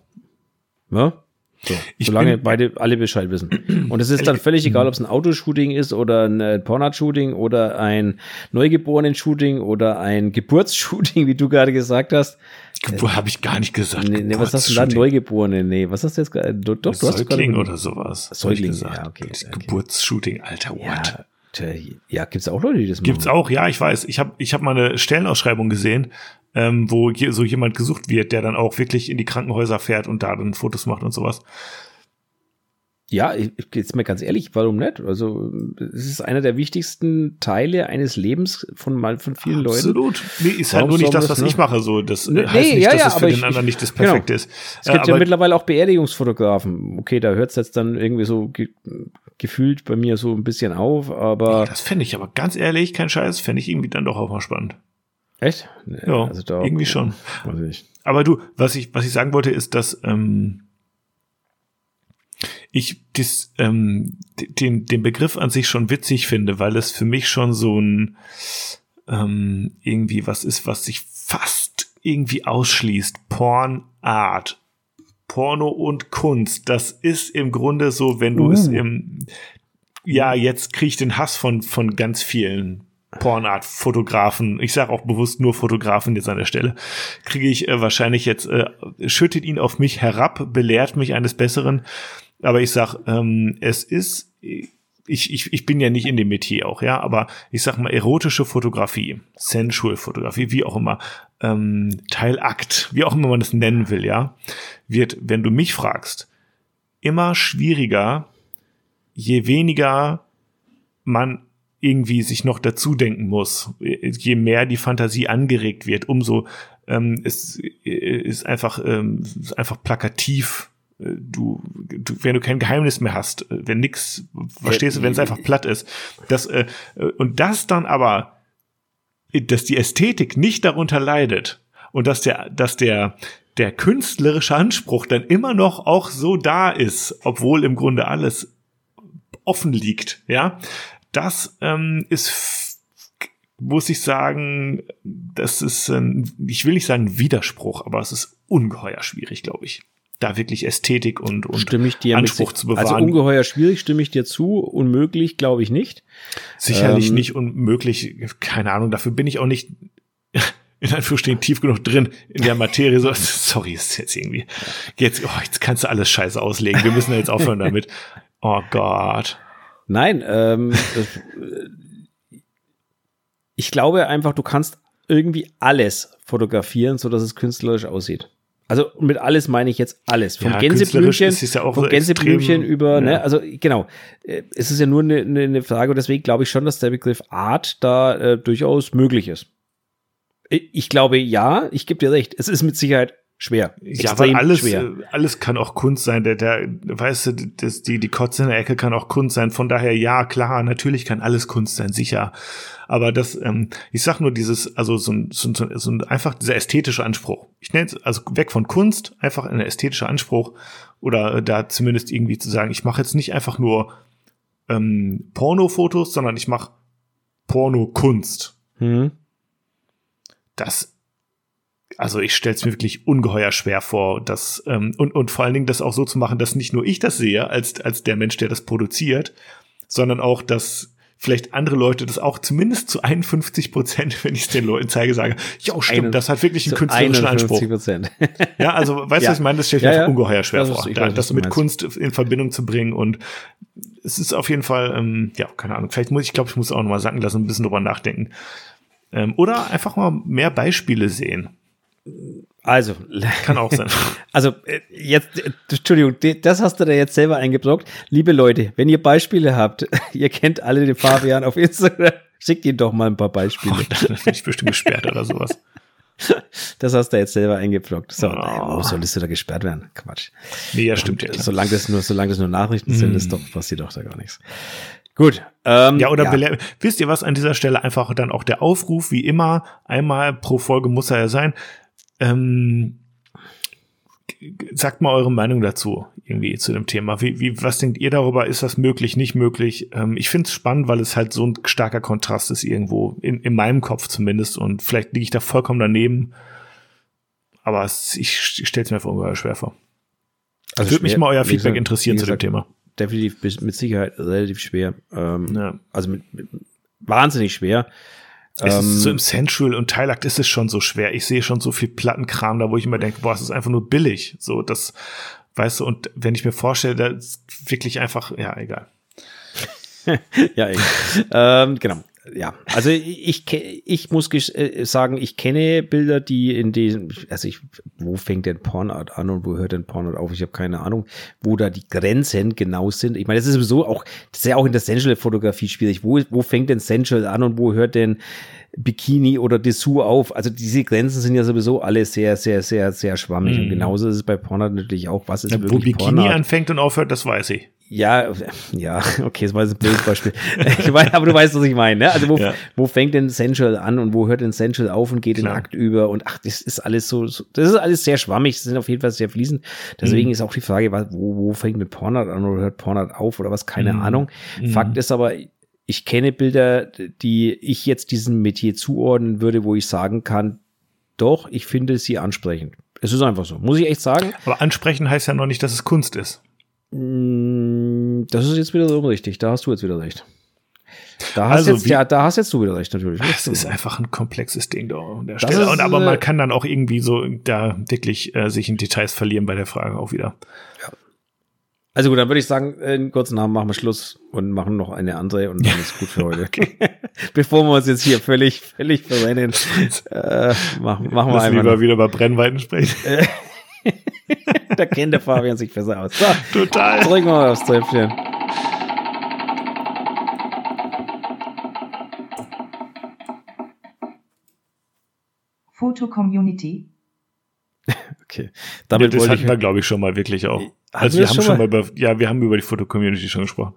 ja, so, ich solange beide alle Bescheid wissen. Und es ist dann völlig egal, ob es ein Autoshooting ist oder ein äh, Pornhard-Shooting oder ein Neugeborenen-Shooting oder ein Geburtsshooting, wie du gerade gesagt hast. Habe ich gar nicht gesagt. Nee, nee was hast du da? Neugeborene? Nee, was hast du jetzt gerade? Doch, du Säugling oder sowas. Säugling, ja, okay. okay. Geburtsshooting, Alter, what? Ja, ja, gibt's auch Leute, die das machen? Gibt's auch, ja, ich weiß. Ich habe ich hab mal eine Stellenausschreibung gesehen, ähm, wo so jemand gesucht wird, der dann auch wirklich in die Krankenhäuser fährt und da dann Fotos macht und sowas. Ja, ich, jetzt mal ganz ehrlich, warum nicht? Also, es ist einer der wichtigsten Teile eines Lebens von mal von vielen Absolut. Leuten. Absolut. Nee, ist halt nur nicht das, was ne? ich mache. So, das nee, heißt nicht, ja, dass ja, es für den ich, anderen nicht das. Perfekte genau. ist. Es gibt ja, mittlerweile auch Beerdigungsfotografen. Okay, da hört es jetzt dann irgendwie so ge gefühlt bei mir so ein bisschen auf, aber. Das fände ich aber ganz ehrlich, kein Scheiß, fände ich irgendwie dann doch auch mal spannend. Echt? Nee, ja, also da, irgendwie schon. Aber du, was ich, was ich sagen wollte, ist, dass ähm, ich das, ähm, den, den Begriff an sich schon witzig finde, weil es für mich schon so ein ähm, irgendwie was ist, was sich fast irgendwie ausschließt. Porn Art. Porno und Kunst. Das ist im Grunde so, wenn du uh. es im ja, jetzt kriege ich den Hass von, von ganz vielen Pornart-Fotografen, ich sage auch bewusst nur Fotografen jetzt an der Stelle, kriege ich äh, wahrscheinlich jetzt, äh, schüttet ihn auf mich herab, belehrt mich eines Besseren. Aber ich sag, ähm, es ist, ich, ich, ich bin ja nicht in dem Metier auch, ja, aber ich sag mal, erotische Fotografie, Sensual Fotografie, wie auch immer, ähm, Teilakt, wie auch immer man das nennen will, ja, wird, wenn du mich fragst, immer schwieriger, je weniger man irgendwie sich noch dazu denken muss. Je mehr die Fantasie angeregt wird, umso ähm, es ist einfach ähm, einfach plakativ. Du, du, wenn du kein Geheimnis mehr hast, wenn nix, verstehst du, wenn es einfach platt ist, das äh, und das dann aber, dass die Ästhetik nicht darunter leidet und dass der, dass der der künstlerische Anspruch dann immer noch auch so da ist, obwohl im Grunde alles offen liegt, ja, das ähm, ist, muss ich sagen, das ist, ein, ich will nicht sagen Widerspruch, aber es ist ungeheuer schwierig, glaube ich. Da wirklich Ästhetik und, und stimme ich dir Anspruch zu bewahren. Also ungeheuer schwierig, stimme ich dir zu. Unmöglich, glaube ich nicht. Sicherlich ähm, nicht unmöglich. Keine Ahnung, dafür bin ich auch nicht in Anführungsstrichen tief genug drin in der Materie. So, sorry, ist jetzt irgendwie. Jetzt, oh, jetzt kannst du alles scheiße auslegen. Wir müssen ja jetzt aufhören damit. Oh Gott. Nein, ähm, ich glaube einfach, du kannst irgendwie alles fotografieren, so dass es künstlerisch aussieht. Also mit alles meine ich jetzt alles. Vom ja, Gänseblümchen, ja vom Gänseblümchen über, ne, ja. ne, also genau, äh, es ist ja nur eine, eine Frage und deswegen glaube ich schon, dass der Begriff Art da äh, durchaus möglich ist. Ich glaube ja, ich gebe dir recht. Es ist mit Sicherheit schwer. Ja, weil alles, schwer. Äh, alles kann auch Kunst sein. Der, der, weißt du, das, die, die Kotze in der Ecke kann auch Kunst sein. Von daher, ja, klar, natürlich kann alles Kunst sein, sicher. Aber das, ähm, ich sag nur dieses, also so ein, so, ein, so ein einfach dieser ästhetische Anspruch. Ich nenne es, also weg von Kunst, einfach ein ästhetischer Anspruch. Oder äh, da zumindest irgendwie zu sagen, ich mache jetzt nicht einfach nur ähm, Pornofotos, sondern ich mache Pornokunst. Hm. Das also ich stelle es mir wirklich ungeheuer schwer vor, dass ähm, und, und vor allen Dingen das auch so zu machen, dass nicht nur ich das sehe als, als der Mensch, der das produziert, sondern auch, dass vielleicht andere Leute das auch zumindest zu 51 Prozent, wenn ich es den Leuten zeige, sage, ja, stimmt, das hat wirklich einen künstlerischen Anspruch. ja, also weißt du, ja. was ich meine? Das stelle ich mir ja, ja. ungeheuer schwer das vor, da, das mit Kunst in Verbindung zu bringen und es ist auf jeden Fall, ähm, ja, keine Ahnung, vielleicht muss ich, glaube ich, muss auch noch mal sacken lassen ein bisschen drüber nachdenken. Ähm, oder einfach mal mehr Beispiele sehen. Also. Kann auch sein. Also, äh, jetzt, äh, Entschuldigung, das hast du da jetzt selber eingeblockt. Liebe Leute, wenn ihr Beispiele habt, ihr kennt alle den Fabian auf Instagram, schickt ihm doch mal ein paar Beispiele. Oh, dann bin ich bestimmt gesperrt oder sowas. Das hast du jetzt selber eingeblockt. So, oh. wo solltest du da gesperrt werden? Quatsch. Nee, ja, stimmt ja. Solange das nur, solange das nur Nachrichten mm. sind, ist doch, passiert doch da gar nichts. Gut. Ähm, ja, oder ja. wisst ihr was an dieser Stelle einfach dann auch der Aufruf, wie immer, einmal pro Folge muss er ja sein, ähm, sagt mal eure Meinung dazu, irgendwie zu dem Thema. Wie, wie, was denkt ihr darüber? Ist das möglich, nicht möglich? Ähm, ich finde es spannend, weil es halt so ein starker Kontrast ist irgendwo, in, in meinem Kopf zumindest. Und vielleicht liege ich da vollkommen daneben. Aber es, ich, ich stelle es mir einfach ungeheuer schwer vor. Also würde mich mal euer Feedback gesagt, interessieren gesagt, zu dem Thema. Definitiv mit Sicherheit relativ schwer. Ähm, ja. Also mit, mit, wahnsinnig schwer. Es ist so ähm, im Sensual und Teilakt ist es schon so schwer. Ich sehe schon so viel Plattenkram da, wo ich immer denke, boah, es ist einfach nur billig. So, das, weißt du, und wenn ich mir vorstelle, da ist wirklich einfach, ja, egal. ja, egal. ähm, genau ja, also ich, ich muss äh, sagen, ich kenne Bilder, die in den, also ich, wo fängt denn Pornart an und wo hört denn Pornart auf? Ich habe keine Ahnung, wo da die Grenzen genau sind. Ich meine, das ist sowieso auch, das ist ja auch in der Sensual-Fotografie schwierig. Wo, wo fängt denn Sensual an und wo hört denn Bikini oder Dessous auf? Also diese Grenzen sind ja sowieso alle sehr, sehr, sehr, sehr schwammig. Mhm. Und genauso ist es bei Pornart natürlich auch. Was ist ja, wirklich Wo Bikini Pornart? anfängt und aufhört, das weiß ich. Ja, ja, okay, das war jetzt ein blödes Beispiel. ich weiß, aber du weißt, was ich meine. Ne? Also wo, ja. wo fängt denn Sensual an und wo hört denn Sensual auf und geht Klar. in Akt über? Und ach, das ist alles so, so, das ist alles sehr schwammig, das sind auf jeden Fall sehr fließend. Deswegen mhm. ist auch die Frage, wo, wo fängt mit Pornhub an oder hört Pornhub auf oder was? Keine mhm. Ahnung. Mhm. Fakt ist aber, ich kenne Bilder, die ich jetzt diesem Metier zuordnen würde, wo ich sagen kann, doch, ich finde sie ansprechend. Es ist einfach so, muss ich echt sagen. Aber ansprechen heißt ja noch nicht, dass es Kunst ist. Mm, das ist jetzt wieder so richtig. Da hast du jetzt wieder recht. Da hast, also, jetzt, ja, da hast jetzt du wieder recht, natürlich. Es ist einfach ein komplexes Ding da an der Stelle. Ist, Und, aber man äh, kann dann auch irgendwie so da wirklich äh, sich in Details verlieren bei der Frage auch wieder. Ja. Also gut, dann würde ich sagen, in kurzen Namen machen wir Schluss und machen noch eine andere und dann ist gut für heute. okay. Bevor wir uns jetzt hier völlig, völlig verrennen, äh, machen, machen wir einfach. lieber noch. wieder über Brennweiten sprechen. da kennt der Fabian sich besser aus. So, Total. Drücken wir mal aufs Tröpfchen. Foto-Community. okay. Damit ja, das hatten wir, glaube ich, schon mal wirklich auch. Also wir, wir haben schon mal über, ja, wir haben über die Foto-Community schon gesprochen.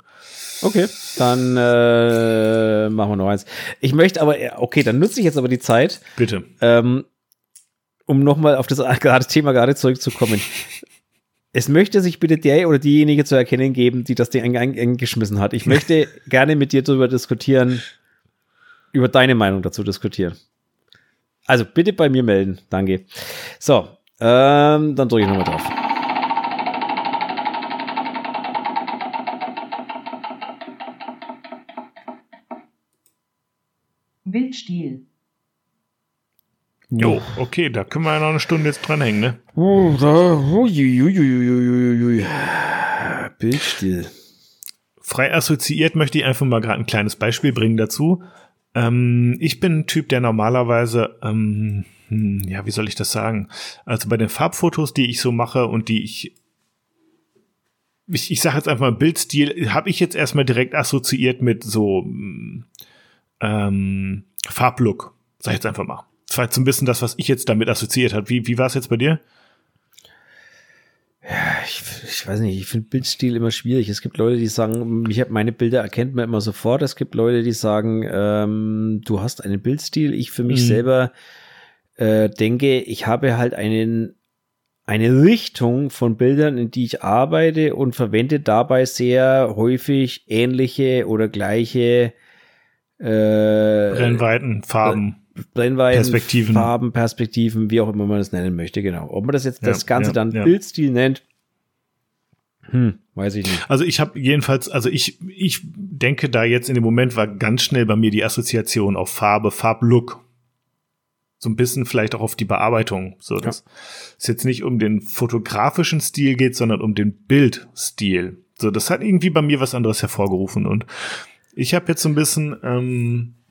Okay, dann äh, machen wir noch eins. Ich möchte aber, okay, dann nutze ich jetzt aber die Zeit. Bitte. Ähm, um nochmal auf das gerade Thema gerade zurückzukommen. es möchte sich bitte der oder diejenige zu erkennen geben, die das Ding eingeschmissen hat. Ich möchte gerne mit dir darüber diskutieren, über deine Meinung dazu diskutieren. Also bitte bei mir melden. Danke. So, ähm, dann drücke ich nochmal drauf. Bildstil. Jo, okay, da können wir ja noch eine Stunde jetzt dranhängen, ne? Oh, da, uiuiuiuiui. Bildstil. Frei assoziiert möchte ich einfach mal gerade ein kleines Beispiel bringen dazu. Ähm, ich bin ein Typ, der normalerweise, ähm, hm, ja, wie soll ich das sagen? Also bei den Farbfotos, die ich so mache und die ich ich, ich sage jetzt einfach mal Bildstil, habe ich jetzt erstmal direkt assoziiert mit so hm, ähm, Farblook. Sag ich jetzt einfach mal. Das war jetzt so ein bisschen das, was ich jetzt damit assoziiert habe. Wie, wie war es jetzt bei dir? Ja, ich, ich weiß nicht, ich finde Bildstil immer schwierig. Es gibt Leute, die sagen, ich habe meine Bilder erkennt man immer sofort. Es gibt Leute, die sagen, ähm, du hast einen Bildstil. Ich für mich mhm. selber äh, denke, ich habe halt einen eine Richtung von Bildern, in die ich arbeite und verwende dabei sehr häufig ähnliche oder gleiche äh, Brennweiten, Farben. Brennweiten, Perspektiven. Farben, Perspektiven, wie auch immer man das nennen möchte, genau. Ob man das jetzt ja, das Ganze ja, dann ja. Bildstil nennt, hm, weiß ich nicht. Also ich habe jedenfalls, also ich, ich denke da jetzt in dem Moment war ganz schnell bei mir die Assoziation auf Farbe, Farblook. So ein bisschen vielleicht auch auf die Bearbeitung. So, dass es jetzt nicht um den fotografischen Stil geht, sondern um den Bildstil. So, das hat irgendwie bei mir was anderes hervorgerufen. Und ich habe jetzt so ein bisschen ähm, äh,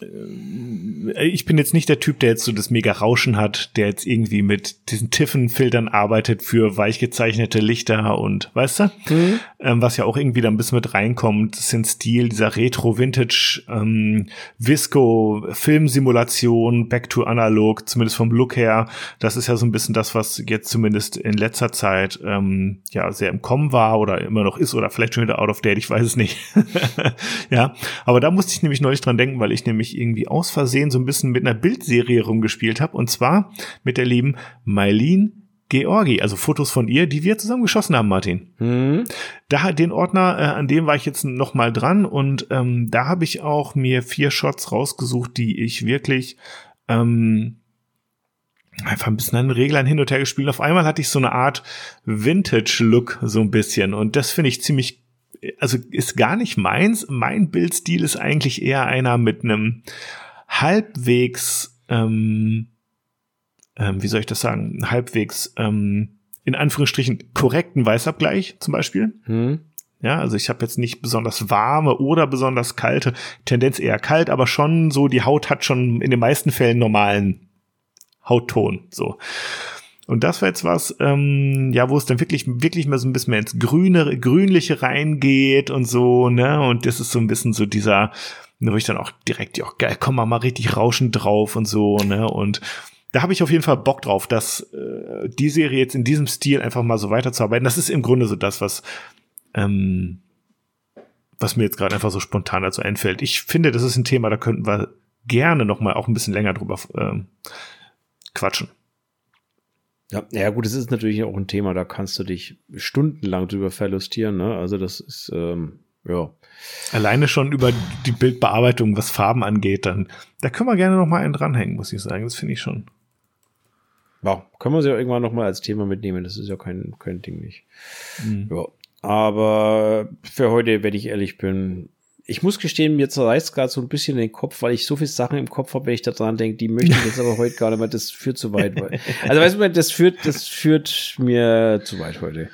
ich bin jetzt nicht der Typ, der jetzt so das mega Rauschen hat, der jetzt irgendwie mit diesen Tiffen-Filtern arbeitet für weich gezeichnete Lichter und weißt du? Mhm. Ähm, was ja auch irgendwie da ein bisschen mit reinkommt, das sind Stil dieser Retro-Vintage ähm, Visco-Filmsimulation, Back to Analog, zumindest vom Look her. Das ist ja so ein bisschen das, was jetzt zumindest in letzter Zeit ähm, ja sehr im Kommen war oder immer noch ist oder vielleicht schon wieder out of date, ich weiß es nicht. ja, aber da musste ich nämlich neulich dran denken, weil ich nämlich ich irgendwie aus Versehen so ein bisschen mit einer Bildserie rumgespielt habe. Und zwar mit der lieben Mailin Georgi, also Fotos von ihr, die wir zusammen geschossen haben, Martin. Mhm. Da den Ordner, äh, an dem war ich jetzt noch mal dran und ähm, da habe ich auch mir vier Shots rausgesucht, die ich wirklich ähm, einfach ein bisschen an den Reglern hin und her gespielt. Auf einmal hatte ich so eine Art Vintage-Look so ein bisschen und das finde ich ziemlich also ist gar nicht meins. Mein Bildstil ist eigentlich eher einer mit einem halbwegs, ähm, ähm, wie soll ich das sagen, halbwegs ähm, in Anführungsstrichen korrekten Weißabgleich zum Beispiel. Hm. Ja, also ich habe jetzt nicht besonders warme oder besonders kalte, Tendenz eher kalt, aber schon so, die Haut hat schon in den meisten Fällen normalen Hautton. So. Und das war jetzt was, ähm, ja, wo es dann wirklich, wirklich mal so ein bisschen mehr ins Grüne, Grünliche reingeht und so, ne? Und das ist so ein bisschen so dieser, wo ich dann auch direkt, ja, geil, komm mal mal richtig rauschend drauf und so, ne? Und da habe ich auf jeden Fall Bock drauf, dass äh, die Serie jetzt in diesem Stil einfach mal so weiterzuarbeiten. Das ist im Grunde so das, was ähm, was mir jetzt gerade einfach so spontan dazu einfällt. Ich finde, das ist ein Thema, da könnten wir gerne noch mal auch ein bisschen länger drüber ähm, quatschen. Ja, ja gut, es ist natürlich auch ein Thema, da kannst du dich stundenlang drüber verlustieren. Ne? Also das ist, ähm, ja. Alleine schon über die Bildbearbeitung, was Farben angeht, dann, da können wir gerne noch mal einen dranhängen, muss ich sagen. Das finde ich schon. Ja, können wir sie ja irgendwann noch mal als Thema mitnehmen. Das ist ja kein, kein Ding nicht. Mhm. Ja. Aber für heute, wenn ich ehrlich bin, ich muss gestehen, mir zerreißt gerade so ein bisschen den Kopf, weil ich so viele Sachen im Kopf habe, wenn ich da dran denke, die möchte ich jetzt aber heute gar nicht, weil das führt zu weit. Also weißt du, das führt, das führt mir zu weit heute.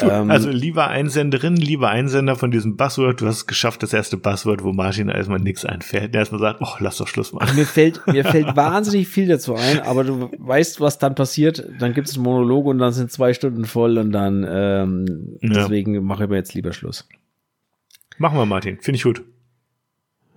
Gut, ähm, also lieber Einsenderin, lieber Einsender von diesem Buzzword, du hast es geschafft, das erste Buzzword, wo Martin erstmal nichts einfällt. Der erstmal sagt, oh, lass doch Schluss machen. Ach, mir fällt, mir fällt wahnsinnig viel dazu ein, aber du weißt, was dann passiert. Dann gibt es einen Monolog und dann sind zwei Stunden voll und dann ähm, ja. deswegen mache ich mir jetzt lieber Schluss. Machen wir, Martin. Finde ich gut.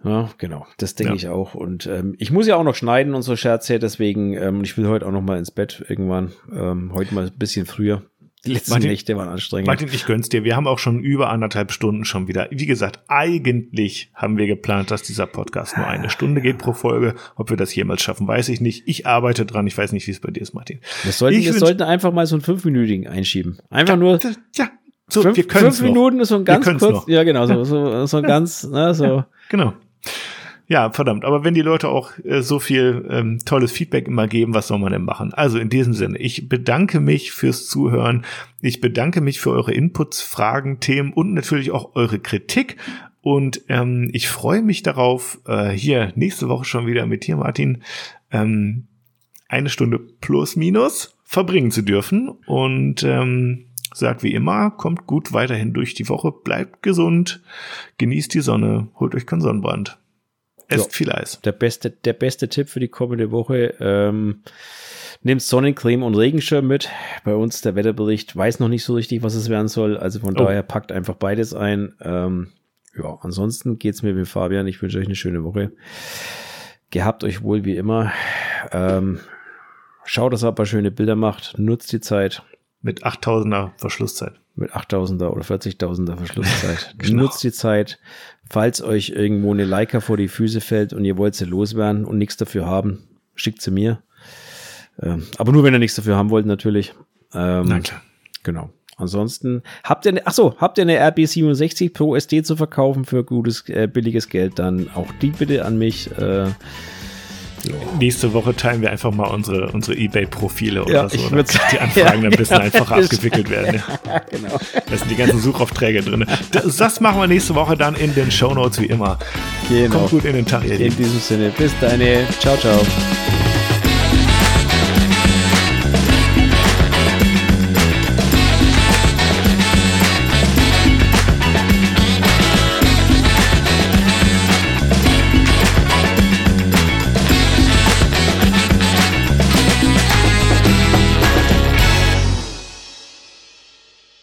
Ja, genau. Das denke ja. ich auch. Und ähm, ich muss ja auch noch schneiden und so Scherze, deswegen, ähm, ich will heute auch noch mal ins Bett irgendwann. Ähm, heute mal ein bisschen früher. Die letzten Martin, Nächte waren anstrengend. Martin, ich gönn's dir. Wir haben auch schon über anderthalb Stunden schon wieder. Wie gesagt, eigentlich haben wir geplant, dass dieser Podcast nur eine Stunde geht pro Folge. Ob wir das jemals schaffen, weiß ich nicht. Ich arbeite dran. Ich weiß nicht, wie es bei dir ist, Martin. Wir sollten, wir sollten einfach mal so einen fünfminütigen einschieben. Einfach nur. Ja, so, fünf, wir fünf Minuten ist so ein ganz kurz, noch. ja genau, so, so, so ganz, ne, so. Genau. Ja, verdammt. Aber wenn die Leute auch äh, so viel ähm, tolles Feedback immer geben, was soll man denn machen? Also in diesem Sinne, ich bedanke mich fürs Zuhören. Ich bedanke mich für eure Inputs, Fragen, Themen und natürlich auch eure Kritik. Und ähm, ich freue mich darauf, äh, hier nächste Woche schon wieder mit dir, Martin, ähm, eine Stunde plus minus verbringen zu dürfen. Und ähm, sagt wie immer, kommt gut weiterhin durch die Woche, bleibt gesund, genießt die Sonne, holt euch keinen Sonnenbrand. Esst ja, viel Eis. Der beste, der beste Tipp für die kommende Woche, ähm, nehmt Sonnencreme und Regenschirm mit. Bei uns der Wetterbericht weiß noch nicht so richtig, was es werden soll. Also von oh. daher packt einfach beides ein. Ähm, ja, ansonsten geht's mir wie Fabian. Ich wünsche euch eine schöne Woche. Gehabt euch wohl wie immer. Ähm, schaut, dass ihr ein paar schöne Bilder macht. Nutzt die Zeit. Mit 8000er Verschlusszeit. Mit 8000er oder 40.000er Verschlusszeit. genau. Nutzt die Zeit. Falls euch irgendwo eine Leica vor die Füße fällt und ihr wollt sie loswerden und nichts dafür haben, schickt sie mir. Ähm, aber nur wenn ihr nichts dafür haben wollt, natürlich. Ähm, Na klar. Genau. Ansonsten habt ihr, eine, ach so, habt ihr eine RB67 Pro SD zu verkaufen für gutes, äh, billiges Geld, dann auch die bitte an mich. Äh, Nächste Woche teilen wir einfach mal unsere, unsere Ebay-Profile oder ja, so. Würde die Anfragen ja, ein bisschen einfacher abgewickelt werden. Ja. genau. Da sind die ganzen Suchaufträge drin. Das, das, machen wir nächste Woche dann in den Show Notes wie immer. Genau. Kommt gut in den Tag, ihr In diesem Sinne, bis dann. Ciao, ciao.